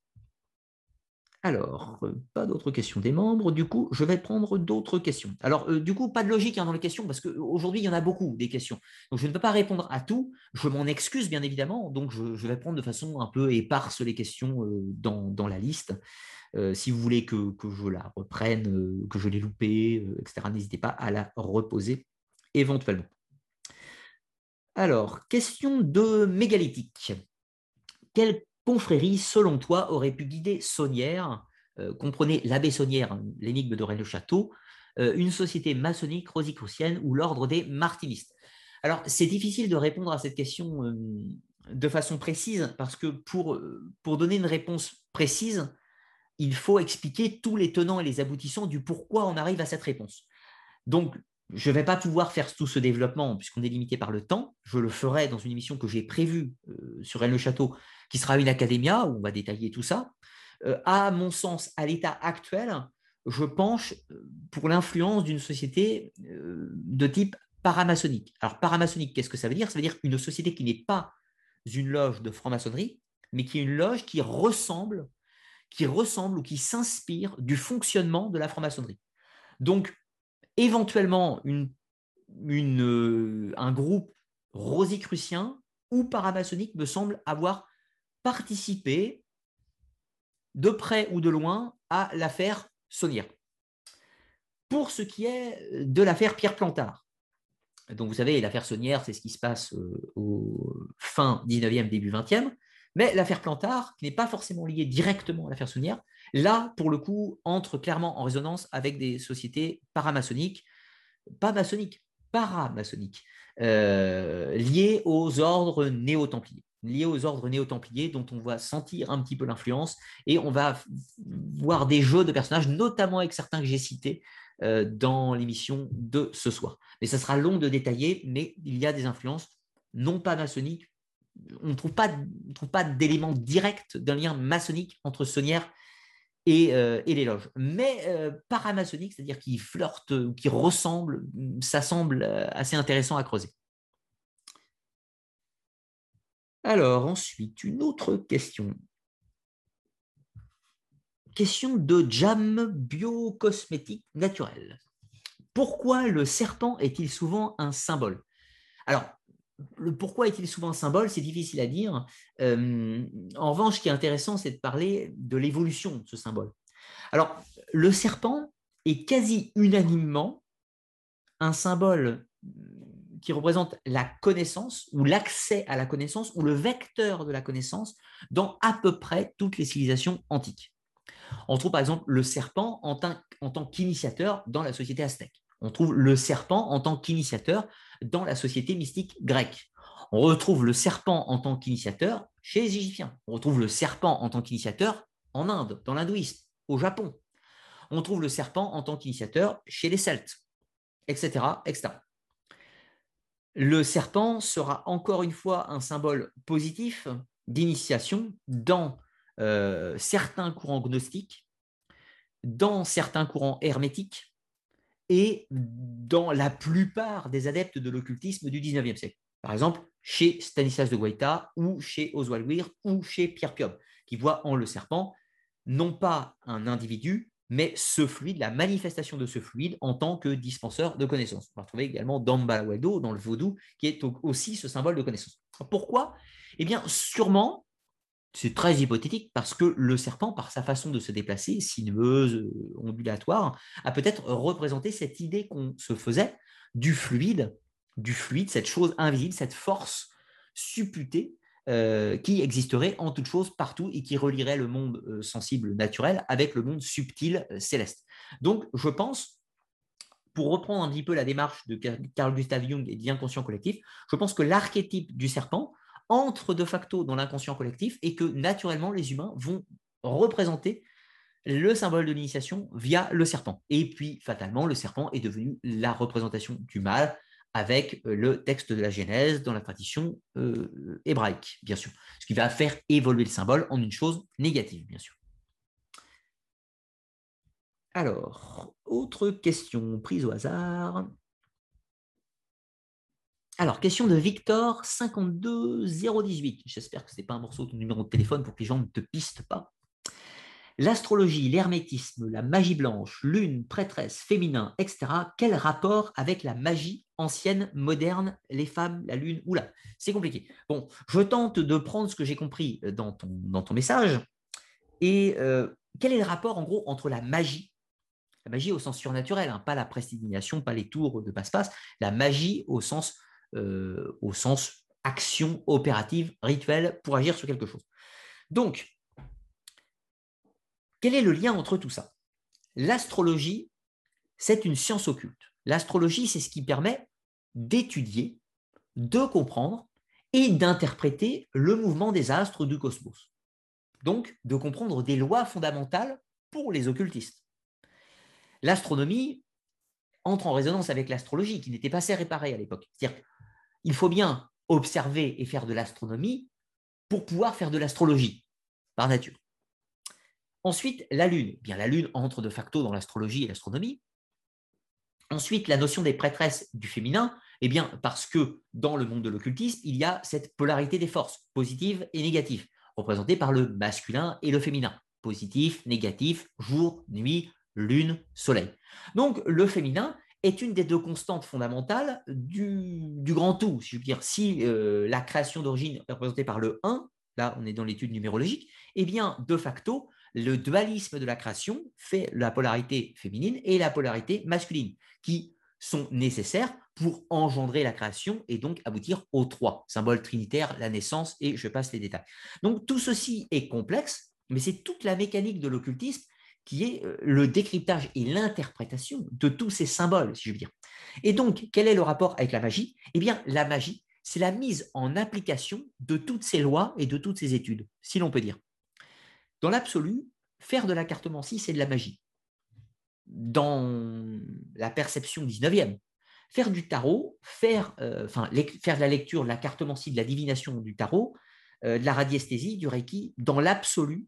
Alors, euh, pas d'autres questions des membres. Du coup, je vais prendre d'autres questions. Alors, euh, du coup, pas de logique hein, dans les questions parce qu'aujourd'hui, il y en a beaucoup des questions. Donc, je ne peux pas répondre à tout. Je m'en excuse, bien évidemment. Donc, je, vais prendre de façon un peu éparse les questions euh, dans, la liste. si vous voulez que, je la reprenne, que je l'ai loupée, etc., n'hésitez pas à la reposer éventuellement. Alors, question de mégalithique. Quel confrérie, selon toi, aurait pu guider Saunière, euh, comprenez l'abbé Saunière, l'énigme de Rennes-le-Château, euh, une société maçonnique rosicrucienne ou l'ordre des martinistes Alors, c'est difficile de répondre à cette question euh, de façon précise parce que pour, pour donner une réponse précise, il faut expliquer tous les tenants et les aboutissants du pourquoi on arrive à cette réponse. Donc, je ne vais pas pouvoir faire tout ce développement puisqu'on est limité par le temps. Je le ferai dans une émission que j'ai prévue sur Rennes-le-Château qui sera une académia, où on va détailler tout ça. Euh, à mon sens, à l'état actuel, je penche euh, pour l'influence d'une société euh, de type paramaçonnique. Alors, paramaçonnique, qu'est-ce que ça veut dire? Ça veut dire une société qui n'est pas une loge de franc-maçonnerie, mais qui est une loge qui ressemble, qui ressemble ou qui s'inspire du fonctionnement de la franc-maçonnerie. Donc, éventuellement, une, un groupe rosicrucien ou paramaçonniques me semblent avoir participé de près ou de loin à l'affaire Saunière. Pour ce qui est de l'affaire Pierre Plantard, donc vous savez, l'affaire Saunière, c'est ce qui se passe euh, au fin 19e, début 20e, mais l'affaire Plantard, qui n'est pas forcément liée directement à l'affaire Saunière, là, pour le coup, entre clairement en résonance avec des sociétés paramaçonniques, pas maçonniques, paramaçonniques, euh, liées aux ordres néo-templiers liées aux ordres néo-templiers dont on va sentir un petit peu l'influence et on va voir des jeux de personnages, notamment avec certains que j'ai cités euh, dans l'émission de ce soir. Mais ça sera long de détailler, mais il y a des influences non pas maçonniques. On ne trouve pas, pas d'éléments directs d'un lien maçonnique entre Saunière euh, et, les loges. Mais euh, c'est-à-dire qui flirte ou qui ressemble, ça semble euh, assez intéressant à creuser. Alors, ensuite, une autre question. Question de jam biocosmétique naturel. Pourquoi le serpent est-il souvent un symbole? Alors, le pourquoi est-il souvent symbole, c'est difficile à dire. Euh, en revanche, ce qui est intéressant, c'est de parler de l'évolution de ce symbole. Alors, le serpent est quasi unanimement un symbole qui représente la connaissance ou l'accès à la connaissance ou le vecteur de la connaissance dans à peu près toutes les civilisations antiques. On trouve par exemple le serpent en tant qu'initiateur dans la société aztèque. On trouve le serpent en tant qu'initiateur dans la société mystique grecque. On retrouve le serpent en tant qu'initiateur chez les Égyptiens. On retrouve le serpent en tant qu'initiateur en Inde, dans l'hindouisme, au Japon. On trouve le serpent en tant qu'initiateur chez les Celtes, etc., etc. Le serpent sera encore une fois un symbole positif d'initiation dans euh, certains courants gnostiques, dans certains courants hermétiques, et dans la plupart des adeptes de l'occultisme du 19e siècle. Par exemple, chez Stanislas de Guaita ou chez Oswald Weir ou chez Pierre Piob, qui voient en le serpent non pas un individu, mais ce fluide, la manifestation de ce fluide en tant que dispenseur de connaissances. On va retrouver également dans dans le vaudou, qui est aussi ce symbole de connaissance. Pourquoi? Eh bien, sûrement c'est très hypothétique parce que le serpent, par sa façon de se déplacer, sinueuse, euh, ondulatoire, a peut-être représenté cette idée qu'on se faisait du fluide, du fluide, cette chose invisible, cette force supputée euh, qui existerait en toute chose partout et qui relierait le monde euh, sensible naturel avec le monde subtil céleste. Donc, je pense, pour reprendre un petit peu la démarche de Carl Gustav Jung et d'inconscient collectif, je pense que l'archétype du serpent entre de facto dans l'inconscient collectif et que naturellement les humains vont représenter le symbole de l'initiation via le serpent. Et puis, fatalement, le serpent est devenu la représentation du mal avec euh, le texte de la Genèse dans la tradition euh, hébraïque, bien sûr. Ce qui va faire évoluer le symbole en une chose négative, bien sûr. Alors, autre question prise au hasard. Alors, question de Victor 52018. J'espère que ce n'est pas un morceau de numéro de téléphone pour que les gens ne te pistent pas. L'astrologie, l'hermétisme, la magie blanche, lune, prêtresse, féminin, etc. Quel rapport avec la magie ancienne, moderne, les femmes, la lune? Oula, c'est compliqué. Bon, je tente de prendre ce que j'ai compris dans ton, dans ton message. Et euh, quel est le rapport, en gros, entre la magie? La magie au sens surnaturel, hein, pas la prestidignation, pas les tours de passe-passe, la magie au sens euh, au sens action opérative, rituelle, pour agir sur quelque chose. Donc, quel est le lien entre tout ça? L'astrologie, c'est une science occulte. L'astrologie, c'est ce qui permet d'étudier, de comprendre et d'interpréter le mouvement des astres du cosmos. Donc, de comprendre des lois fondamentales pour les occultistes. L'astronomie entre en résonance avec l'astrologie, qui n'était pas assez réparée à l'époque. C'est-à-dire il faut bien observer et faire de l'astronomie pour pouvoir faire de l'astrologie, par nature. Ensuite, la Lune. Bien, la Lune entre de facto dans l'astrologie et l'astronomie. Ensuite, la notion des prêtresses du féminin, eh bien, parce que dans le monde de l'occultisme, il y a cette polarité des forces, positive et négative, représentée par le masculin et le féminin. Positif, négatif, jour, nuit, lune, soleil. Donc, le féminin est une des deux constantes fondamentales du, grand tout. Si je veux dire, si euh, la création d'origine est représentée par le 1, là on est dans l'étude numérologique, eh bien de facto, le dualisme de la création fait la polarité féminine et la polarité masculine, qui sont nécessaires pour engendrer la création et donc aboutir aux trois, symbole trinitaire, la naissance, et je passe les détails. Donc tout ceci est complexe, mais c'est toute la mécanique de l'occultisme qui est euh, le décryptage et l'interprétation de tous ces symboles, si je veux dire. Et donc, quel est le rapport avec la magie? Eh bien, la magie, c'est la mise en application de toutes ces lois et de toutes ces études, si l'on peut dire. Dans l'absolu, faire de la cartomancie, c'est de la magie. Dans la perception 19e, faire du tarot, faire, euh, faire de la lecture, de la cartomancie, de la divination du tarot, euh, de la radiesthésie, du reiki, dans l'absolu,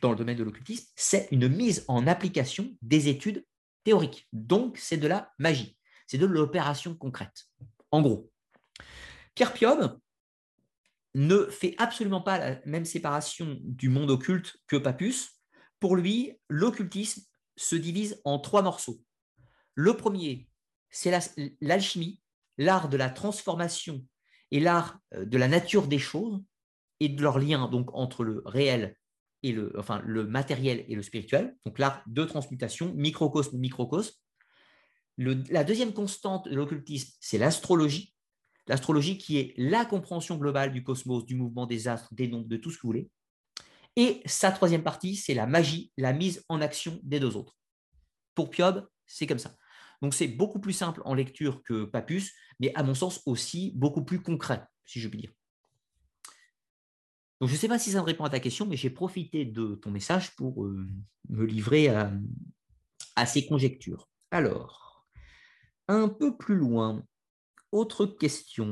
dans le domaine de l'occultisme, c'est une mise en application des études théoriques. Donc, c'est de la magie. C'est de l'opération concrète. En gros, Pierre Piob ne fait absolument pas la même séparation du monde occulte que Papus. Pour lui, l'occultisme se divise en trois morceaux. Le premier, c'est l'alchimie, l'art de la transformation et l'art euh, de la nature des choses et de leur lien donc entre le réel et le, enfin, le matériel et le spirituel, donc l'art de transmutation, microcosme, microcosme. la deuxième constante de l'occultisme, c'est l'astrologie. L'astrologie qui est la compréhension globale du cosmos, du mouvement des astres, des nombres, de tout ce que vous voulez. Et sa troisième partie, c'est la magie, la mise en action des deux autres. Pour Piob, c'est comme ça. Donc c'est beaucoup plus simple en lecture que Papus, mais à mon sens aussi beaucoup plus concret, si je puis dire. Donc, je ne sais pas si ça me répond à ta question, mais j'ai profité de ton message pour euh, me livrer à, ces conjectures. Alors, un peu plus loin, autre question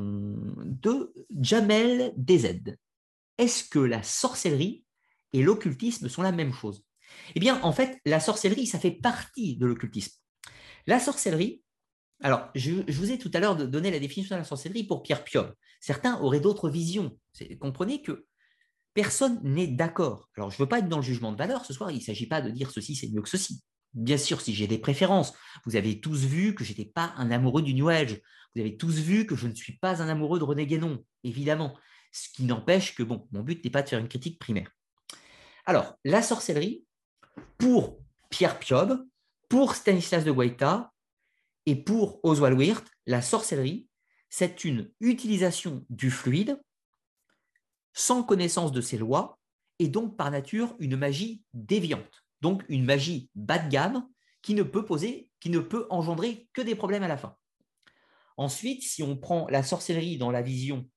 de Jamel DZ. Est-ce que la sorcellerie et l'occultisme sont la même chose? Eh bien, en fait, la sorcellerie, ça fait partie de l'occultisme. La sorcellerie, alors, je, vous ai tout à l'heure donné la définition de la sorcellerie pour Pierre Piob. Certains auraient d'autres visions. Comprenez que personne n'est d'accord. Alors, je ne veux pas être dans le jugement de valeur ce soir, il ne s'agit pas de dire ceci, c'est mieux que ceci. Bien sûr, si j'ai des préférences, vous avez tous vu que je n'étais pas un amoureux du New Age. Vous avez tous vu que je ne suis pas un amoureux de René Guénon, évidemment. Ce qui n'empêche que, bon, mon but n'est pas de faire une critique primaire. Alors, la sorcellerie, pour Pierre Piob, pour Stanislas de Guaita et pour Oswald Wirth, la sorcellerie, c'est une utilisation du fluide sans connaissance de ces lois, et donc par nature une magie déviante, donc une magie bas de gamme qui ne peut poser, qui ne peut engendrer que des problèmes à la fin. Ensuite, si on prend la sorcellerie dans la vision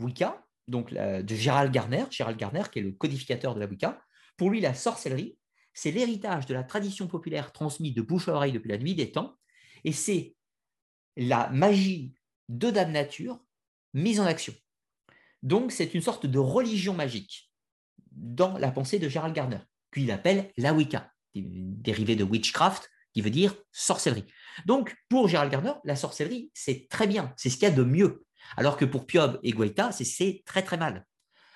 Wicca, donc de Gérald Garner, Gérald Garner qui est le codificateur de la Wicca, pour lui la sorcellerie, c'est l'héritage de la tradition populaire transmise de bouche à oreille depuis la nuit des temps, et c'est la magie de Dame Nature mise en action. Donc, c'est une sorte de religion magique dans la pensée de Gérald Gardner, qu'il appelle la Wicca, dérivé de witchcraft, qui veut dire sorcellerie. Donc, pour Gérald Gardner, la sorcellerie, c'est très bien, c'est ce qu'il y a de mieux. Alors que pour Piob et Guaita, c'est très très mal.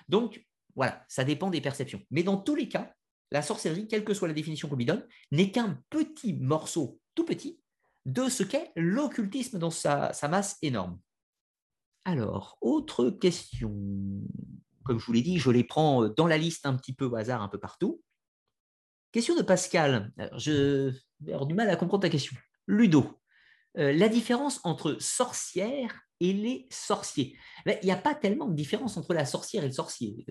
Donc, voilà, ça dépend des perceptions. Mais dans tous les cas, la sorcellerie, quelle que soit la définition qu'on lui donne, n'est qu'un petit morceau, tout petit, de ce qu'est l'occultisme dans sa masse énorme. Alors, autre question. Comme je vous l'ai dit, je les prends dans la liste un petit peu au hasard, un peu partout. Question de Pascal. je vais avoir du mal à comprendre ta question. Ludo, la différence entre sorcière et les sorciers. Il n'y a pas tellement de différence entre la sorcière et le sorcier.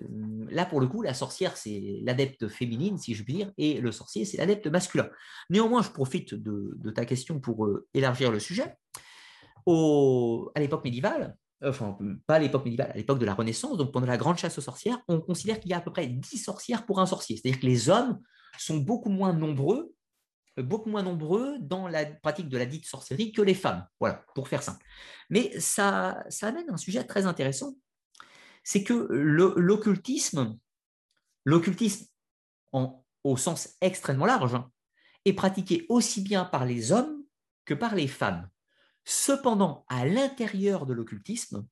Là, pour le coup, la sorcière, c'est l'adepte féminine, si je puis dire, et le sorcier, c'est l'adepte masculin. Néanmoins, je profite de, ta question pour élargir le sujet. à l'époque médiévale, enfin pas à l'époque médiévale, à l'époque de la Renaissance, donc pendant la grande chasse aux sorcières, on considère qu'il y a à peu près 10 sorcières pour un sorcier. C'est-à-dire que les hommes sont beaucoup moins nombreux, euh, beaucoup moins nombreux dans la pratique de la dite sorcellerie que les femmes. Voilà, pour faire simple. Mais ça, ça amène un sujet très intéressant, c'est que l'occultisme, l'occultisme au sens extrêmement large, hein, est pratiqué aussi bien par les hommes que par les femmes. Cependant, à l'intérieur de l'occultisme,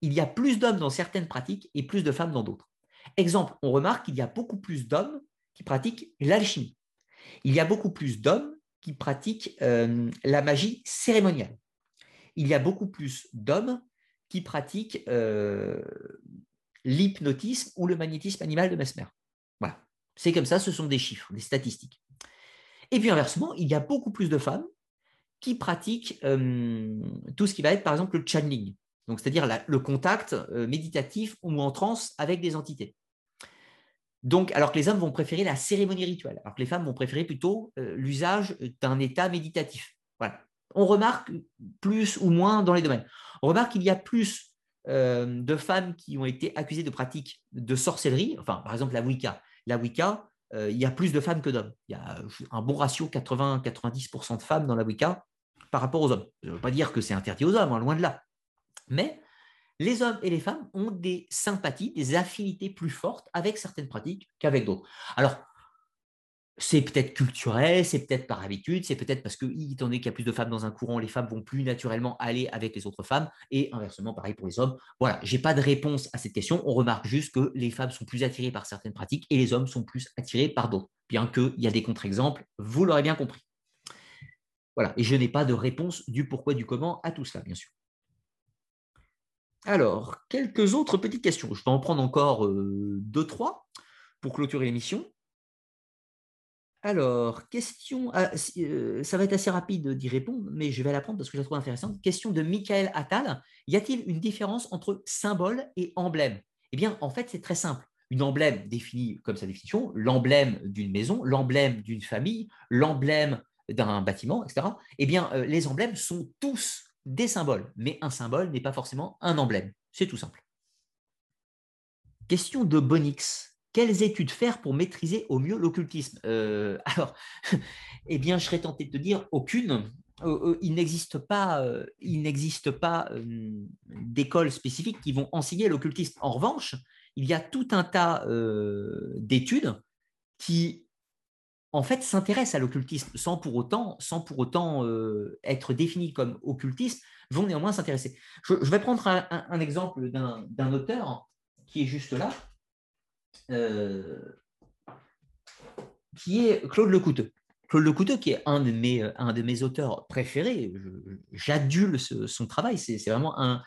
il y a plus d'hommes dans certaines pratiques et plus de femmes dans d'autres. Exemple, on remarque qu'il y a beaucoup plus d'hommes qui pratiquent l'alchimie. Il y a beaucoup plus d'hommes qui pratiquent euh, la magie cérémoniale. Il y a beaucoup plus d'hommes qui pratiquent euh, l'hypnotisme ou le magnétisme animal de Mesmer. Voilà. C'est comme ça, ce sont des chiffres, des statistiques. Et puis inversement, il y a beaucoup plus de femmes qui pratiquent euh, tout ce qui va être, par exemple, le channeling, donc c'est-à-dire le contact méditatif ou en transe avec des entités. Donc, alors que les hommes vont préférer la cérémonie rituelle, alors que les femmes vont préférer plutôt euh, l'usage d'un état méditatif. Voilà. On remarque plus ou moins dans les domaines. On remarque qu'il y a plus euh, de femmes qui ont été accusées de pratiques de sorcellerie, enfin, par exemple, la Wicca. La Wicca, euh, il y a plus de femmes que d'hommes. Il y a un bon ratio 80-90% de femmes dans la Wicca par rapport aux hommes. Je ne veux pas dire que c'est interdit aux hommes, hein, loin de là. Mais les hommes et les femmes ont des sympathies, des affinités plus fortes avec certaines pratiques qu'avec d'autres. Alors, c'est peut-être culturel, c'est peut-être par habitude, c'est peut-être parce que, étant donné qu'il y a plus de femmes dans un courant, les femmes vont plus naturellement aller avec les autres femmes, et inversement, pareil pour les hommes. Voilà, je n'ai pas de réponse à cette question. On remarque juste que les femmes sont plus attirées par certaines pratiques et les hommes sont plus attirés par d'autres, bien qu'il y a des contre-exemples, vous l'aurez bien compris. Voilà, et je n'ai pas de réponse du pourquoi, du comment à tout cela, bien sûr. Alors, quelques autres petites questions. Je vais en prendre encore euh, deux, trois pour clôturer l'émission. Alors, question, ah, euh, ça va être assez rapide d'y répondre, mais je vais la prendre parce que je la trouve intéressante. Question de Michael Attal. Y a-t-il une différence entre symbole et emblème? Eh bien, en fait, c'est très simple. Une emblème définie comme sa définition, l'emblème d'une maison, l'emblème d'une famille, l'emblème d'un bâtiment, etc. Eh bien, euh, les emblèmes sont tous des symboles, mais un symbole n'est pas forcément un emblème. C'est tout simple. Question de Bonix. Quelles études faire pour maîtriser au mieux l'occultisme? Euh, Alors, *laughs* eh bien, je serais tenté de te dire aucune. Euh, il n'existe pas, il n'existe pas qui vont enseigner l'occultisme. En revanche, il y a tout un tas d'études qui en fait, s'intéressent à l'occultisme sans pour autant, euh, être définis comme occultisme, vont néanmoins s'intéresser. Je, vais prendre un, exemple d'un auteur qui est juste là, euh, qui est Claude Lecouteux. Claude Lecouteux, qui est un de mes, auteurs préférés, j'adule son travail, c'est vraiment un,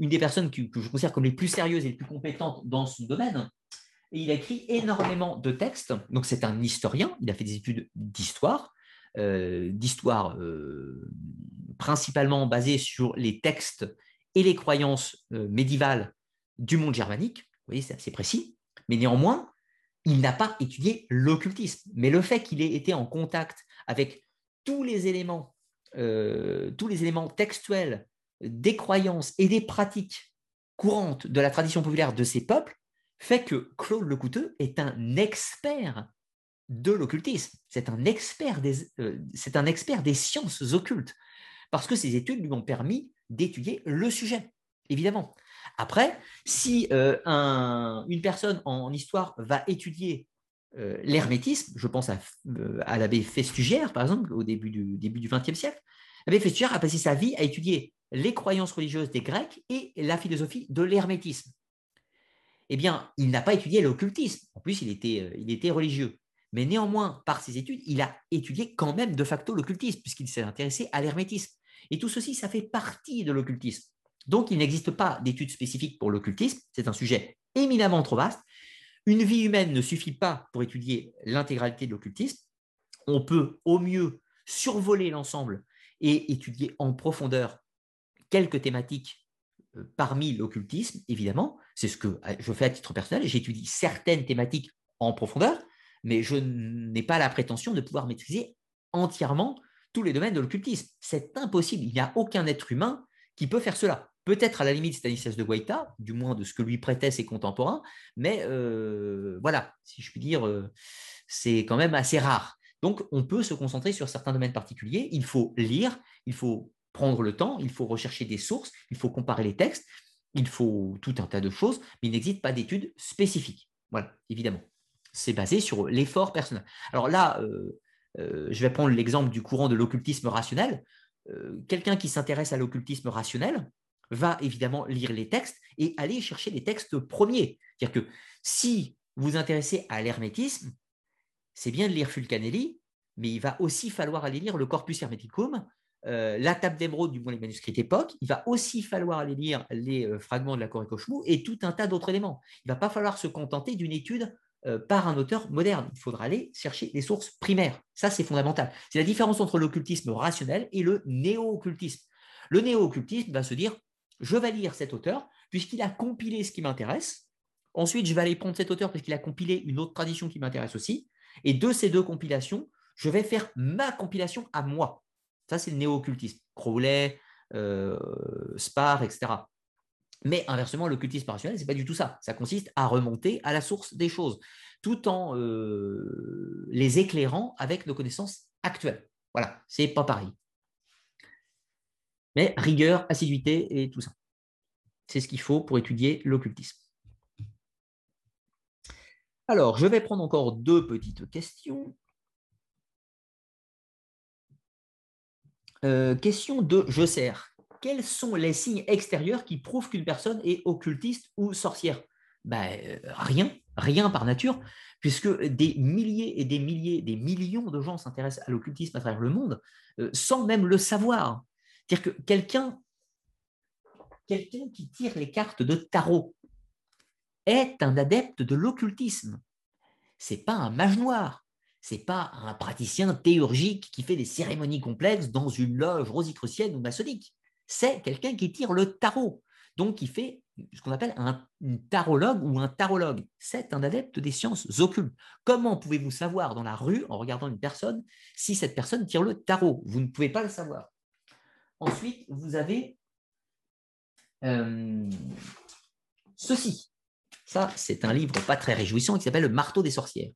une des personnes que, que je considère comme les plus sérieuses et les plus compétentes dans son domaine il a écrit énormément de textes. Donc c'est un historien, il a fait des études d'histoire, euh, d'histoire euh, principalement basées sur les textes et les croyances euh, médiévales du monde germanique. Vous voyez, c'est assez précis. Mais néanmoins, il n'a pas étudié l'occultisme. Mais le fait qu'il ait été en contact avec tous les éléments, tous les éléments textuels des croyances et des pratiques courantes de la tradition populaire de ces peuples fait que Claude Lecouteux est un expert de l'occultisme. C'est un, expert des, euh, c'est un expert des sciences occultes, parce que ses études lui ont permis d'étudier le sujet, évidemment. Après, si euh, une personne en, histoire va étudier euh, l'hermétisme, je pense à, l'abbé Festugière, par exemple, au début du début du XXe siècle, l'abbé Festugière a passé sa vie à étudier les croyances religieuses des Grecs et la philosophie de l'hermétisme eh bien, il n'a pas étudié l'occultisme. En plus, il était, euh, il était religieux. Mais néanmoins, par ses études, il a étudié quand même de facto l'occultisme, puisqu'il s'est intéressé à l'hermétisme. Et tout ceci, ça fait partie de l'occultisme. Donc, il n'existe pas d'études spécifiques pour l'occultisme. C'est un sujet éminemment trop vaste. Une vie humaine ne suffit pas pour étudier l'intégralité de l'occultisme. On peut au mieux survoler l'ensemble et étudier en profondeur quelques thématiques euh, parmi l'occultisme, évidemment. C'est ce que euh, je fais à titre personnel. J'étudie certaines thématiques en profondeur, mais je n'ai pas la prétention de pouvoir maîtriser entièrement tous les domaines de l'occultisme. C'est impossible. Il n'y a aucun être humain qui peut faire cela. Peut-être à la limite Stanislas de Guaita, du moins de ce que lui prêtaient ses contemporains, mais euh, voilà, si je puis dire, c'est quand même assez rare. Donc, on peut se concentrer sur certains domaines particuliers. Il faut lire, il faut prendre le temps, il faut rechercher des sources, il faut comparer les textes, il faut tout un tas de choses, mais il n'existe pas d'études spécifiques. Voilà, évidemment. C'est basé sur l'effort personnel. Alors là, euh, euh, je vais prendre l'exemple du courant de l'occultisme rationnel. Euh, quelqu'un qui s'intéresse à l'occultisme rationnel va évidemment lire les textes et aller chercher les textes premiers. C'est-à-dire que si vous vous intéressez à l'hermétisme, c'est bien de lire Fulcanelli, mais il va aussi falloir aller lire le Corpus Hermeticum, euh, la table d'émeraude du moins les manuscrits d'époque. Il va aussi falloir aller lire les euh, fragments de la Koshmu et tout un tas d'autres éléments. Il ne va pas falloir se contenter d'une étude euh, par un auteur moderne. Il faudra aller chercher les sources primaires. Ça, c'est fondamental. C'est la différence entre l'occultisme rationnel et le néo-occultisme. Le néo-occultisme va se dire, je vais lire cet auteur puisqu'il a compilé ce qui m'intéresse. Ensuite, je vais aller prendre cet auteur parce qu'il a compilé une autre tradition qui m'intéresse aussi. Et de ces deux compilations, je vais faire ma compilation à moi. Ça, c'est le néo-occultisme. Crowley, euh, Spar, etc. Mais inversement, l'occultisme rationnel, ce n'est pas du tout ça. Ça consiste à remonter à la source des choses, tout en euh, les éclairant avec nos connaissances actuelles. Voilà, c'est pas pareil. Mais rigueur, assiduité et tout ça. C'est ce qu'il faut pour étudier l'occultisme. Alors, je vais prendre encore deux petites questions. Euh, question de Je sers. Quels sont les signes extérieurs qui prouvent qu'une personne est occultiste ou sorcière? Ben, euh, Rien, rien par nature, puisque des milliers et des milliers, des millions de gens s'intéressent à l'occultisme à travers le monde euh, sans même le savoir. C'est-à-dire que quelqu'un qui tire les cartes de tarot est un adepte de l'occultisme. C'est pas un mage noir, c'est pas un praticien théurgique qui fait des cérémonies complexes dans une loge rosicrucienne ou maçonnique. C'est quelqu'un qui tire le tarot, donc qui fait ce qu'on appelle un, tarologue ou un tarologue. C'est un adepte des sciences occultes. Comment pouvez-vous savoir dans la rue, en regardant une personne, si cette personne tire le tarot? Vous ne pouvez pas le savoir. Ensuite, vous avez euh, ceci. Ça, c'est un livre pas très réjouissant qui s'appelle Le marteau des sorcières.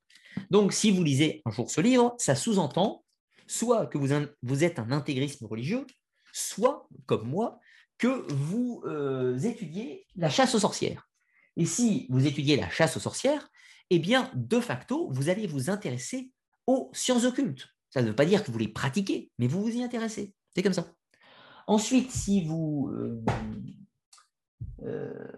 Donc, si vous lisez un jour ce livre, ça sous-entend soit que vous, êtes un intégrisme religieux, soit, comme moi, que vous euh, étudiez la chasse aux sorcières. Et si vous étudiez la chasse aux sorcières, eh bien, de facto, vous allez vous intéresser aux sciences occultes. Ça ne veut pas dire que vous les pratiquez, mais vous vous y intéressez. C'est comme ça. Ensuite, si vous, euh, euh,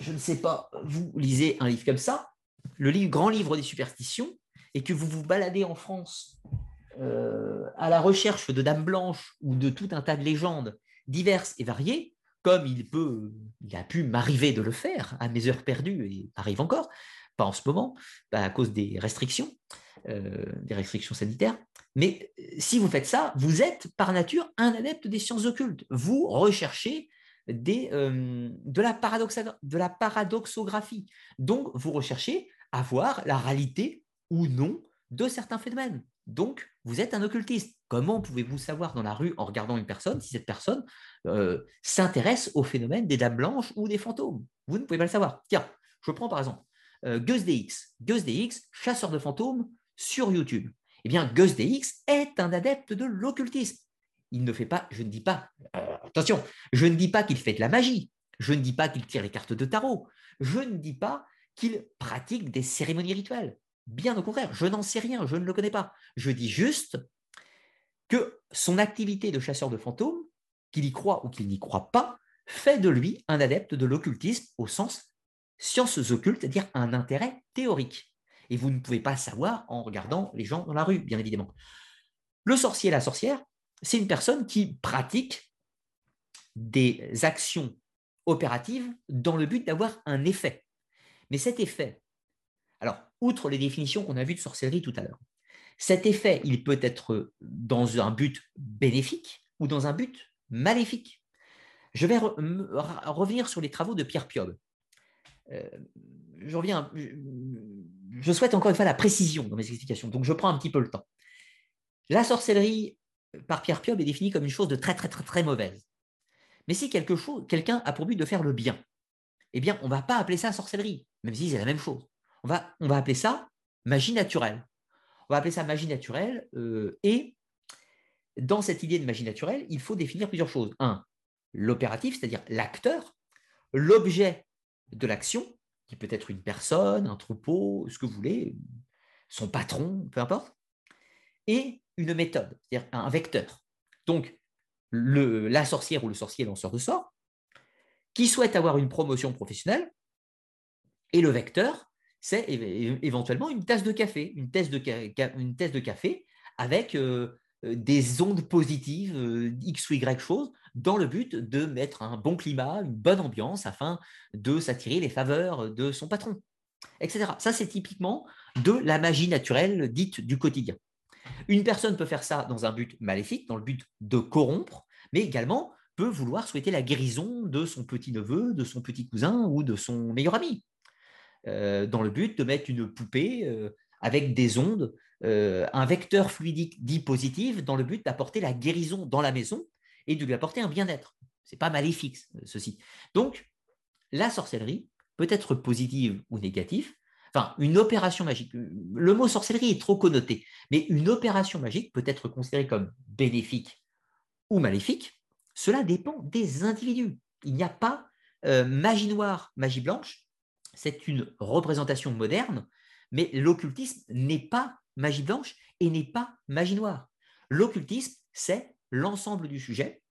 je ne sais pas, vous lisez un livre comme ça, le grand livre des superstitions, et que vous vous baladez en France euh, à la recherche de Dame Blanche ou de tout un tas de légendes diverses et variées, comme il a pu m'arriver de le faire à mes heures perdues et arrive encore, pas en ce moment, à cause des restrictions, euh, des restrictions sanitaires. Mais euh, si vous faites ça, vous êtes par nature un adepte des sciences occultes. Vous recherchez de, la de la paradoxographie. Donc, vous recherchez avoir la réalité ou non de certains phénomènes. Donc, vous êtes un occultiste. Comment pouvez-vous savoir dans la rue en regardant une personne si cette personne euh, s'intéresse au phénomène des dames blanches ou des fantômes? Vous ne pouvez pas le savoir. Tiens, je prends par exemple euh, Gus DX. Gus DX, chasseur de fantômes sur YouTube. Eh bien, Gus DX est un adepte de l'occultisme. Il ne fait pas, je ne dis pas, euh, attention, je ne dis pas qu'il fait de la magie, je ne dis pas qu'il tire les cartes de tarot, je ne dis pas qu'il pratique des cérémonies rituelles. Bien au contraire, je n'en sais rien, je ne le connais pas. Je dis juste que son activité de chasseur de fantômes, qu'il y croit ou qu'il n'y croit pas, fait de lui un adepte de l'occultisme au sens sciences occultes, c'est-à-dire un intérêt théorique. Et vous ne pouvez pas savoir en regardant les gens dans la rue, bien évidemment. Le sorcier et la sorcière, c'est une personne qui pratique des actions opératives dans le but d'avoir un effet. Mais cet effet, alors, outre les définitions qu'on a vues de sorcellerie tout à l'heure, cet effet, il peut être dans un but bénéfique ou dans un but maléfique. Je vais revenir sur les travaux de Pierre Piob. Euh, je, reviens, je souhaite encore une fois la précision dans mes explications, donc je prends un petit peu le temps. La sorcellerie par Pierre Piob est définie comme une chose de très très très très mauvaise. Mais si quelque quelqu'un a pour but de faire le bien, eh bien, on ne va pas appeler ça sorcellerie, même si c'est la même chose. On va, appeler ça magie naturelle. On va appeler ça magie naturelle. Euh, et dans cette idée de magie naturelle, il faut définir plusieurs choses. Un, l'opératif, c'est-à-dire l'acteur, l'objet de l'action, qui peut être une personne, un troupeau, ce que vous voulez, son patron, peu importe, et une méthode, c'est-à-dire un vecteur. Donc, la sorcière ou le sorcier lanceur de sort qui souhaite avoir une promotion professionnelle. Et le vecteur, c'est éventuellement une tasse de café, une tasse de, café avec euh, euh, des ondes positives, euh, X ou Y choses, dans le but de mettre un bon climat, une bonne ambiance afin de s'attirer les faveurs de son patron, etc. Ça, c'est typiquement de la magie naturelle dite du quotidien. Une personne peut faire ça dans un but maléfique, dans le but de corrompre, mais également peut vouloir souhaiter la guérison de son petit-neveu, de son petit cousin ou de son meilleur ami, euh, dans le but de mettre une poupée avec des ondes, un vecteur fluidique dit positif, dans le but d'apporter la guérison dans la maison et de lui apporter un bien-être. Ce n'est pas maléfique, ceci. Donc, la sorcellerie peut être positive ou négative. Enfin, une opération magique, le mot sorcellerie est trop connoté, mais une opération magique peut être considérée comme bénéfique ou maléfique. Cela dépend des individus. Il n'y a pas euh, magie noire, magie blanche. C'est une représentation moderne, mais l'occultisme n'est pas magie blanche et n'est pas magie noire. L'occultisme, c'est l'ensemble du sujet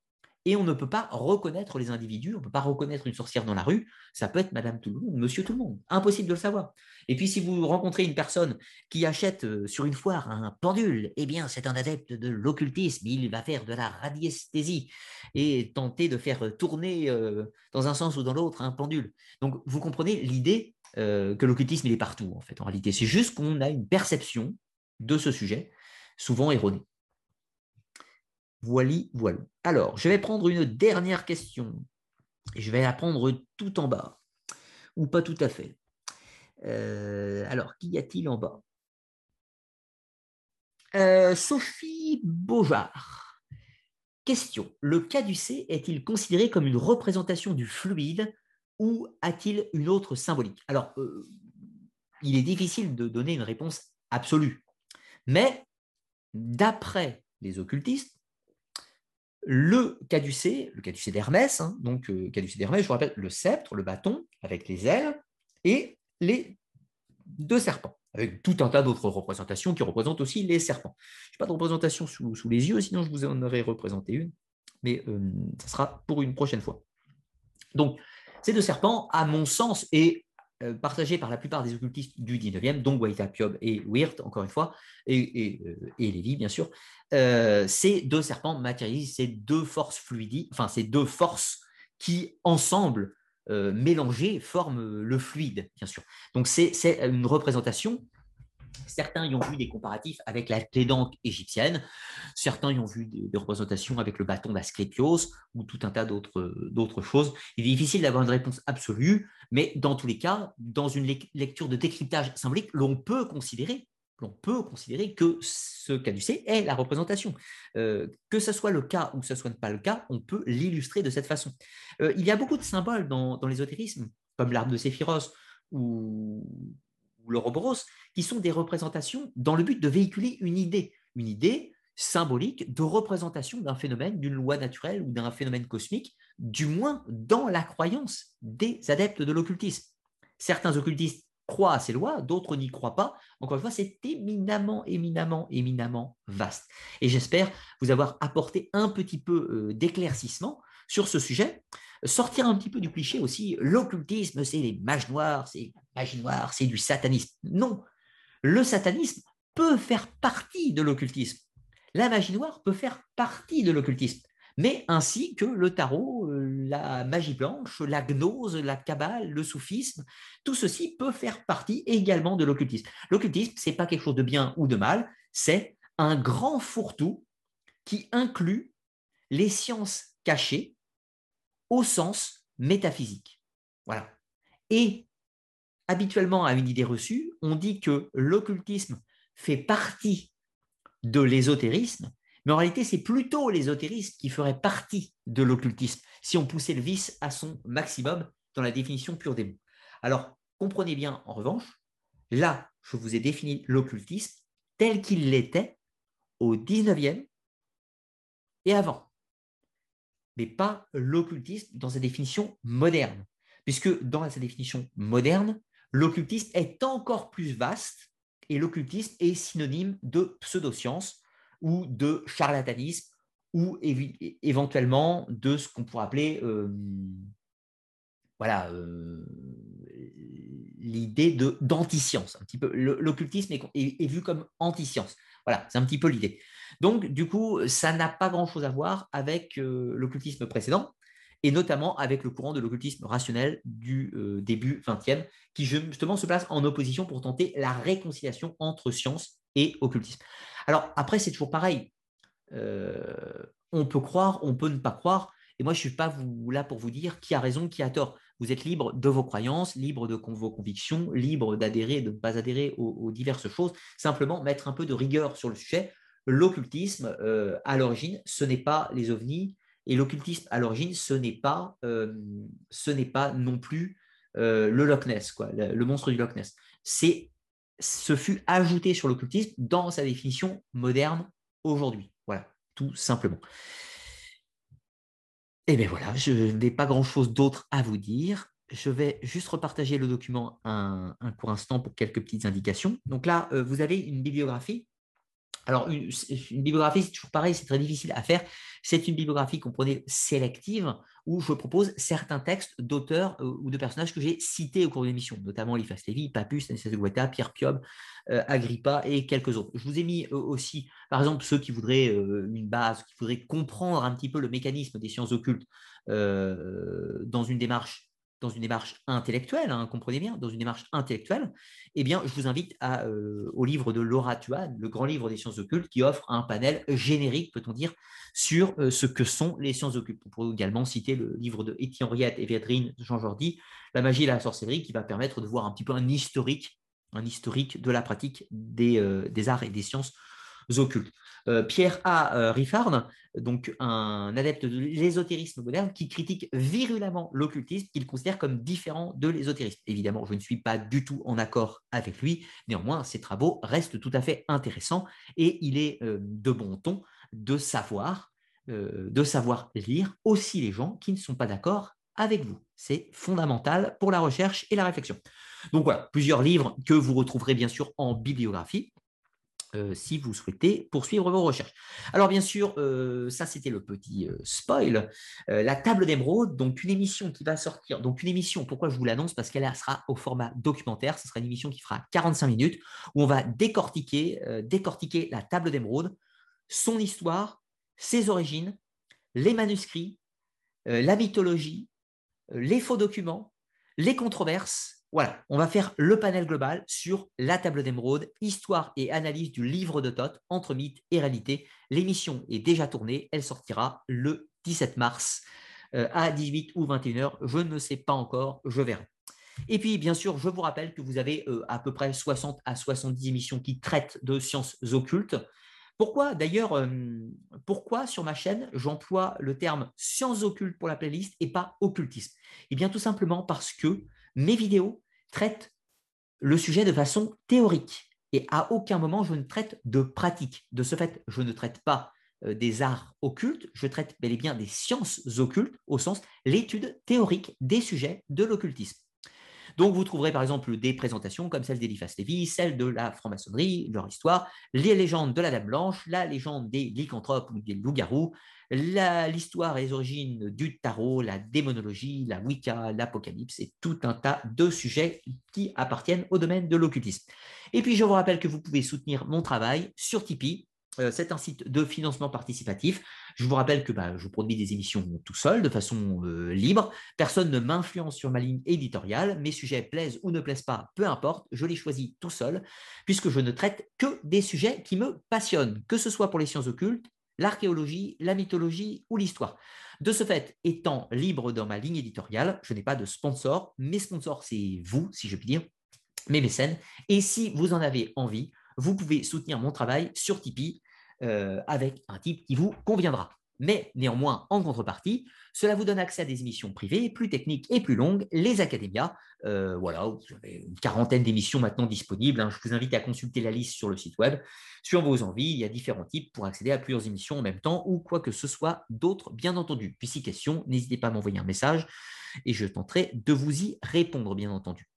et on ne peut pas reconnaître les individus, on ne peut pas reconnaître une sorcière dans la rue, ça peut être Madame tout le monde, Monsieur tout le monde, impossible de le savoir. Et puis si vous rencontrez une personne qui achète euh, sur une foire un pendule, eh bien c'est un adepte de l'occultisme, il va faire de la radiesthésie et tenter de faire tourner euh, dans un sens ou dans l'autre un pendule. Donc vous comprenez l'idée euh, que l'occultisme il est partout en fait en réalité, c'est juste qu'on a une perception de ce sujet, souvent erronée. Voilà, voilà. Alors, je vais prendre une dernière question. Je vais la prendre tout en bas, ou pas tout à fait. Euh, alors, qu'y a-t-il en bas? Euh, Sophie Beaujard. Question. Le caducé est-il considéré comme une représentation du fluide ou a-t-il une autre symbolique? Alors, euh, il est difficile de donner une réponse absolue. Mais d'après les occultistes, le caducé, le caducé d'Hermès, hein, donc euh, caducé d'Hermès, je vous rappelle, le sceptre, le bâton avec les ailes et les deux serpents, avec tout un tas d'autres représentations qui représentent aussi les serpents. Je n'ai pas de représentation sous, les yeux, sinon je vous en aurais représenté une, mais euh, ça sera pour une prochaine fois. Donc, ces deux serpents, à mon sens, et partagé par la plupart des occultistes du 19e, dont Guaita Piob et Weird, encore une fois, et, et, euh, Lévy, bien sûr, euh, ces deux serpents matérialisent ces deux forces fluidiques, enfin ces deux forces qui, ensemble, mélangées, forment le fluide, bien sûr. Donc c'est une représentation Certains y ont vu des comparatifs avec la clé d'encre égyptienne, certains y ont vu des, représentations avec le bâton d'Asclépios ou tout un tas d'autres choses. Il est difficile d'avoir une réponse absolue, mais dans tous les cas, dans une lecture de décryptage symbolique, l'on peut considérer l'on peut considérer que ce caducé est la représentation. Euh, que ce soit le cas ou que ce soit pas le cas, on peut l'illustrer de cette façon. Euh, il y a beaucoup de symboles dans, dans l'ésotérisme, comme l'arbre de Séphiros ou, ou l'Ouroboros, qui sont des représentations dans le but de véhiculer une idée, une idée symbolique de représentation d'un phénomène, d'une loi naturelle ou d'un phénomène cosmique, du moins dans la croyance des adeptes de l'occultisme. Certains occultistes croient à ces lois, d'autres n'y croient pas. Encore une fois, c'est éminemment, éminemment, éminemment vaste. Et j'espère vous avoir apporté un petit peu euh, d'éclaircissement sur ce sujet sortir un petit peu du cliché aussi, l'occultisme, c'est les mages noirs, c'est magie noire, c'est du satanisme. Non, le satanisme peut faire partie de l'occultisme. La magie noire peut faire partie de l'occultisme, mais ainsi que le tarot, euh, la magie blanche, la gnose, la cabale, le soufisme, tout ceci peut faire partie également de l'occultisme. L'occultisme, ce n'est pas quelque chose de bien ou de mal, c'est un grand fourre-tout qui inclut les sciences cachées au sens métaphysique. Voilà. Et habituellement, à une idée reçue, on dit que l'occultisme fait partie de l'ésotérisme, mais en réalité, c'est plutôt l'ésotérisme qui ferait partie de l'occultisme, si on poussait le vice à son maximum dans la définition pure des mots. Alors, comprenez bien, en revanche, là, je vous ai défini l'occultisme tel qu'il l'était au 19e et avant mais pas l'occultisme dans sa définition moderne. Puisque dans sa définition moderne, l'occultisme est encore plus vaste et l'occultisme est synonyme de pseudoscience ou de charlatanisme ou éventuellement de ce qu'on pourrait appeler euh, voilà, euh, l'idée de d'anti-science. L'occultisme est, vu comme anti-science. Voilà, c'est un petit peu l'idée. Donc, du coup, ça n'a pas grand-chose à voir avec euh, l'occultisme précédent, et notamment avec le courant de l'occultisme rationnel du euh, début 20e, qui justement se place en opposition pour tenter la réconciliation entre science et occultisme. Alors, après, c'est toujours pareil. Euh, on peut croire, on peut ne pas croire. Et moi, je ne suis pas là pour vous dire qui a raison, qui a tort. Vous êtes libre de vos croyances, libre de vos convictions, libre d'adhérer, de ne pas adhérer aux, diverses choses. Simplement, mettre un peu de rigueur sur le sujet. L'occultisme, euh, à l'origine, ce n'est pas les ovnis. Et l'occultisme, à l'origine, ce n'est pas, euh, ce n'est pas non plus euh, le Loch Ness, quoi, le, monstre du Loch Ness. C'est, ce fut ajouté sur l'occultisme dans sa définition moderne aujourd'hui. Voilà, tout simplement. Et eh bien voilà, je n'ai pas grand-chose d'autre à vous dire. Je vais juste repartager le document un, court instant pour quelques petites indications. Donc là, vous avez une bibliographie. Alors, une, bibliographie, c'est toujours pareil, c'est très difficile à faire. C'est une bibliographie, comprenez, sélective, où je propose certains textes d'auteurs euh, ou de personnages que j'ai cités au cours de l'émission, notamment Eliphas Lévy, Papus, Stanislas Guetta, Pierre Piob, euh, Agrippa et quelques autres. Je vous ai mis euh, aussi, par exemple, ceux qui voudraient une base, qui voudraient comprendre un petit peu le mécanisme des sciences occultes dans une démarche dans une démarche intellectuelle, hein, comprenez bien, dans une démarche intellectuelle, eh bien, je vous invite euh, au livre de Laura Tuan, le grand livre des sciences occultes, qui offre un panel générique, peut-on dire, sur euh, ce que sont les sciences occultes. On pourrait également citer le livre de Étienne Henriette et Védrine Jean Jordi, La magie et la sorcellerie, qui va permettre de voir un petit peu un historique, un historique de la pratique des, euh, des arts et des sciences occultes. Euh, Pierre A. Euh, Riffard, donc un adepte de l'ésotérisme moderne, qui critique virulemment l'occultisme, qu'il considère comme différent de l'ésotérisme. Évidemment, je ne suis pas du tout en accord avec lui, néanmoins, ses travaux restent tout à fait intéressants et il est euh, de bon ton de savoir, de savoir lire aussi les gens qui ne sont pas d'accord avec vous. C'est fondamental pour la recherche et la réflexion. Donc voilà, plusieurs livres que vous retrouverez bien sûr en bibliographie. Euh, si vous souhaitez poursuivre vos recherches. Alors bien sûr, euh, ça c'était le petit euh, spoil. la table d'émeraude, donc une émission qui va sortir. Donc une émission, pourquoi je vous l'annonce? Parce qu'elle sera au format documentaire. Ce sera une émission qui fera 45 minutes où on va décortiquer, décortiquer la table d'émeraude, son histoire, ses origines, les manuscrits, la mythologie, les faux documents, les controverses voilà, on va faire le panel global sur la table d'émeraude, histoire et analyse du livre de Thoth entre mythe et réalité. L'émission est déjà tournée, elle sortira le 17 mars euh, à 18 ou 21 h Je ne sais pas encore, je verrai. Et puis, bien sûr, je vous rappelle que vous avez euh, à peu près 60 à 70 émissions qui traitent de sciences occultes. Pourquoi d'ailleurs, euh, pourquoi sur ma chaîne j'emploie le terme sciences occultes pour la playlist et pas occultisme? Eh bien, tout simplement parce que mes vidéos traite le sujet de façon théorique et à aucun moment je ne traite de pratique. De ce fait, je ne traite pas euh, des arts occultes, je traite bel et bien des sciences occultes au sens l'étude théorique des sujets de l'occultisme. Donc, vous trouverez par exemple des présentations comme celle d'Eliphas Lévy, celle de la franc-maçonnerie, leur histoire, les légendes de la Dame Blanche, la légende des lycanthropes ou des loups-garous, l'histoire et les origines du tarot, la démonologie, la Wicca, l'Apocalypse et tout un tas de sujets qui appartiennent au domaine de l'occultisme. Et puis, je vous rappelle que vous pouvez soutenir mon travail sur Tipeee. Euh, c'est un site de financement participatif. Je vous rappelle que bah, je produis des émissions tout seul, de façon euh, libre. Personne ne m'influence sur ma ligne éditoriale. Mes sujets plaisent ou ne plaisent pas, peu importe. Je les choisis tout seul, puisque je ne traite que des sujets qui me passionnent, que ce soit pour les sciences occultes, l'archéologie, la mythologie ou l'histoire. De ce fait, étant libre dans ma ligne éditoriale, je n'ai pas de sponsor. Mes sponsors, c'est vous, si je puis dire, mes mécènes. Et si vous en avez envie, vous pouvez soutenir mon travail sur Tipeee euh, avec un type qui vous conviendra. Mais néanmoins, en contrepartie, cela vous donne accès à des émissions privées plus techniques et plus longues, les académias. Euh, voilà, vous avez une quarantaine d'émissions maintenant disponibles. Hein. Je vous invite à consulter la liste sur le site web. Sur vos envies, il y a différents types pour accéder à plusieurs émissions en même temps ou quoi que ce soit d'autre, bien entendu. Puis si question, n'hésitez pas à m'envoyer un message et je tenterai de vous y répondre, bien entendu.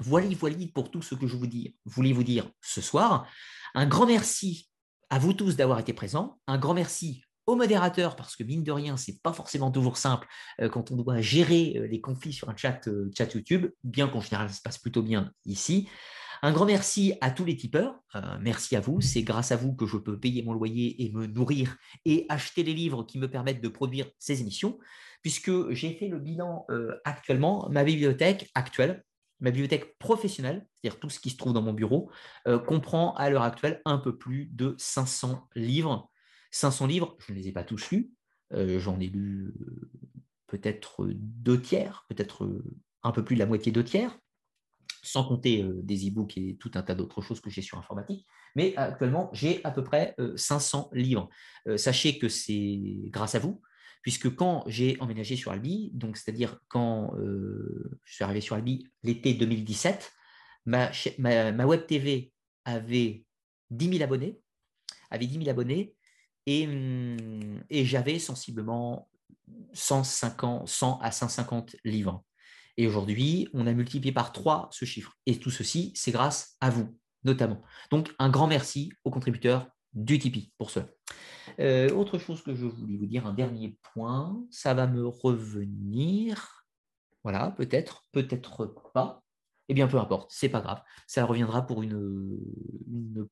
Voilà, voilà pour tout ce que je vous dis, voulais vous dire ce soir. Un grand merci à vous tous d'avoir été présents. Un grand merci au modérateur, parce que mine de rien, ce n'est pas forcément toujours simple quand on doit gérer les conflits sur un chat, chat YouTube, bien qu'en général, ça se passe plutôt bien ici. Un grand merci à tous les tipeurs. merci à vous. C'est grâce à vous que je peux payer mon loyer et me nourrir et acheter les livres qui me permettent de produire ces émissions, puisque j'ai fait le bilan actuellement. Ma bibliothèque actuelle, ma bibliothèque professionnelle, c'est-à-dire tout ce qui se trouve dans mon bureau, euh, comprend à l'heure actuelle un peu plus de 500 livres. 500 livres, je ne les ai pas tous lus, euh, j'en ai lu euh, peut-être deux tiers, peut-être un peu plus de la moitié deux tiers, sans compter des e-books et tout un tas d'autres choses que j'ai sur informatique. Mais actuellement, j'ai à peu près 500 livres. sachez que c'est grâce à vous, puisque quand j'ai emménagé sur Albi, donc c'est-à-dire quand euh, je suis arrivé sur Albi l'été 2017, ma, web TV avait 10 000 abonnés, avait 10 000 abonnés, et, hum, et j'avais sensiblement 150, 100 à 150 livres. Et aujourd'hui, on a multiplié par 3 ce chiffre. Et tout ceci, c'est grâce à vous, notamment. Donc, un grand merci aux contributeurs du Tipeee pour cela. Euh, autre chose que je voulais vous dire, un dernier point, ça va me revenir. Voilà, peut-être, peut-être pas. Eh bien, peu importe, c'est pas grave. Ça reviendra pour une,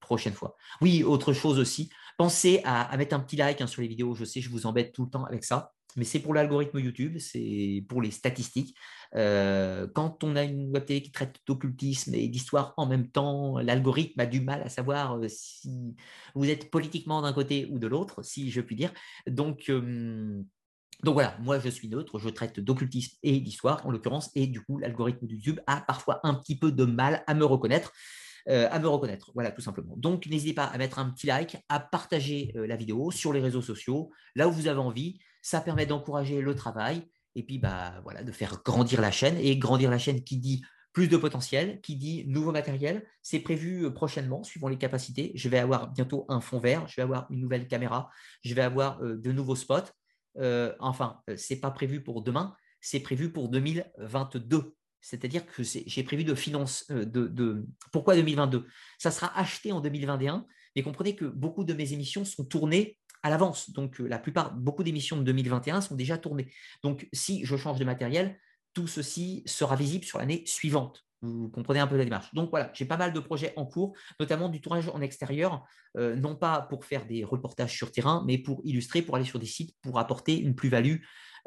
prochaine fois. Oui, autre chose aussi, pensez à, mettre un petit like hein, sur les vidéos. Je sais, je vous embête tout le temps avec ça mais c'est pour l'algorithme YouTube, c'est pour les statistiques. Euh, quand on a une web télé qui traite d'occultisme et d'histoire en même temps, l'algorithme a du mal à savoir euh, si vous êtes politiquement d'un côté ou de l'autre, si je puis dire. Donc, euh, donc voilà, moi je suis neutre, je traite d'occultisme et d'histoire en l'occurrence, et du coup l'algorithme YouTube a parfois un petit peu de mal à me reconnaître. à me reconnaître. Voilà, tout simplement. Donc, n'hésitez pas à mettre un petit like, à partager la vidéo sur les réseaux sociaux, là où vous avez envie ça permet d'encourager le travail et puis bah, voilà, de faire grandir la chaîne. Et grandir la chaîne qui dit plus de potentiel, qui dit nouveau matériel. C'est prévu euh, prochainement, suivant les capacités. Je vais avoir bientôt un fond vert, je vais avoir une nouvelle caméra, je vais avoir euh, de nouveaux spots. Euh, enfin, ce n'est pas prévu pour demain, c'est prévu pour 2022. C'est-à-dire que j'ai prévu de finance. de, de, Pourquoi 2022 Ça sera acheté en 2021, mais comprenez que beaucoup de mes émissions sont tournées à l'avance. Donc, euh, la plupart, beaucoup d'émissions de 2021 sont déjà tournées. Donc, si je change de matériel, tout ceci sera visible sur l'année suivante. Vous comprenez un peu la démarche. Donc voilà, j'ai pas mal de projets en cours, notamment du tournage en extérieur, euh, non pas pour faire des reportages sur terrain, mais pour illustrer, pour aller sur des sites, pour apporter une plus-value,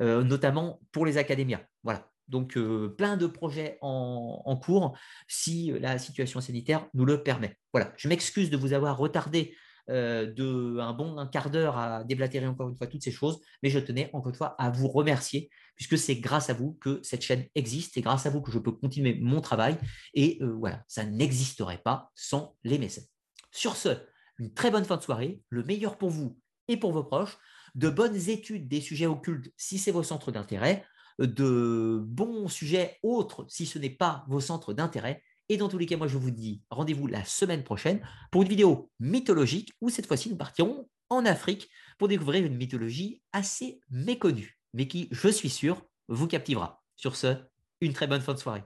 euh, notamment pour les académias. Voilà. Donc plein de projets en, en, cours si la situation sanitaire nous le permet. Voilà, je m'excuse de vous avoir retardé euh, de un bon un quart d'heure à déblatérer encore une fois toutes ces choses, mais je tenais encore une fois à vous remercier puisque c'est grâce à vous que cette chaîne existe, et grâce à vous que je peux continuer mon travail et euh, voilà, ça n'existerait pas sans les mécènes. Sur ce, une très bonne fin de soirée, le meilleur pour vous et pour vos proches, de bonnes études des sujets occultes si c'est vos centres d'intérêt, de bons sujets autres si ce n'est pas vos centres d'intérêt et dans tous les cas, moi, je vous dis rendez-vous la semaine prochaine pour une vidéo mythologique où cette fois-ci, nous partirons en Afrique pour découvrir une mythologie assez méconnue, mais qui, je suis sûr, vous captivera. Sur ce, une très bonne fin de soirée.